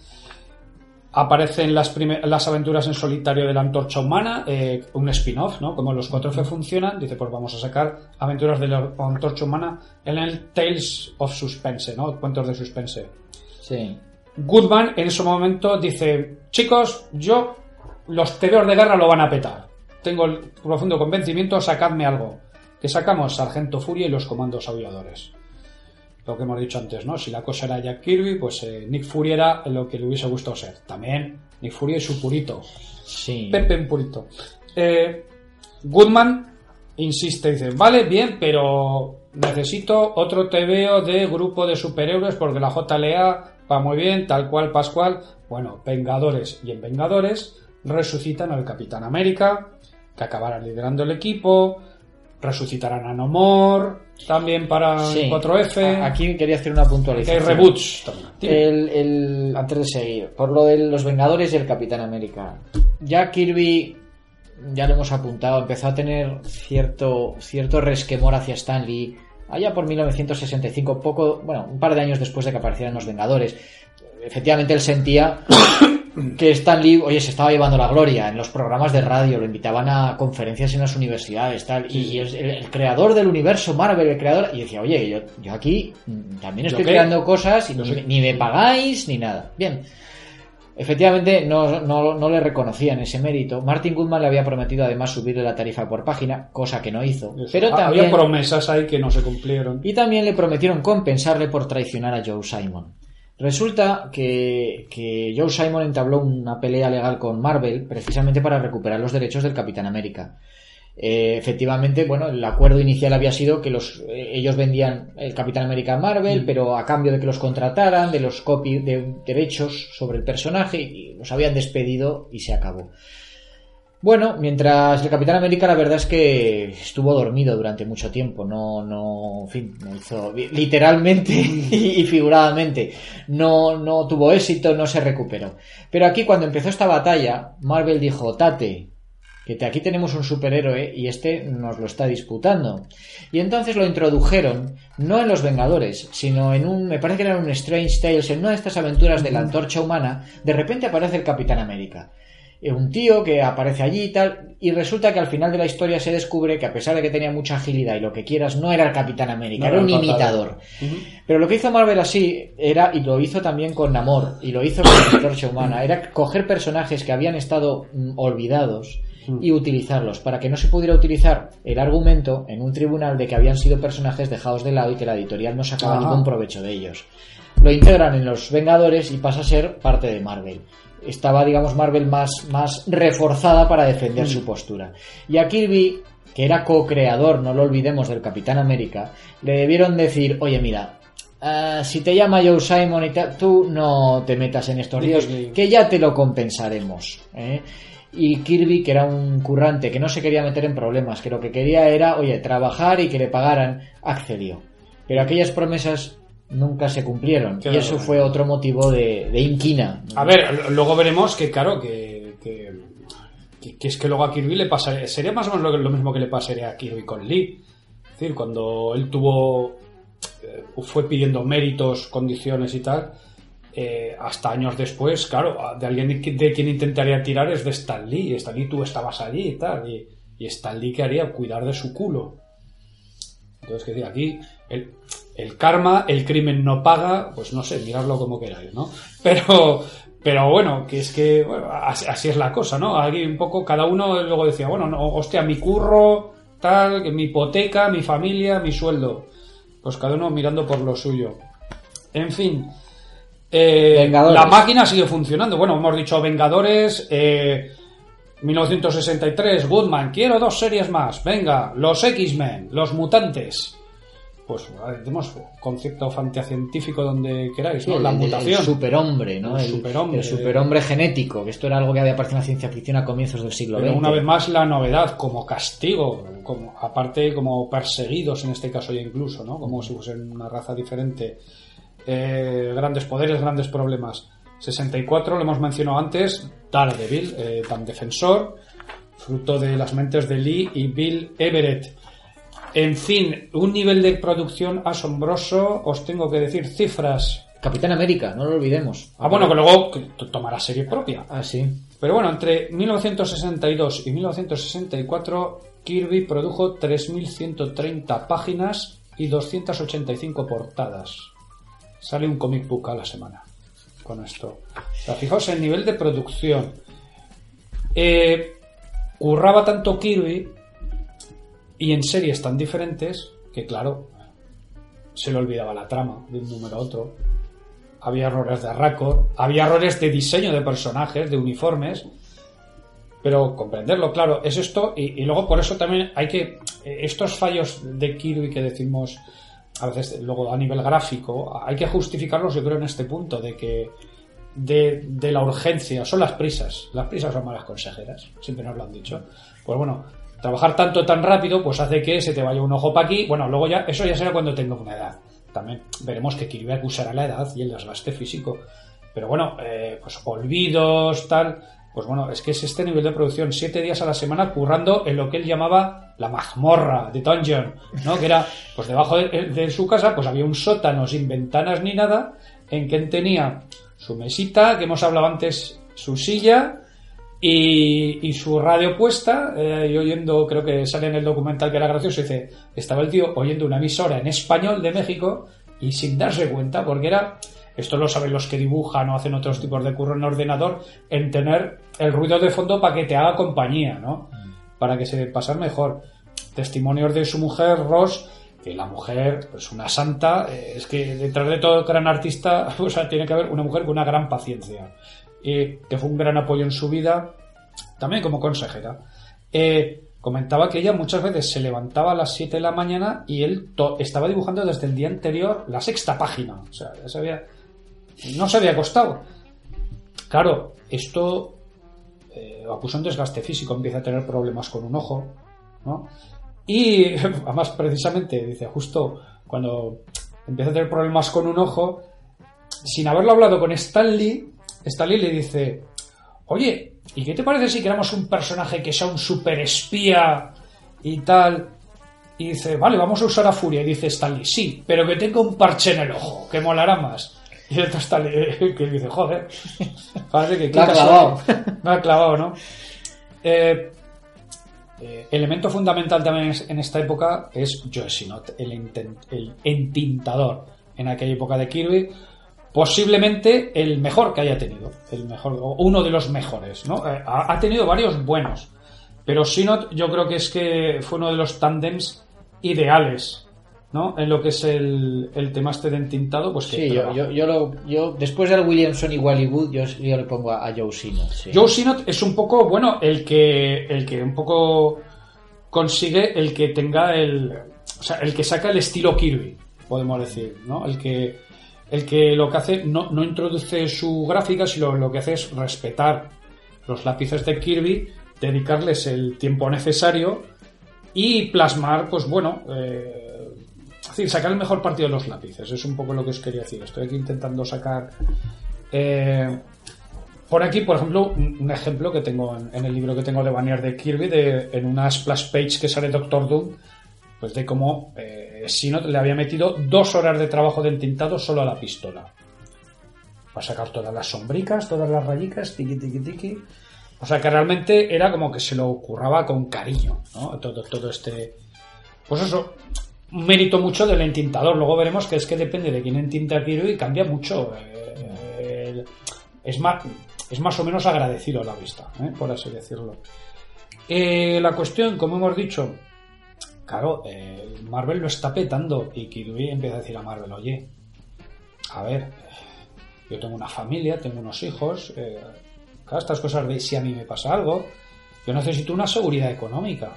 S3: Aparecen las, las aventuras en solitario de la Antorcha Humana, eh, un spin-off, ¿no? Como los 4F funcionan, dice, pues vamos a sacar aventuras de la Antorcha Humana en el Tales of Suspense, ¿no? Cuentos de suspense.
S4: Sí.
S3: Goodman en ese momento dice, chicos, yo los tebeos de guerra lo van a petar. Tengo el profundo convencimiento, sacadme algo. Que sacamos Sargento Furia y los comandos aulladores. Lo que hemos dicho antes, ¿no? Si la cosa era Jack Kirby, pues eh, Nick Fury era lo que le hubiese gustado ser. También Nick Fury y su purito.
S4: Sí.
S3: Pepe en purito. Eh, Goodman insiste, dice, vale, bien, pero necesito otro TVO de grupo de superhéroes porque la JLA va muy bien, tal cual, Pascual. Bueno, Vengadores y en Vengadores resucitan al Capitán América, que acabará liderando el equipo, resucitarán a Nomor, también para
S4: Sí.
S3: 4F,
S4: A- Aquí quería hacer una
S3: que hay
S4: puntualización.
S3: reboots también.
S4: El, el- antes de seguir, por lo de los Vengadores y el Capitán América. Ya Kirby, ya lo hemos apuntado, empezó a tener cierto, cierto resquemor hacia Stan Lee. Allá por 1965, poco, bueno, un par de años después de que aparecieran los Vengadores. Efectivamente, él sentía que Stan Lee, oye, se estaba llevando la gloria en los programas de radio, lo invitaban a conferencias en las universidades, tal, y es el, el creador del universo Marvel, el creador, y decía, oye, yo, yo aquí también
S3: ¿Yo
S4: estoy creando cosas y
S3: Yo
S4: ni, me pagáis ni nada. Bien. Efectivamente, no, no, no, le reconocían ese mérito. Martin Goodman le había prometido además subirle la tarifa por página, cosa que no hizo. Pero
S3: Ah,
S4: también,
S3: Había promesas ahí que no se cumplieron.
S4: y también le prometieron compensarle por traicionar a Joe Simon. Resulta que, que Joe Simon entabló una pelea legal con Marvel precisamente para recuperar los derechos del Capitán América. Eh, efectivamente, bueno, el acuerdo inicial había sido que los, eh, ellos vendían el Capitán América a Marvel, pero a cambio de que los contrataran, de los copy, de derechos sobre el personaje, y los habían despedido y se acabó. Bueno, mientras el Capitán América la verdad es que estuvo dormido durante mucho tiempo, no, no, en fin, no hizo literalmente [LAUGHS] y figuradamente, no, no tuvo éxito, no se recuperó. Pero aquí cuando empezó esta batalla, Marvel dijo, Tate, que aquí tenemos un superhéroe y este nos lo está disputando. Y entonces lo introdujeron, no en los Vengadores, sino en un, me parece que era un Strange Tales, en una de estas aventuras de la antorcha humana, de repente aparece el Capitán América. Un tío que aparece allí y tal, y resulta que al final de la historia se descubre que a pesar de que tenía mucha agilidad y lo que quieras, no era el Capitán América,
S3: No
S4: era un imitador. Pero lo que hizo Marvel así era, y lo hizo también con Namor, y lo hizo con la Antorcha Humana, era coger personajes que habían estado mm, olvidados y utilizarlos para que no se pudiera utilizar el argumento en un tribunal de que habían sido personajes dejados de lado y que la editorial no sacaba ningún provecho de ellos. Lo integran en los Vengadores y pasa a ser parte de Marvel. Estaba, digamos, Marvel más, más reforzada para defender su postura. Y a Kirby, que era co-creador, no lo olvidemos, del Capitán América, le debieron decir, oye, mira, ah, si te llama Joe Simon y tal, tú no te metas en estos líos, que ya te lo compensaremos. ¿eh? Y Kirby, que era un currante que no se quería meter en problemas, que lo que quería era, oye, trabajar y que le pagaran, accedió. Pero aquellas promesas nunca se cumplieron.
S3: Claro.
S4: Y eso fue otro motivo de, de inquina.
S3: A ver, luego veremos que, claro, que, que, que- que es que luego a Kirby le pasaría. Sería más o menos lo, lo mismo que le pasaría a Kirby con Lee. Es decir, cuando él tuvo. eh, fue pidiendo méritos, condiciones y tal. eh, hasta años después, claro, de alguien de quien intentaría tirar es de Stan Lee. Stan Lee, tú estabas allí y tal. Y, y Stan Lee, ¿qué haría? Cuidar de su culo. Entonces, que decir, aquí el, el karma, el crimen no paga, pues no sé, miradlo como queráis, ¿no? Pero, pero bueno, que es que bueno, así, así es la cosa, ¿no? Aquí un poco cada uno luego decía, bueno, no, hostia, mi curro, tal, mi hipoteca, mi familia, mi sueldo. Pues cada uno mirando por lo suyo. En fin. eh,
S4: Vengadores.
S3: la máquina sigue funcionando. Bueno, hemos dicho Vengadores. eh, 1963, Goodman, quiero dos series más. Venga, los X-Men, los mutantes. Pues tenemos concepto fantascientífico donde queráis, ¿no? La
S4: el-
S3: mutación.
S4: El superhombre, ¿no?
S3: El
S4: El,
S3: superhombre.
S4: el superhombre genético, que esto era algo que había aparecido en la ciencia ficción a comienzos del siglo
S3: Pero
S4: XX.
S3: una vez más la novedad, como castigo, como, aparte como perseguidos en este caso ya incluso, ¿no? Como si fuesen una raza diferente. Eh, grandes poderes, grandes problemas. 64, lo hemos mencionado antes, Daredevil, eh, tan defensor, fruto de las mentes de Lee y Bill Everett. En fin, un nivel de producción asombroso, os tengo que decir cifras.
S4: Capitán América, no lo olvidemos.
S3: Ah, bueno, que luego tomará serie propia.
S4: Ah, sí.
S3: Pero bueno, entre 1962 y 1964, Kirby produjo 3.130 páginas y 285 portadas. Sale un comic book a la semana con esto. O sea, fijaos el nivel de producción. Eh, curraba tanto Kirby y en series tan diferentes que, claro, se le olvidaba la trama de un número a otro. Había errores de récord, había errores de diseño de personajes, de uniformes. Pero comprenderlo, claro, es esto. Y, luego por eso también hay que. Estos fallos de Kirby que decimos a veces luego a nivel gráfico, hay que justificarlos, yo creo, en este punto, de que. De, de la urgencia, son las prisas. Las prisas son malas consejeras, siempre nos lo han dicho. Pues bueno, trabajar tanto tan rápido, pues hace que se te vaya un ojo para aquí. Bueno, luego ya, eso ya será cuando tenga una edad. También veremos que Kirby acusará la edad y el desgaste físico. Pero bueno, eh, pues olvidos, tal. Pues bueno, es que es este nivel de producción, siete días a la semana currando en lo que él llamaba la mazmorra de Dungeon, ¿no? Que era, pues debajo de, de su casa, pues había un sótano sin ventanas ni nada, en que él tenía su mesita, que hemos hablado antes, su silla y, su radio puesta, eh, y oyendo, creo que sale en el documental que era gracioso, dice, estaba el tío oyendo una emisora en español de México y sin darse cuenta, porque era esto lo saben los que dibujan o hacen otros tipos de curro en ordenador, en tener el ruido de fondo para que te haga compañía, ¿no? Para que se pasar mejor. Testimonios de su mujer, Ross, que la mujer, pues una santa, eh, es que detrás de todo gran artista, [LAUGHS] o sea, tiene que haber una mujer con una gran paciencia, que fue un gran apoyo en su vida, también como consejera. Eh, comentaba que ella muchas veces se levantaba a las 7 de la mañana y él estaba dibujando desde el día anterior la sexta página. O sea, ya se había, no se había acostado. Claro, esto eh, acusa un desgaste físico, empieza a tener problemas con un ojo. Y [LAUGHS] además, precisamente, dice, justo cuando empieza a tener problemas con un ojo, sin haberlo hablado con Stanley, Stanley le dice, oye, ¿y qué te parece si creamos un personaje que sea un superespía y tal? Y dice, vale, vamos a usar a Furia. Y dice Stanley, sí, pero que tenga un parche en el ojo, que molará más. Y el otro Stanley, [LAUGHS] que dice, joder, parece que [LAUGHS]
S4: Me ha clavado. [LAUGHS]
S3: Me ha clavado, ¿no? Eh, eh, elemento fundamental también en esta época es Joe Sinot, el entintador en aquella época de Kirby. Posiblemente el mejor que haya tenido, el mejor, o uno de los mejores, ¿no? Eh, ha, ha tenido varios buenos, pero Sinot yo creo que es que fue uno de los tándems ideales, ¿no? En lo que es el, el tema este de entintado, pues que
S4: Sí, yo, yo, yo, lo, yo después del Williamson y Wallywood, yo, yo le pongo a, a Joe Sino. Sí.
S3: Joe Sinot es un poco, bueno, el que, el que un poco consigue el que tenga el, o sea, el que saca el estilo Kirby, podemos decir, ¿no? El que, el que lo que hace no, no introduce su gráfica, sino lo que hace es respetar los lápices de Kirby, dedicarles el tiempo necesario y plasmar, pues bueno, eh, es decir, sacar el mejor partido de los lápices. Es un poco lo que os quería decir. Estoy aquí intentando sacar eh, por aquí, por ejemplo, un, ejemplo que tengo en, en el libro que tengo de Banner de Kirby, de, en una splash page que sale Doctor Doom, pues de cómo eh, Sinot le había metido dos horas de trabajo de entintado solo a la pistola. Para sacar todas las sombricas, todas las rayicas, tiqui, tiqui, tiqui. O sea que realmente era como que se lo curraba con cariño, ¿no? Todo, todo este. Pues eso, mérito mucho del entintador. Luego veremos que es que depende de quién entinta Kirby y cambia mucho. eh, el- es más, es más o menos agradecido a la vista, ¿eh? por así decirlo. Eh, la cuestión, como hemos dicho, claro, eh, Marvel lo está petando y Kirby empieza a decir a Marvel, oye, a ver, yo tengo una familia, tengo unos hijos, eh, estas cosas si a mí me pasa algo, yo necesito una seguridad económica,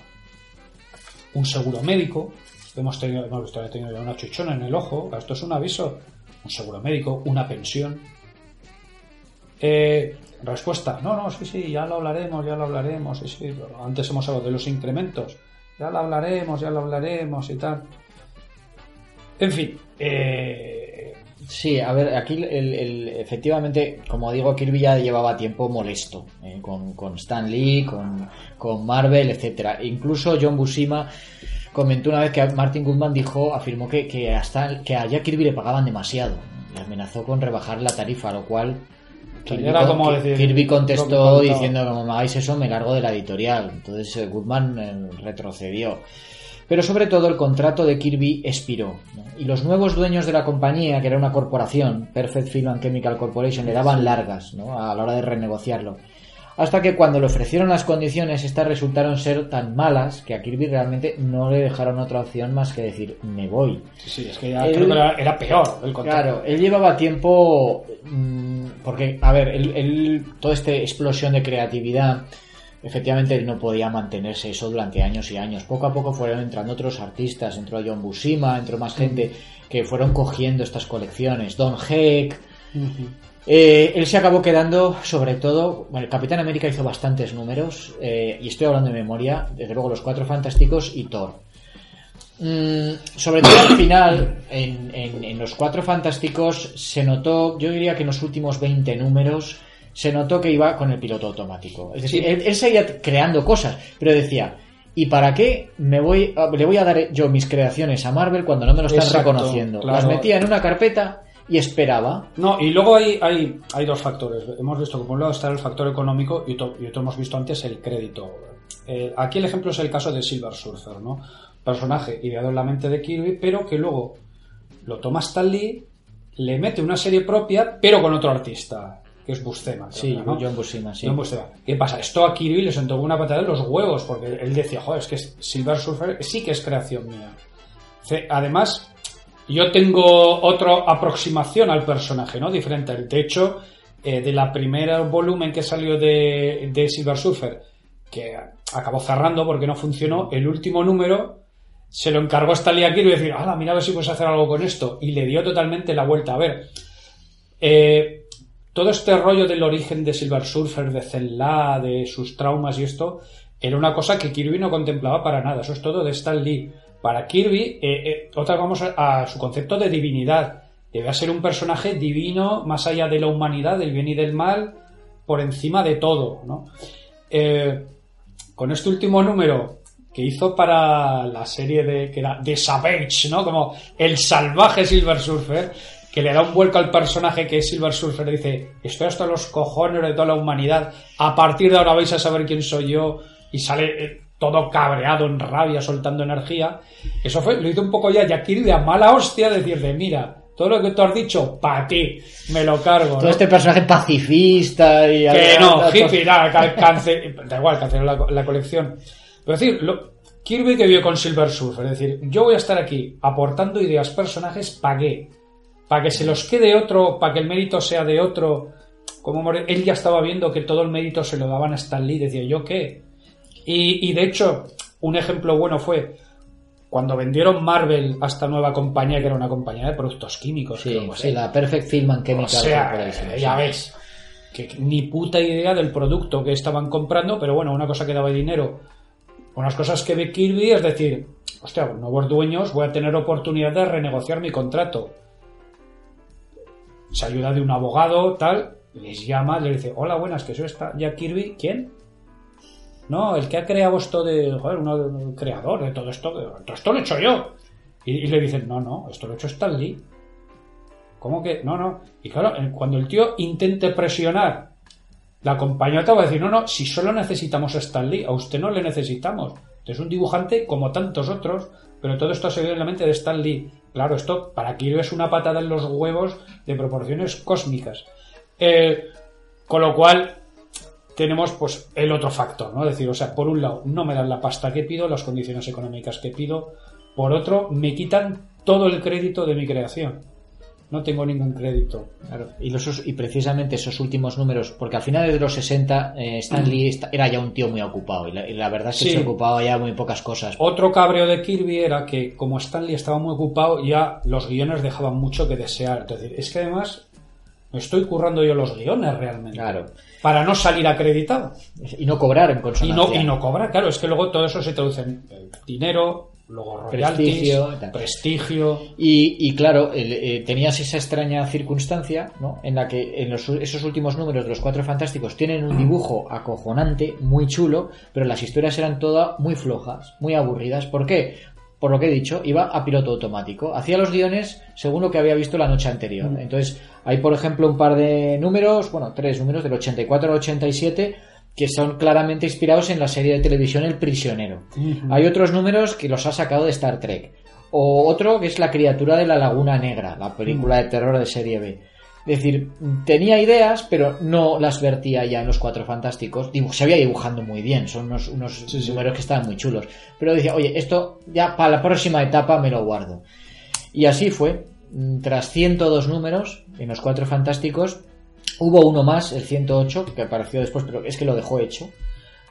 S3: un seguro médico, hemos tenido, hemos tenido una chuchona en el ojo, esto es un aviso, un seguro médico, una pensión, eh, respuesta, no, no, sí, sí, ya lo hablaremos, ya lo hablaremos, sí, sí, antes hemos hablado de los incrementos, ya lo hablaremos, ya lo hablaremos y tal. En fin, eh,
S4: Sí, a ver, aquí el, efectivamente, como digo, Kirby ya llevaba tiempo molesto eh, con, con Stan Lee, con, con Marvel, etcétera. Incluso John Buscema comentó una vez que Martin Goodman dijo, afirmó que, que hasta que a Jack Kirby le pagaban demasiado. Le amenazó con rebajar la tarifa, lo cual Kirby,
S3: era
S4: con-
S3: como decir,
S4: Kirby
S3: lo que
S4: contestó diciendo como me hagáis eso me largo de la editorial. Entonces eh, Goodman eh, retrocedió. Pero sobre todo el contrato de Kirby expiró. ¿no? Y los nuevos dueños de la compañía, que era una corporación, Perfect Film and Chemical Corporation, le daban largas ¿no? a la hora de renegociarlo. Hasta que cuando le ofrecieron las condiciones, estas resultaron ser tan malas que a Kirby realmente no le dejaron otra opción más que decir, me voy.
S3: sí, sí, es que ya creo que era, era peor el.
S4: Claro, él llevaba tiempo. mm, Porque, a ver, él, él- toda esta explosión de creatividad, efectivamente él no podía mantenerse eso durante años y años. Poco a poco fueron entrando otros artistas, entró John Buscema, entró más gente que fueron cogiendo estas colecciones. Don Heck. Eh, él se acabó quedando, sobre todo, bueno, el Capitán América hizo bastantes números, eh, y estoy hablando de memoria, desde luego los Cuatro Fantásticos y Thor. Mm, sobre todo al final, en, en- en los Cuatro Fantásticos se notó, yo diría que en los últimos 20 números, se notó que iba con el piloto automático. Es decir,
S3: Sí.
S4: él, él seguía creando cosas, pero decía, ¿y para qué me voy, a- le voy a dar yo mis creaciones a Marvel cuando no me lo están
S3: Exacto,
S4: reconociendo?
S3: claro.
S4: Las metía en una carpeta y esperaba.
S3: No, y luego hay, hay, hay dos factores. Hemos visto que por un lado está el factor económico y otro, y otro hemos visto antes el crédito. Eh, aquí el ejemplo es el caso de Silver Surfer, ¿no? Personaje ideado en la mente de Kirby, pero que luego lo toma Stan Lee le mete una serie propia, pero con otro artista, que es Buscema.
S4: Sí,
S3: ¿no?
S4: John Buscema, sí.
S3: John Buscema. ¿Qué pasa? Esto a Kirby le sentó una patada en los huevos, porque él decía, joder, es que Silver Surfer sí que es creación mía. Además, yo tengo otra aproximación al personaje, ¿no? Diferente. De hecho, eh, de la primera volumen que salió de, de Silver Surfer, que acabó cerrando porque no funcionó, el último número se lo encargó Stanley a Kirby y decir, ¡Hala, mira a ver si puedes hacer algo con esto! Y le dio totalmente la vuelta. A ver, eh, todo este rollo del origen de Silver Surfer, de Zenla, de sus traumas y esto, era una cosa que Kirby no contemplaba para nada. Eso es todo de Stan Lee. Para Kirby, eh, eh, otra vamos a, su concepto de divinidad. Debe ser un personaje divino, más allá de la humanidad, del bien y del mal, por encima de todo, ¿no? Eh, con este último número que hizo para la serie de que era The Savage, ¿no? Como el salvaje Silver Surfer, que le da un vuelco al personaje que es Silver Surfer, dice, estoy hasta los cojones de toda la humanidad, a partir de ahora vais a saber quién soy yo, y sale todo cabreado, en rabia, soltando energía. Eso fue, lo hizo un poco ya Jack Kirby a mala hostia, decirle, mira, todo lo que tú has dicho, para ti, me lo cargo.
S4: Todo
S3: ¿no?
S4: este personaje pacifista y...
S3: Que no, hippie, nada, ca- cance- [LAUGHS] da igual, canceló la, la colección. Pero es decir, lo, Kirby que vio con Silver Surfer, es decir, yo voy a estar aquí aportando ideas, personajes, ¿para qué? Para que se los quede otro, para que el mérito sea de otro. Como él ya estaba viendo que todo el mérito se lo daban a Stan Lee, decía, ¿yo qué? Y, y de hecho, un ejemplo bueno fue cuando vendieron Marvel a esta nueva compañía, que era una compañía de productos químicos,
S4: Sí,
S3: creo
S4: sí, la Perfect Film and
S3: O
S4: Chemical
S3: sea,
S4: Corporation,
S3: eh, ya ves, que ni puta idea del producto que estaban comprando, pero bueno, una cosa que daba dinero. Unas cosas que ve Kirby es decir, hostia, nuevos dueños voy a tener oportunidad de renegociar mi contrato. Se ayuda de un abogado, tal, les llama, le dice, hola, buenas, que soy esta Jack Kirby, ¿quién? No, el que ha creado esto de, joder, un creador de todo esto, de- esto lo he hecho yo. Y, le dicen, no, no, esto lo ha hecho Stan Lee. ¿Cómo que? No, no. Y claro, cuando el tío intente presionar, la compañía te va a decir, no, no, si solo necesitamos a Stan Lee, a usted no le necesitamos. Usted es un dibujante como tantos otros, pero todo esto se ve en la mente de Stan Lee. Claro, esto para Kirby es una patada en los huevos de proporciones cósmicas. Eh, con lo cual, tenemos pues el otro factor, ¿no? Es decir, o sea, por un lado, no me dan la pasta que pido, las condiciones económicas que pido, por otro, me quitan todo el crédito de mi creación. No tengo ningún crédito.
S4: Claro, y, los, y precisamente esos últimos números, porque al final de los 60 eh, Stan Lee esta- era ya un tío muy ocupado y la, y la verdad es que
S3: Sí.
S4: se ocupaba ya muy pocas cosas.
S3: Otro cabreo de Kirby era que, como Stanley estaba muy ocupado, ya los guiones dejaban mucho que desear. Es decir, es que además me estoy currando yo los guiones realmente.
S4: Claro.
S3: Para no salir acreditado.
S4: Y no cobrar en
S3: Y
S4: consonancia.
S3: no, y no cobra, claro, es que luego todo eso se traduce en dinero, luego royalties,
S4: Prestigio, tal.
S3: prestigio.
S4: Y, y claro, eh, tenías esa extraña circunstancia, ¿no? En la que en los- esos últimos números de los Cuatro Fantásticos tienen un dibujo acojonante, muy chulo, pero las historias eran todas muy flojas, muy aburridas. ¿Por qué? Por lo que he dicho, iba a piloto automático. Hacía los guiones según lo que había visto la noche anterior. Entonces, hay por ejemplo un par de números, bueno, tres números, del 84 al 87, que son claramente inspirados en la serie de televisión El Prisionero. Hay otros números que los ha sacado de Star Trek. O otro que es La criatura de la Laguna Negra, la película de terror de serie B. Es decir, tenía ideas, pero no las vertía ya en los Cuatro Fantásticos. Se había dibujando muy bien, son unos, unos números que estaban muy chulos. Pero decía, oye, esto ya para la próxima etapa me lo guardo. Y así fue. Mm, Tras 102 números en los Cuatro Fantásticos, hubo uno más, el 108, que apareció después, pero es que lo dejó hecho.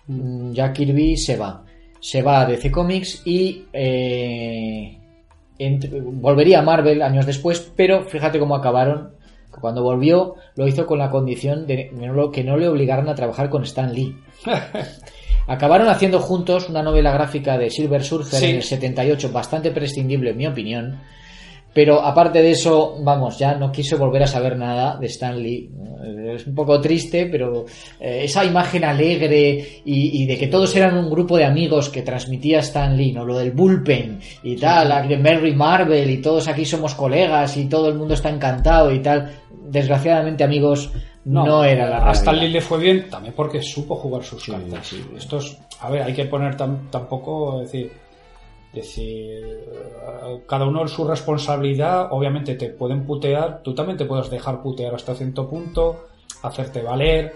S4: Mm, Ya Kirby se va. Se va a DC Comics y eh, volvería a Marvel años después, pero fíjate cómo acabaron. Cuando volvió, lo hizo con la condición de que no lo- que no le obligaran a trabajar con Stan Lee. [LAUGHS] Acabaron haciendo juntos una novela gráfica de Silver Surfer
S3: Sí.
S4: en el 78, bastante prescindible en mi opinión. Pero aparte de eso, vamos, ya no quiso volver a saber nada de Stan Lee. Es un poco triste, pero eh, esa imagen alegre y, y de que todos eran un grupo de amigos que transmitía Stan Lee, ¿no? Lo del bullpen y tal, la de Mary Marvel y todos aquí somos colegas y todo el mundo está encantado y tal. Desgraciadamente, amigos, no, era la
S3: A Stan
S4: realidad.
S3: Lee le fue bien también porque supo jugar sus cartas. Estos, a ver, hay que poner tam- tampoco, es decir, decir, eh, cada uno su responsabilidad, obviamente te pueden putear, tú también te puedes dejar putear hasta cierto punto, hacerte valer.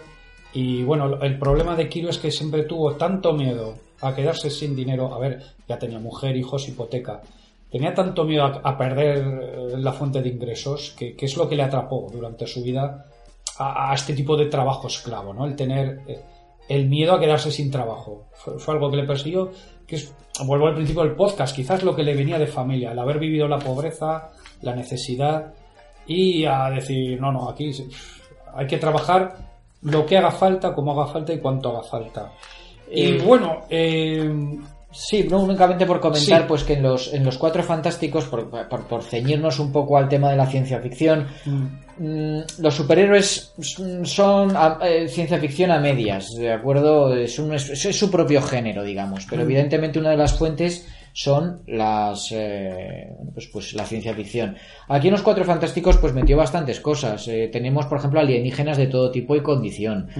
S3: Y bueno, el problema de Kiro es que siempre tuvo tanto miedo a quedarse sin dinero. A ver, ya tenía mujer, hijos, hipoteca. Tenía tanto miedo a, perder eh, la fuente de ingresos que, es lo que le atrapó durante su vida a, este tipo de trabajo esclavo, ¿no? El tener eh, el miedo a quedarse sin trabajo. Fue, algo que le persiguió, que es, vuelvo al principio del podcast, quizás lo que le venía de familia, el haber vivido la pobreza, la necesidad y a decir, no, no, aquí hay que trabajar lo que haga falta, como haga falta y cuánto haga falta. Y eh, bueno, eh,
S4: Sí, no únicamente por comentar pues que en los, en los cuatro fantásticos, por, por, ceñirnos un poco al tema de la ciencia ficción, mm. Mm, los superhéroes son eh, ciencia ficción a medias, ¿de acuerdo? Es, un, es, su propio género, digamos, pero mm. evidentemente una de las fuentes son las eh, pues, pues, la ciencia ficción. Aquí en los Cuatro Fantásticos pues metió bastantes cosas. Eh, tenemos, por ejemplo, alienígenas de todo tipo y condición.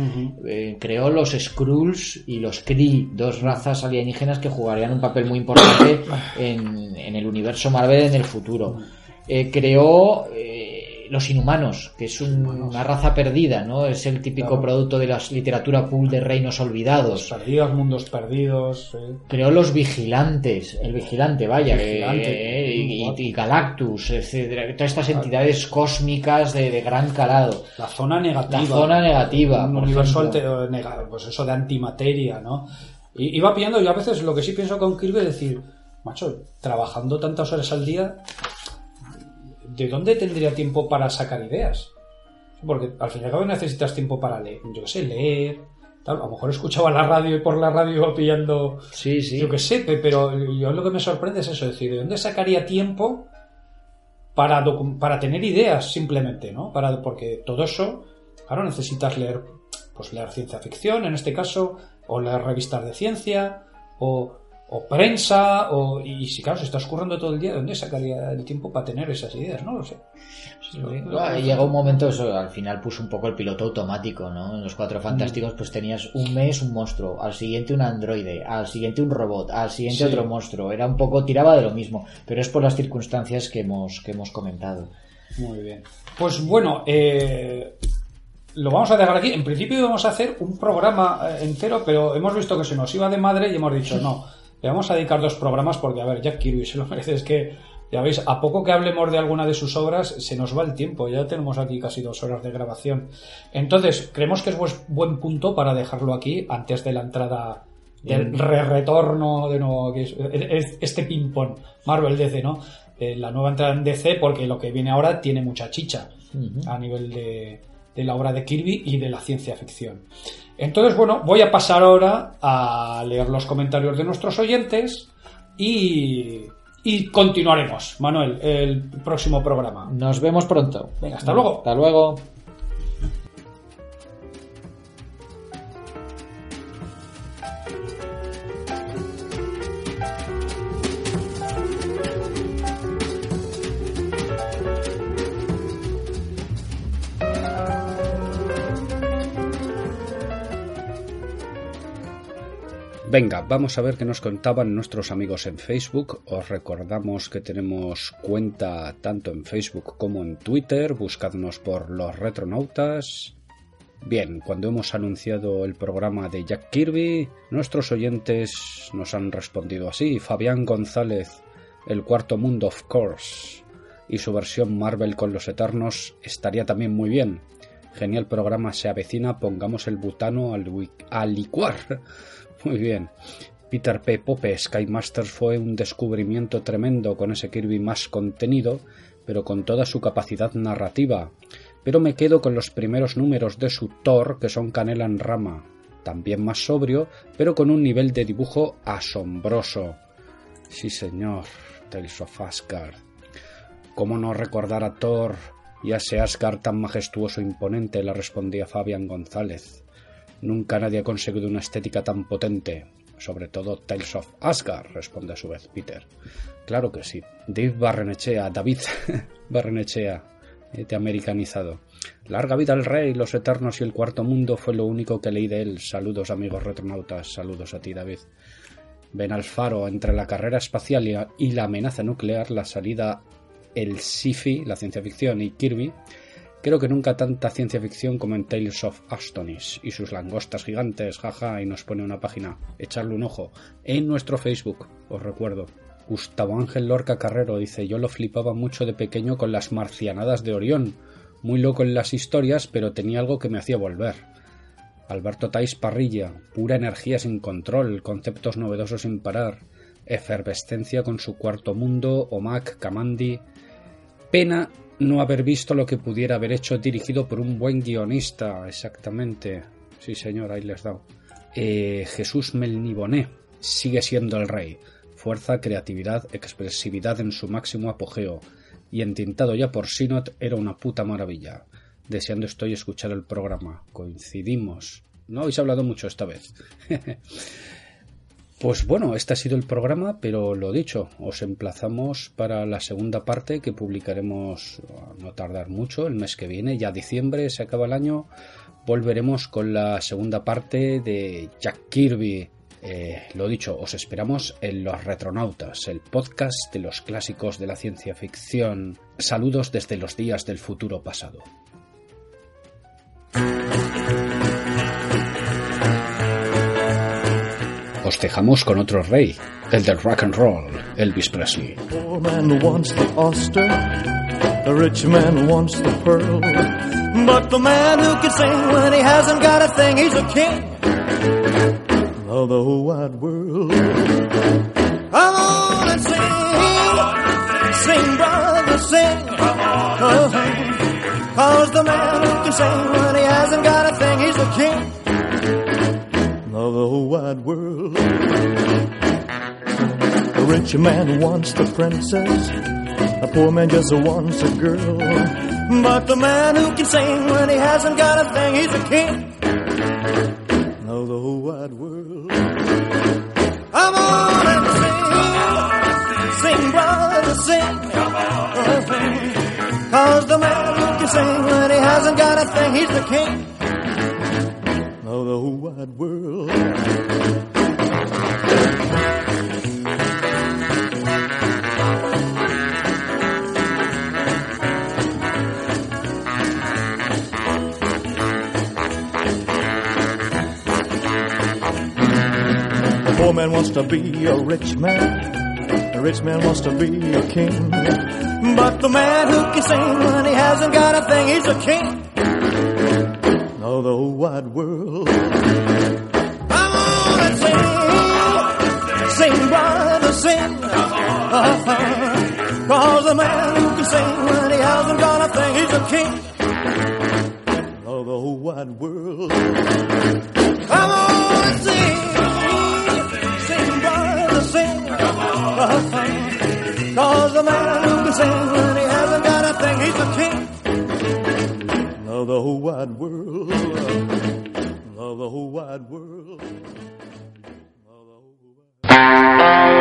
S4: Eh, creó los Skrulls y los Kree, dos razas alienígenas que jugarían un papel muy importante en, en el universo Marvel en el futuro. creó los inhumanos, que es una raza perdida, ¿no? Es el típico producto de la literatura pool de reinos olvidados.
S3: perdidos, mundos perdidos.
S4: Creó los vigilantes, el vigilante, vaya, eh, y, Galactus, todas estas entidades cósmicas de, gran calado.
S3: La zona negativa.
S4: La zona negativa.
S3: Un universo pues eso de antimateria, ¿no? Y iba pillando, yo a veces lo que sí pienso con Kirby es decir, macho, trabajando tantas horas al día, ¿de dónde tendría tiempo para sacar ideas? Porque al fin y al cabo necesitas tiempo para leer, yo qué sé, leer, tal. A lo mejor escuchaba la radio y por la radio iba [LAUGHS] pillando,
S4: sí, sí.
S3: yo qué sé, pero yo lo que me sorprende es eso, es decir, ¿de dónde sacaría tiempo para, para tener ideas simplemente, ¿no? Para, porque todo eso, claro, necesitas leer, pues leer ciencia ficción en este caso, o leer revistas de ciencia, o o prensa, o, y si claro, se está escurriendo todo el día, ¿dónde sacaría el tiempo para tener esas ideas? No lo sé.
S4: llega un momento, eso, al final puso un poco el piloto automático, ¿no? En los Cuatro Fantásticos, pues tenías un mes un monstruo, al siguiente un androide, al siguiente un robot, al siguiente otro monstruo. Era un poco, tiraba de lo mismo, pero es por las circunstancias que hemos, que hemos comentado.
S3: Muy bien. Pues bueno, eh, lo vamos a dejar aquí. En principio íbamos a hacer un programa eh, entero, pero hemos visto que se nos iba de madre y hemos dicho [LAUGHS] no. Le vamos a dedicar dos programas porque, a ver, Jack Kirby se lo [LAUGHS] merece. Es que, ya veis, a poco que hablemos de alguna de sus obras, se nos va el tiempo. Ya tenemos aquí casi dos horas de grabación. Entonces, creemos que es buen punto para dejarlo aquí antes de la entrada del re retorno de nuevo, que es, este ping-pong Marvel DC, ¿no? Eh, la nueva entrada en DC, porque lo que viene ahora tiene mucha chicha a nivel de, de la obra de Kirby y de la ciencia ficción. Entonces, bueno, voy a pasar ahora a leer los comentarios de nuestros oyentes y, y continuaremos, Manuel, el próximo programa.
S4: Nos vemos pronto.
S3: Venga, hasta luego.
S4: Hasta luego.
S5: Venga, vamos a ver qué nos contaban nuestros amigos en Facebook. Os recordamos que tenemos cuenta tanto en Facebook como en Twitter. Buscadnos por los retronautas. Bien, cuando hemos anunciado el programa de Jack Kirby, nuestros oyentes nos han respondido así. Fabián González, El Cuarto Mundo, of course, y su versión Marvel con los Eternos estaría también muy bien. Genial programa se avecina, pongamos el butano al, al licuar. Muy bien. Peter P. Pope Sky Masters fue un descubrimiento tremendo con ese Kirby más contenido, pero con toda su capacidad narrativa. Pero me quedo con los primeros números de su Thor, que son canela en rama, también más sobrio, pero con un nivel de dibujo asombroso. Sí, señor, Tales of Asgard. ¿Cómo no recordar a Thor y a ese Asgard tan majestuoso e imponente? le respondía Fabián González. Nunca nadie ha conseguido una estética tan potente. Sobre todo Tales of Asgard, responde a su vez Peter. Claro que sí. Dave Barrenechea, David [LAUGHS] Barrenechea, te este americanizado. Larga vida al rey, los eternos y el cuarto mundo fue lo único que leí de él. Saludos amigos retronautas, saludos a ti David.
S3: Ven al faro entre la carrera espacial y la amenaza nuclear, la salida el sci-fi, la ciencia ficción y Kirby, creo que nunca tanta ciencia ficción como en Tales of Astonis y sus langostas gigantes, jaja, y nos pone una página, echarle un ojo, en nuestro Facebook, os recuerdo. Gustavo Ángel Lorca Carrero dice, yo lo flipaba mucho de pequeño con las marcianadas de Orión, muy loco en las historias, pero tenía algo que me hacía volver. Alberto Tais Parrilla, pura energía sin control, conceptos novedosos sin parar, efervescencia con su cuarto mundo, Omak, Kamandi, Pena no haber visto lo que pudiera haber hecho dirigido por un buen guionista, exactamente. Sí, señor, ahí les dado. Eh, Jesús Melniboné sigue siendo el rey. Fuerza, creatividad, expresividad en su máximo apogeo. Y entintado ya por Sinot era una puta maravilla. Deseando estoy escuchar el programa. Coincidimos. No habéis hablado mucho esta vez. [LAUGHS] Pues bueno, este ha sido el programa, pero lo dicho, os emplazamos para la segunda parte que publicaremos no tardar mucho, el mes que viene, ya diciembre, se acaba el año, volveremos con la segunda parte de Jack Kirby. Eh, lo dicho, os esperamos en Los Retronautas, el podcast de los clásicos de la ciencia ficción. Saludos desde los días del futuro pasado. Os dejamos con otro rey, el del rock and roll, Elvis Presley.
S6: the rich man wants the pearl. But the man who can sing when he hasn't got a thing, he's a king of the whole wide world. Come on and sing. Uh-huh. Cause the man who can sing when he hasn't got a thing, he's the king of the whole wide world. The rich man wants the princess, a poor man just wants a girl. But the man who can sing when he hasn't got a thing, he's a king of the whole wide world. Come on and sing, sing, brother, sing. Cause the man who can sing when he hasn't got a thing, he's the king wide world. Poor man wants to be a rich man. The rich man wants to be a king. But the man who can sing when he hasn't got a thing, he's a king of the wide world. Sing, brother, sing. Uh-huh. Cause the man who can sing when he hasn't got a thing, he's a king of the whole wide world. Come on sing, sing, brother, sing. Uh-huh. Cause the man who can sing when he hasn't got a thing, he's a king of the whole wide world. Of the whole wide world. Música